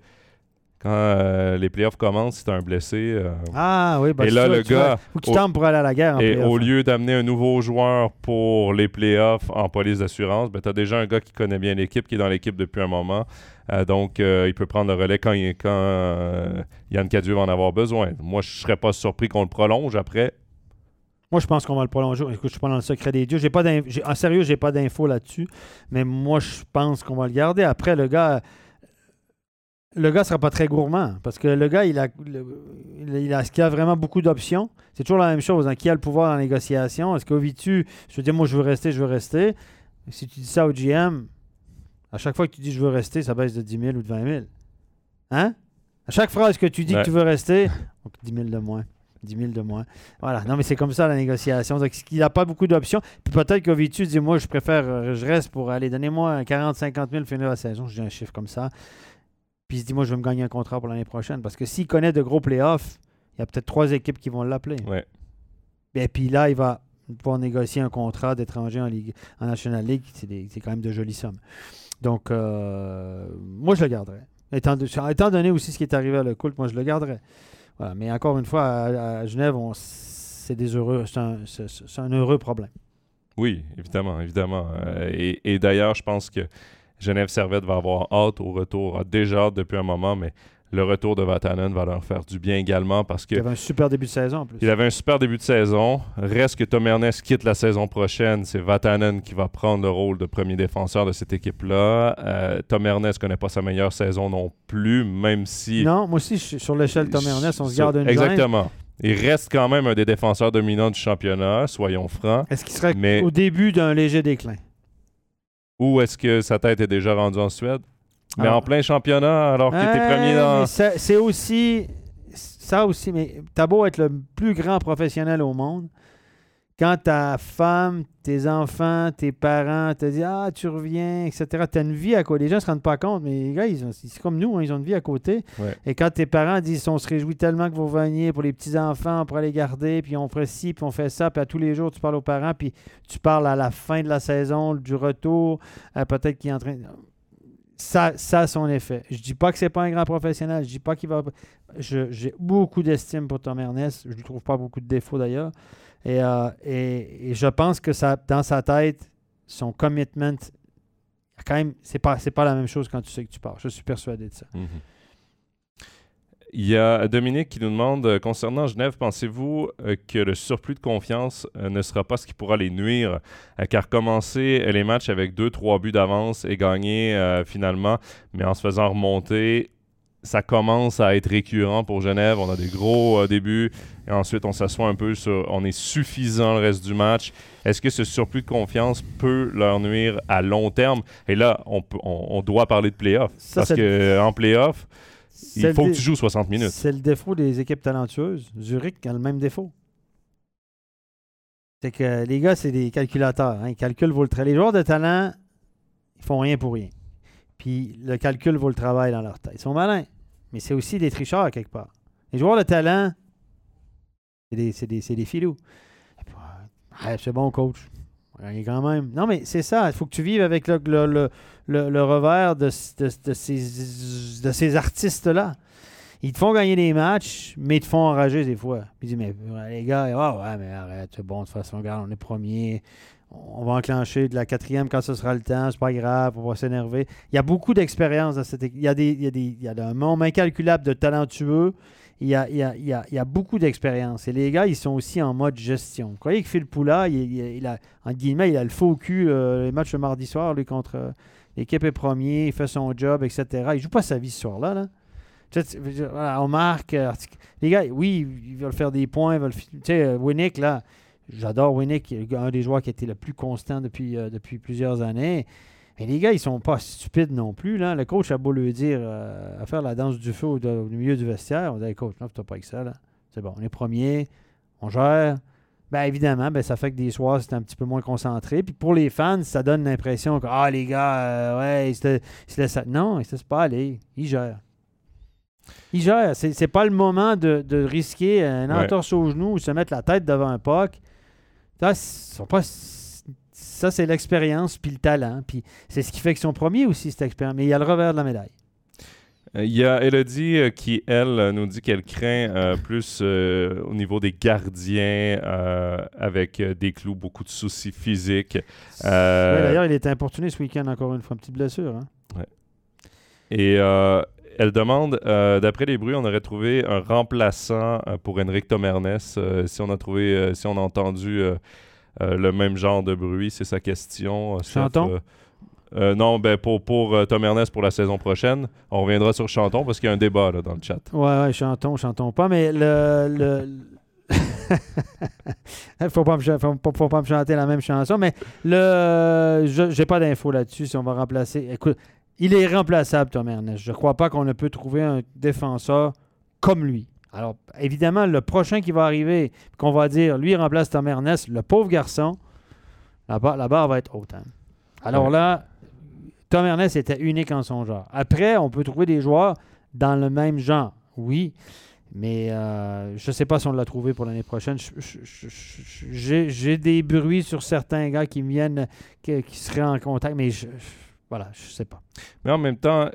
quand euh, les playoffs commencent, si tu un blessé, euh, Ah oui, bah, et là, ça, le vois, gars, faut que tu au- tentes pour aller à la guerre. en et playoff, au hein. lieu d'amener un nouveau joueur pour les playoffs en police d'assurance, ben, tu as déjà un gars qui connaît bien l'équipe, qui est dans l'équipe depuis un moment. Euh, donc, il peut prendre le relais quand, il- quand Yann Cadieux va en avoir besoin. Moi, je serais pas surpris qu'on le prolonge après. Moi, je pense qu'on va le prolonger. Écoute, je suis pas dans le secret des dieux. J'ai pas en sérieux, j'ai pas d'infos là-dessus. Mais moi, je pense qu'on va le garder. Après, le gars, le gars sera pas très gourmand. Parce que le gars, il a, le- il a, il a- vraiment beaucoup d'options? C'est toujours la même chose. hein. Qui a le pouvoir dans la négociation? Est-ce qu'Ovitu, je veux dire, moi, je veux rester, je veux rester. Si tu dis ça au GM, à chaque fois que tu dis je veux rester, ça baisse de 10 000 ou de 20 000. Hein? À chaque phrase que tu dis Ouais. que tu veux rester, donc 10 000 de moins. 10 000 de moins. Voilà. Non, mais c'est comme ça la négociation. Donc, il n'a pas beaucoup d'options. Puis peut-être qu'Ovitu dit Moi, je préfère, je reste pour aller, donnez-moi 40, 50 000 finir la saison. Je dis un chiffre comme ça. Puis il se dit Moi, je vais me gagner un contrat pour l'année prochaine. Parce que s'il connaît de gros playoffs, il y a peut-être trois équipes qui vont l'appeler. Ouais. Et puis là, il va pouvoir négocier un contrat d'étranger en, Ligue, en National League. C'est quand même de jolies sommes. Donc, euh, moi, je le garderais. Étant, de- étant donné aussi ce qui est arrivé à le Colt, moi, je le garderais. Voilà. Mais encore une fois, à, à Genève, c'est des heureux, c'est un, un heureux problème. Oui, évidemment, évidemment. Euh, et et d'ailleurs, je pense que Genève Servette va avoir hâte au retour, a déjà hâte depuis un moment, mais le retour de Vatanen va leur faire du bien également parce que Il avait un super début de saison en plus. il avait un super début de saison. Reste que Tom Ernest quitte la saison prochaine. C'est Vatanen qui va prendre le rôle de premier défenseur de cette équipe-là. Euh, Tom Ernest connaît pas sa meilleure saison non plus, même si... Non, moi aussi, sur l'échelle Tom Ernest, on se garde une. Exactement. Il reste quand même un des défenseurs dominants du championnat, soyons francs. Est-ce qu'il serait Mais- au début d'un léger déclin? Ou est-ce que sa tête est déjà rendue en Suède? Mais Alors- en plein championnat, alors qu'il était premier dans... C'est aussi. Ça aussi, mais t'as beau être le plus grand professionnel au monde. Quand ta femme, tes enfants, tes parents te disent Ah, tu reviens, etc., tu as une vie à côté. Les gens ne se rendent pas compte, mais les gars, ils ont- c'est comme nous, hein, ils ont une vie à côté. Ouais. Et quand tes parents disent On se réjouit tellement que vous reveniez pour les petits-enfants, pour les garder, puis on fait ci, puis on fait ça, puis à tous les jours, tu parles aux parents, puis tu parles à la fin de la saison, du retour, euh, peut-être qu'il est en train. Ça, ça a son effet. Je dis pas que c'est pas un grand professionnel. Je dis pas qu'il va. je- J'ai beaucoup d'estime pour Tom Ernest. Je lui trouve pas beaucoup de défauts d'ailleurs. Et, euh, et, et je pense que ça, dans sa tête, son commitment, quand même, c'est pas, pas la même chose quand tu sais que tu pars. Je suis persuadé de ça. Mhm. Il y a Dominique qui nous demande euh, concernant Genève, pensez-vous euh, que le surplus de confiance ne sera pas ce qui pourra les nuire? Car commencer les matchs avec 2-3 buts d'avance et gagner finalement, mais en se faisant remonter, ça commence à être récurrent pour Genève. On a des gros euh, débuts et ensuite on s'assoit un peu sur on est suffisant le reste du match. Est-ce que ce surplus de confiance peut leur nuire à long terme? Et là, on, peut- on, on doit parler de playoff. Ça, Parce c'est- qu'en playoff, il faut que tu joues 60 minutes. C'est le défaut des équipes talentueuses. Zurich a le même défaut. C'est que les gars, c'est des calculateurs. hein. Ils calculent vaut le tra- Les joueurs de talent, ils font rien pour rien. Puis le calcul vaut le travail dans leur tête. Ils sont malins. Mais c'est aussi des tricheurs quelque part. Les joueurs de talent, c'est des, c'est filous. Ouais, c'est bon, coach. Ouais, quand même. Non, mais c'est ça. Il faut que tu vives avec le, revers de ces artistes-là. Ils te font gagner des matchs, mais ils te font enrager des fois. Puis ils disent, mais les gars, ah ouais, mais arrête, c'est bon, de toute façon, regarde, on est premier. On va enclencher de la quatrième quand ce sera le temps, c'est pas grave, on va s'énerver. Il y a beaucoup d'expérience dans cette équipe. Il y a, il il y a un nombre incalculable de talentueux. Il y a, il y a, il y a, il y a beaucoup d'expérience. Et les gars, ils sont aussi en mode gestion. Vous croyez que Phil Poula, il a, entre guillemets, il a le faux cul, euh, les matchs le mardi soir, lui, contre euh, l'équipe est premier, il fait son job, etc. Il joue pas sa vie ce soir-là. Là. Tu sais, voilà, on marque. euh, les gars, oui, ils veulent faire des points. ils veulent tu sais, euh, Winnick, là, j'adore Winnick, un des joueurs qui a été le plus constant depuis, euh, depuis plusieurs années. Mais les gars, ils sont pas stupides non plus. Là. Le coach a beau lui dire à faire la danse du feu au, milieu du vestiaire. On dit Coach, non, t'as pas avec ça. là. C'est bon, on est premier, on gère. Ben évidemment, ben, ça fait que des soirs, c'est un petit peu moins concentré. Puis pour les fans, ça donne l'impression que Ah, les gars, ouais, ils se, ils se laissent. Non, ils se laissent pas aller. Ils gèrent. Ils gèrent. C'est, pas le moment de, de risquer un Ouais. entorse au genou ou se mettre la tête devant un puck. Sont pas, ça c'est l'expérience puis le talent. Puis c'est ce qui fait qu'ils sont premiers aussi, cette expérience. Mais il y a le revers de la médaille. Euh, il y a Elodie euh, qui, elle, nous dit qu'elle craint euh, plus au niveau des gardiens avec des clous, beaucoup de soucis physiques. D'ailleurs, il est importuné ce week-end encore une fois, une petite blessure. Hein? Et elle demande, d'après les bruits, on aurait trouvé un remplaçant pour Henrik Tomernes. si on a trouvé, si on a entendu le même genre de bruit, c'est sa question. Chantons. Euh, non, ben pour, pour euh, Tom Ernest pour la saison prochaine. On reviendra sur Chanton parce qu'il y a un débat là, dans le chat. Ouais, ouais, Chanton, Chanton pas, mais le. le... faut, pas me, faut, pas me chanter la même chanson, mais le j'ai pas d'infos là-dessus si on va remplacer. Écoute, il est remplaçable, Tom Ernest. Je crois pas qu'on ne peut trouver un défenseur comme lui. Alors, évidemment, le prochain qui va arriver, qu'on va dire, lui, remplace Tom Ernest, le pauvre garçon, la, la barre va être haute. Hein. Alors là, Tom Ernest était unique en son genre. Après, on peut trouver des joueurs dans le même genre, oui. Mais euh, je ne sais pas si on l'a trouvé pour l'année prochaine. J'ai des bruits sur certains gars qui viennent, qui, seraient en contact, mais je, voilà, je sais pas. Mais en même temps,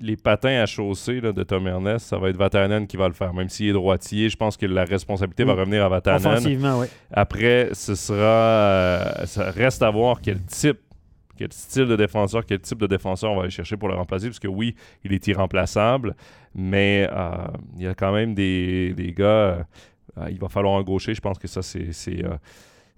les patins à chaussée de Tom Ernest, ça va être Vatanen qui va le faire. Même s'il est droitier, je pense que la responsabilité va revenir à Vatanen. Offensivement, oui. Après, ce sera. Euh, ça reste à voir quel type quel style de défenseur, quel type de défenseur on va aller chercher pour le remplacer, parce que oui, il est irremplaçable, mais euh, il y a quand même des, gars, euh, il va falloir un gaucher, je pense que ça c'est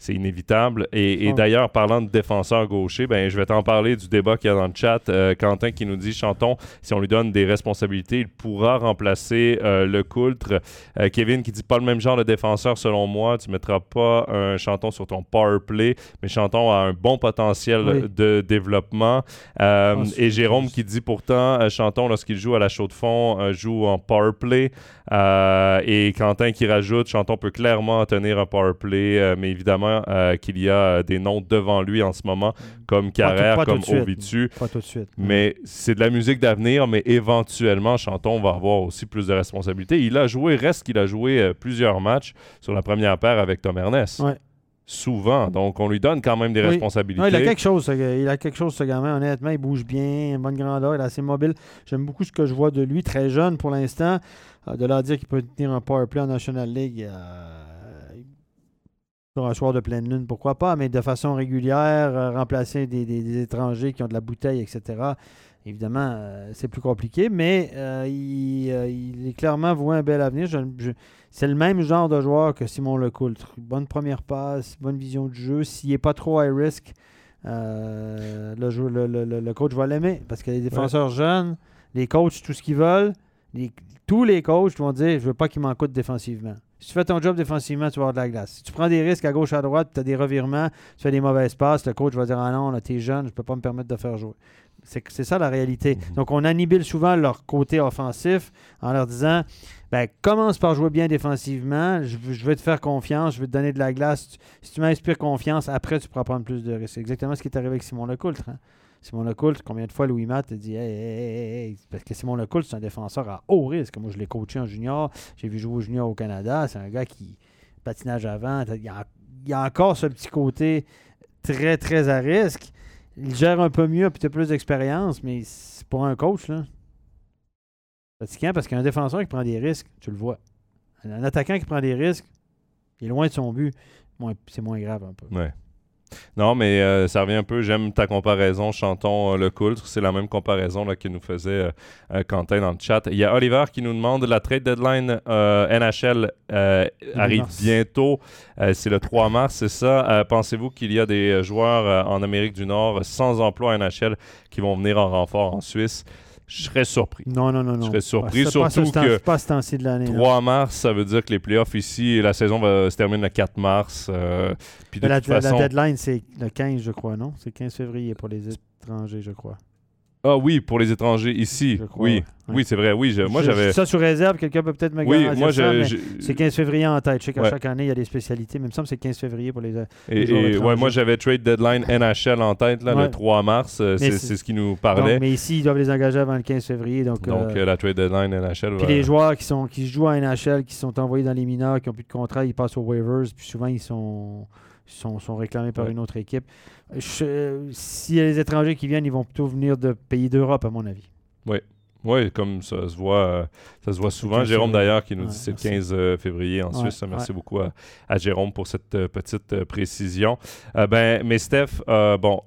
c'est inévitable. Et, d'ailleurs, parlant de défenseur gaucher, ben, je vais t'en parler du débat qu'il y a dans le chat. Euh, Quentin qui nous dit Chanton, si on lui donne des responsabilités, il pourra remplacer euh, le Coultre. Euh, Kevin qui dit pas le même genre de défenseur selon moi. Tu mettras pas un Chanton sur ton power play, mais Chanton a un bon potentiel de développement. Ah, et Jérôme qui dit pourtant Chanton, lorsqu'il joue à la chaux de fond, joue en power play. et Quentin qui rajoute Chanton peut clairement tenir un power play, mais évidemment, euh, qu'il y a euh, des noms devant lui en ce moment, comme Carrère, comme Ovitu. Mais c'est de la musique d'avenir, mais éventuellement, Chanton va avoir aussi plus de responsabilités. Il a joué, reste qu'il a joué euh, plusieurs matchs sur la première paire avec Tom Ernest. souvent. Donc, on lui donne quand même des responsabilités. il a quelque chose, il a quelque chose, ce gamin. Honnêtement, il bouge bien, bonne grandeur, il est assez mobile. J'aime beaucoup ce que je vois de lui, très jeune pour l'instant. de là dire qu'il peut tenir un power play en National League, sur un soir de pleine lune, pourquoi pas, mais de façon régulière, euh, remplacer des, étrangers qui ont de la bouteille, etc. Évidemment, euh, c'est plus compliqué, mais euh, il, est clairement voit un bel avenir. c'est le même genre de joueur que Simon Lecoultre. Bonne première passe, bonne vision du jeu. S'il n'est pas trop high risk, le, le, coach va l'aimer parce que les défenseurs jeunes, les coachs, tout ce qu'ils veulent, tous les coachs vont dire Je veux pas qu'il m'en coûte défensivement. Si tu fais ton job défensivement, tu vas avoir de la glace. Si tu prends des risques à gauche, à droite, tu as des revirements, tu fais des mauvaises passes, le coach va dire Ah non, tu es jeune, je ne peux pas me permettre de faire jouer. C'est ça la réalité. Mhm. Donc, on annibile souvent leur côté offensif en leur disant ben, commence par jouer bien défensivement, je, je vais te faire confiance, je vais te donner de la glace. Si tu m'inspires confiance, après, tu pourras prendre plus de risques. C'est exactement ce qui est arrivé avec Simon Lecoultre. Hein. Simon Lecoultre, combien de fois Louis Matt a dit hey, Parce que Simon Lecoultre, c'est un défenseur à haut risque. Moi, je l'ai coaché en junior. J'ai vu jouer au junior au Canada. C'est un gars qui patinage avant. Il y, a, encore ce petit côté très, très à risque. Il gère un peu mieux, peut-être plus d'expérience, mais pour un coach, là, c'est parce qu'un défenseur qui prend des risques, tu le vois. Un attaquant qui prend des risques, il est loin de son but. C'est moins grave un peu. Ouais. Non, mais euh, ça revient un peu. J'aime ta comparaison, chantons euh, le coultre. C'est la même comparaison là, que nous faisait euh, Quentin dans le chat. Il y a Oliver qui nous demande la trade deadline NHL arrive bientôt. c'est le 3 mars, c'est ça. Pensez-vous qu'il y a des joueurs en Amérique du Nord sans emploi NHL qui vont venir en renfort en Suisse? Je serais surpris. Non, non, non, non. Je serais surpris, surtout que pas ce de l'année. 3 mars, ça veut dire que les playoffs ici, la saison va se terminer le 4 mars. Euh, puis de la, toute façon... la deadline, c'est le 15, je crois, non? C'est 15 février pour les étrangers, je crois. Ah oui, pour les étrangers ici. oui, oui, c'est vrai. Oui, moi j'avais. Ça sur réserve, quelqu'un peut peut-être me oui, moi, C'est 15 février en tête. Je sais qu'à chaque année, il y a des spécialités. Mais il me semble que c'est 15 février pour les. Et, ouais, moi j'avais trade deadline NHL en tête là, le 3 mars. Euh, c'est ce qui nous parlait. mais ici, ils doivent les engager avant le 15 février. Donc, donc euh, la trade deadline NHL. Puis les joueurs qui, sont, qui jouent à NHL, qui sont envoyés dans les mineurs, qui n'ont plus de contrat, ils passent aux waivers. Puis souvent, ils sont sont, sont réclamés par Ouais. une autre équipe. S'il y a des étrangers qui viennent, ils vont plutôt venir de pays d'Europe, à mon avis. Oui, comme ça se voit, euh, ça se voit souvent. Jérôme sûr. d'ailleurs qui nous Ouais, dit c'est le merci. 15 euh, février en Ouais, Suisse. Merci ouais. beaucoup à, à Jérôme pour cette euh, petite euh, précision. Euh, ben, mais Steph, euh, bon,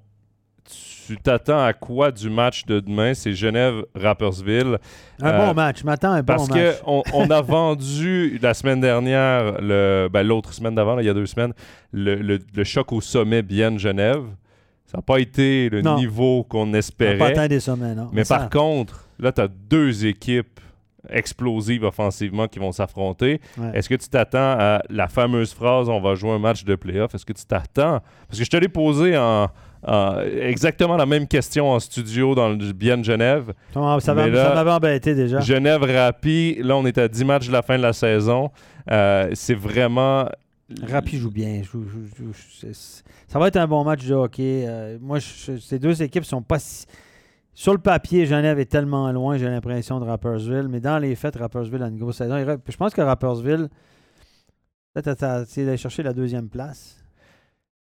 tu t'attends à quoi du match de demain? C'est Genève-Rappersville. Un Euh, bon match. Je m'attends à un bon Parce match. qu'on on a vendu la semaine dernière, le, ben, l'autre semaine d'avant, là, il y a deux semaines, le, le- le choc au sommet Bienne-Genève. Ça n'a pas été le Non. niveau qu'on On n'a espérait. pas atteint des sommets, non. Mais ça- par contre, là, tu as deux équipes explosives offensivement qui vont s'affronter. ouais. Est-ce que tu t'attends à la fameuse phrase on va jouer un match de playoff? Est-ce que tu t'attends? Parce que je te l'ai posé en, en- exactement la même question en studio dans le Bienne Genève. Ça, ça m'avait embêté déjà. Genève Rapi, là on est à 10 matchs de la fin de la saison. Euh, c'est vraiment Rapi joue bien. joue- joue- joue- c'est- ça va être un bon match de hockey. Euh, moi, je- ces deux équipes sont pas si... Sur le papier, Genève est tellement loin, j'ai l'impression, de Rappersville. Mais dans les faits, Rappersville a une grosse saison. Je pense que Rappersville, peut-être c'est d'aller chercher la deuxième place.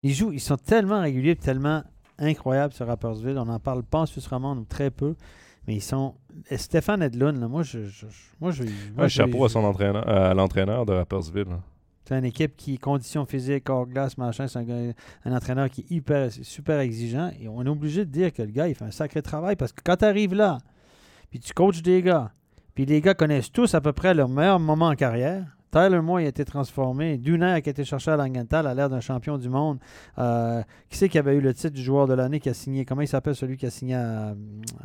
Ils jouent, ils sont tellement réguliers, et tellement incroyables sur Rappersville. On n'en parle pas en Suisse romande ou très peu. Mais ils sont. Stéphane Edlund, là, moi, je, je- moi, je, moi, je- chapeau à son entraîneur, à l'entraîneur de Rappersville. là. c'est une équipe qui, conditions physiques, hors glace, machin, c'est un entraîneur qui est hyper, super exigeant. Et on est obligé de dire que le gars, il fait un sacré travail parce que quand tu arrives là, puis tu coaches des gars, puis les gars connaissent tous à peu près leur meilleur moment en carrière. Tyler Moore il a été transformé. Qui a été cherché à Langenthal a l'air d'un champion du monde. Euh, qui c'est qui avait eu le titre du joueur de l'année qui a signé? Comment il s'appelle celui qui a signé à,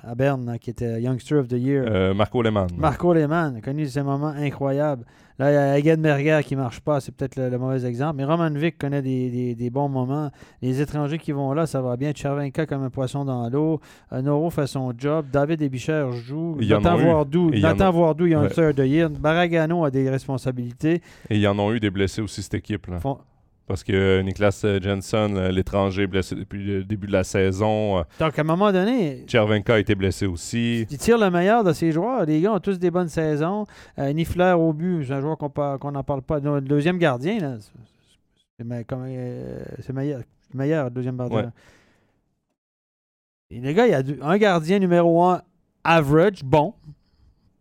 à Berne, là, qui était Youngster of the Year? Euh, Marco Lehmann. Marco Lehmann a connu ces moments incroyables. Là, il y a Egenberger qui marche pas, c'est peut-être le, le mauvais exemple. Mais Roman Vic connaît des, des- des bons moments. Les étrangers qui vont là, ça va bien. Chervenka comme un poisson dans l'eau. Euh, Noro fait son job. David Ebicher joue. Il y Nathan a eu. Wardou, il y en Nathan a- Wardou, il y a Ouais. de Year. Baragano a des responsabilités. Et ils en ont eu des blessés aussi, cette équipe. là. Parce que euh, Niklas euh, Jensen, euh, l'étranger, blessé depuis le début de la saison. Donc, à un moment donné, Chervenka a été blessé aussi. Il tire le meilleur de ses joueurs. Les gars ont tous des bonnes saisons. Euh, Nifler au but, c'est un joueur qu'on qu'on n'en parle pas. Le deuxième gardien, là, c'est- meilleur, meilleur, le deuxième gardien. Ouais. Et les gars, il y a un gardien numéro un average, bon,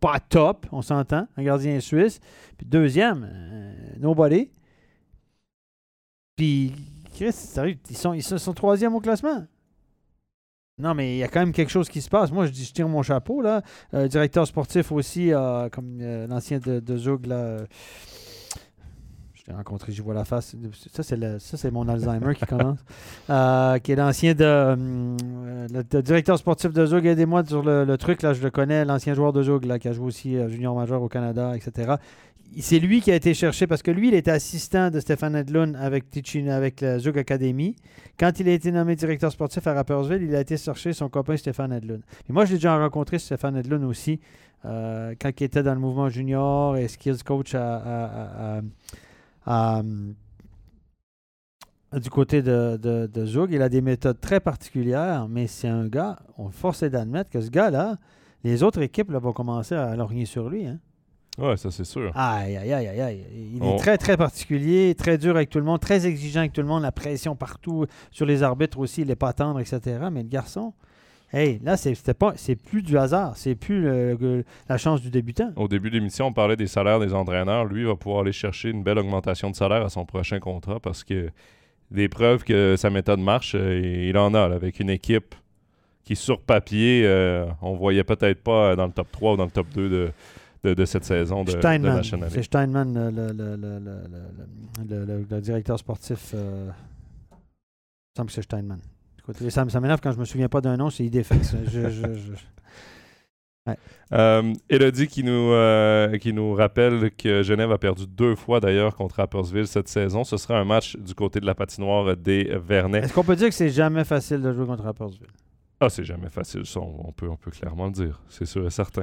pas top, on s'entend, un gardien suisse. Puis deuxième, euh, nobody. Puis, Chris, sérieux, ils sont, ils sont, troisième au classement? Non, mais il y a quand même quelque chose qui se passe. Moi, je dis, je tire mon chapeau, là. Euh, directeur sportif aussi, euh, comme euh, l'ancien de, de Zug, là. euh, je l'ai rencontré, je vois la face. Ça, c'est, mon Alzheimer qui commence. Qui est l'ancien de. le, directeur sportif de Zug. Aidez-moi sur le, le truc, là, je le connais. L'ancien joueur de Zug, là, qui a joué aussi junior majeur au Canada, etc. C'est lui qui a été cherché parce que lui, il était assistant de Stéphane Edlund avec, Tichin, avec la Zug Academy. Quand il a été nommé directeur sportif à Rappersville, il a été chercher son copain Stéphane Edlund. Et moi, je l'ai déjà rencontré, Stéphane Edlund aussi, euh, quand il était dans le mouvement junior et skills coach à, du côté de, de. Il a des méthodes très particulières, mais c'est un gars, on est forcé d'admettre que ce gars-là, les autres équipes vont commencer à lorgner sur lui. Hein. Ouais, ça c'est sûr. Aïe, aïe, aïe, aïe, aïe. Il est On- très, très particulier, très dur avec tout le monde, très exigeant avec tout le monde, la pression partout, sur les arbitres aussi, il n'est pas tendre, etc. Mais le garçon, hey, là, c'est c'était pas, c'est plus du hasard, c'est plus le- le- la chance du débutant. Au début de l'émission, on parlait des salaires des entraîneurs. Lui va pouvoir aller chercher une belle augmentation de salaire à son prochain contrat parce que des preuves que sa méthode marche, euh, il en a là, avec une équipe qui, sur papier, euh, on voyait peut-être pas dans le top 3 ou dans le top 2 de, de, de cette saison de, de Steinman, National League. c'est Steinman, le, le- le- le- le- le- le- le directeur sportif. euh, il semble que c'est Steinman. Écoute, ça, ça m'énerve quand je me souviens pas d'un nom, c'est Idéfix. je, je- je- Euh, Elodie qui nous, euh, qui nous rappelle que Genève a perdu deux fois d'ailleurs contre Rappersville cette saison. Ce sera un match du côté de la patinoire des Vernets. Est-ce qu'on peut dire que c'est jamais facile de jouer contre Rappersville? Ah, c'est jamais facile, ça, on, peut, on peut clairement le dire, c'est sûr et certain.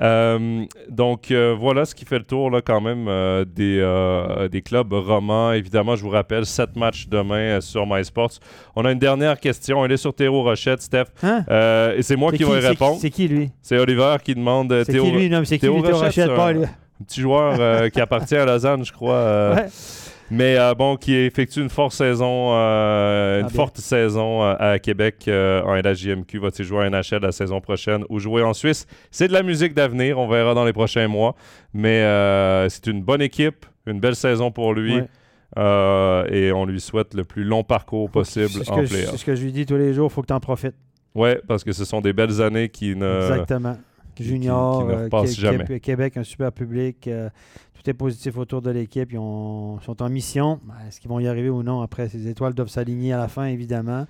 Euh, donc, euh, voilà ce qui fait le tour, là, quand même, euh, des, des clubs romans. Évidemment, je vous rappelle, sept matchs demain sur MySports. On a une dernière question, elle est sur Théo Rochette, Steph. Hein? Et c'est moi C'est qui vais répondre. C'est qui lui? C'est Oliver qui demande C'est Théo, qui lui? Non, mais c'est qui Théo lui? Théo Rochette, pas lui. un petit joueur qui appartient à Lausanne, je crois. Ouais. Mais euh, bon, qui effectue une forte saison, euh, une Ah, forte saison euh, à Québec en LHJMQ. Va-t-il jouer à NHL la saison prochaine ou jouer en Suisse? C'est de la musique d'avenir. On verra dans les prochains mois. Mais c'est une bonne équipe, une belle saison pour lui. Ouais. Euh, et on lui souhaite le plus long parcours possible en playoff. c'est ce que je lui dis tous les jours, il faut que tu en profites. Ouais, parce que ce sont des belles années qui ne. Exactement. qui- Junior, qui ne repassent Qué- jamais. Qué- Québec, un super public. euh, est positif autour de l'équipe. Ils ont- sont en mission. Ben, Est-ce qu'ils vont y arriver ou non après? Ces étoiles doivent s'aligner à la fin, évidemment.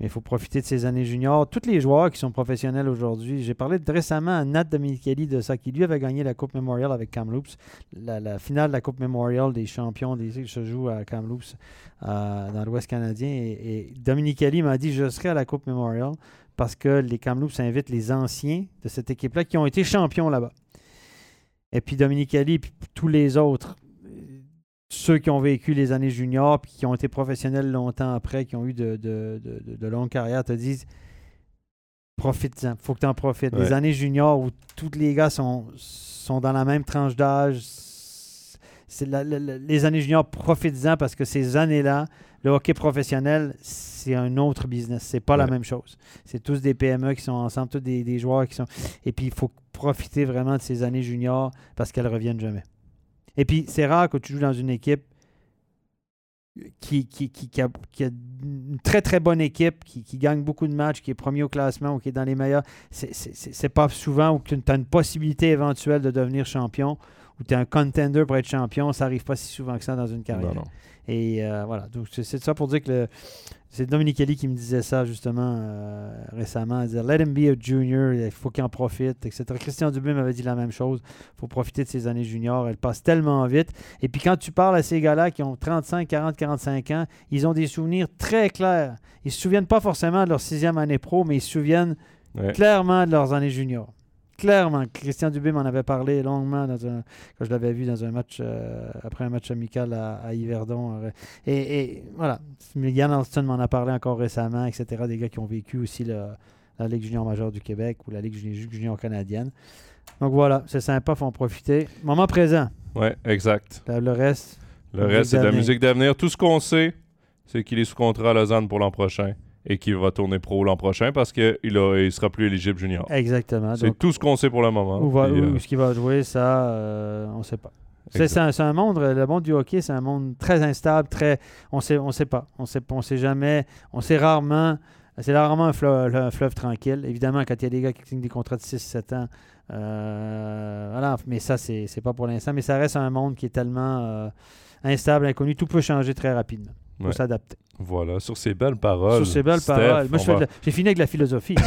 Mais il faut profiter de ces années juniors. Tous les joueurs qui sont professionnels aujourd'hui, j'ai parlé récemment à Nat Dominichelli de ça, qui lui avait gagné la Coupe Memorial avec Kamloops. La, finale de la Coupe Memorial des champions des se joue à Kamloops euh, dans l'Ouest canadien. Et, et m'a dit Je serai à la Coupe Memorial parce que les Kamloops invitent les anciens de cette équipe-là qui ont été champions là-bas. Et puis Dominichelli, puis tous les autres, ceux qui ont vécu les années juniors, puis qui ont été professionnels longtemps après, qui ont eu de, de, de- de- de longues carrières, te disent profite-en, faut que tu en profites. Les Ouais. années juniors où tous les gars sont, sont dans la même tranche d'âge, la- la- la- les années juniors, profites-en parce que ces années-là, le hockey professionnel, c'est un autre business. C'est pas la même chose. C'est tous des PME qui sont ensemble, tous des, des joueurs qui sont. Et puis, il faut profiter vraiment de ces années juniors parce qu'elles reviennent jamais. Et puis, c'est rare que tu joues dans une équipe qui, qui, qui, qui a, qui a une très, très bonne équipe, qui, gagne beaucoup de matchs, qui est premier au classement ou qui est dans les meilleurs. C'est- pas souvent où tu as une possibilité éventuelle de devenir champion, où tu es un contender pour être champion. Ça arrive pas si souvent que ça dans une carrière. Non, non. Et euh, voilà, donc c'est ça pour dire que c'est Dominique Kelly qui me disait ça justement euh, récemment. Disait Let him be a junior, il faut qu'il en profite, etc. Christian Dubé m'avait dit la même chose. Il faut profiter de ses années juniors, elles passent tellement vite. Et puis quand tu parles à ces gars-là qui ont 35, 40, 45 ans, ils ont des souvenirs très clairs. Ils ne se souviennent pas forcément de leur sixième année pro, mais ils se souviennent Ouais. clairement de leurs années juniors. Clairement, Christian Dubé m'en avait parlé longuement dans un, quand je l'avais vu dans un match, euh, après un match amical à, à Yverdon. euh, Et, et voilà, Yann Alston m'en a parlé encore récemment, etc. Des gars qui ont vécu aussi le- la Ligue junior majeure du Québec ou la Ligue junior, canadienne. Donc voilà, c'est sympa, faut en profiter. Moment présent, Ouais, exact. le le reste, Le reste, c'est de la musique d'avenir. Tout ce qu'on sait, c'est qu'il est sous contrat à Lausanne pour l'an prochain et qu'il va tourner pro l'an prochain parce qu'il ne sera plus éligible junior. exactement. C'est tout ce qu'on sait pour le moment. où, va- Puis, où euh, est-ce qu'il va jouer, ça, euh, on ne sait pas. C'est un, un monde, le monde du hockey, c'est un monde très instable, très, on sait, on sait pas, on sait, on sait jamais, on sait rarement, c'est rarement un fleuve, un fleuve tranquille. Évidemment, quand il y a des gars qui signent des contrats de 6-7 ans, euh, voilà, mais ça, c'est pas pour l'instant, mais ça reste un monde qui est tellement euh, instable, inconnu, tout peut changer très rapidement. Il faut Ouais. Voilà, sur ces belles paroles. Sur ces belles Steph, paroles. Moi, fais va- la- j'ai fini avec la philosophie.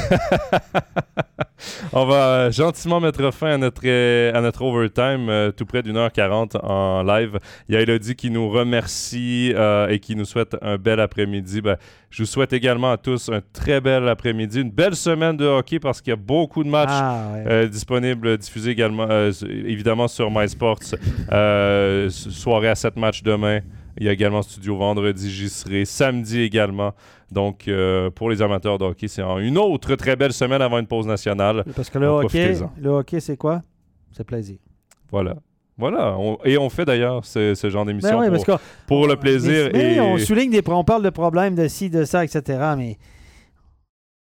On va euh, gentiment mettre fin à notre, euh, à notre overtime, euh, tout près d'une heure quarante en live. Il y a Elodie qui nous remercie euh, et qui nous souhaite un bel après-midi. Ben, je vous souhaite également à tous un très bel après-midi, une belle semaine de hockey parce qu'il y a beaucoup de matchs ah, ouais. euh, disponibles, diffusés également, évidemment sur MySports. Soirée à 7 matchs demain. Il y a également Studio vendredi, j'y serai. Samedi également. Donc, euh, pour les amateurs de hockey, c'est une autre très belle semaine avant une pause nationale. Parce que le donc, hockey, le hockey, c'est quoi? C'est plaisir. Voilà. Voilà. On- et on fait d'ailleurs ce, ce genre d'émission Ben oui, pour, le plaisir. Mais, et... on souligne des on parle de problèmes de ci, de ça, etc. Mais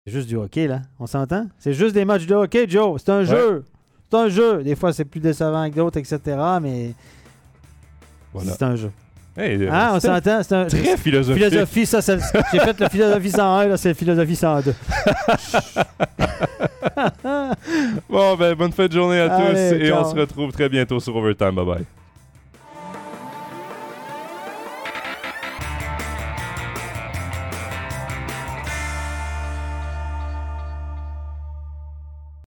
c'est juste du hockey, là. On s'entend? C'est juste des matchs de hockey, Joe. C'est un jeu. C'est un jeu. Des fois, c'est plus décevant que d'autres, etc. Mais Voilà. c'est un jeu. Hey, Hein, on s'entend? C'est un. Très philosophique. Philosophie, ça, c'est- j'ai fait le philosophie 101, là, c'est le philosophie 102. Bon, ben, bonne fin de journée à Allez, tous et ciao. on se retrouve très bientôt sur Overtime. Bye bye.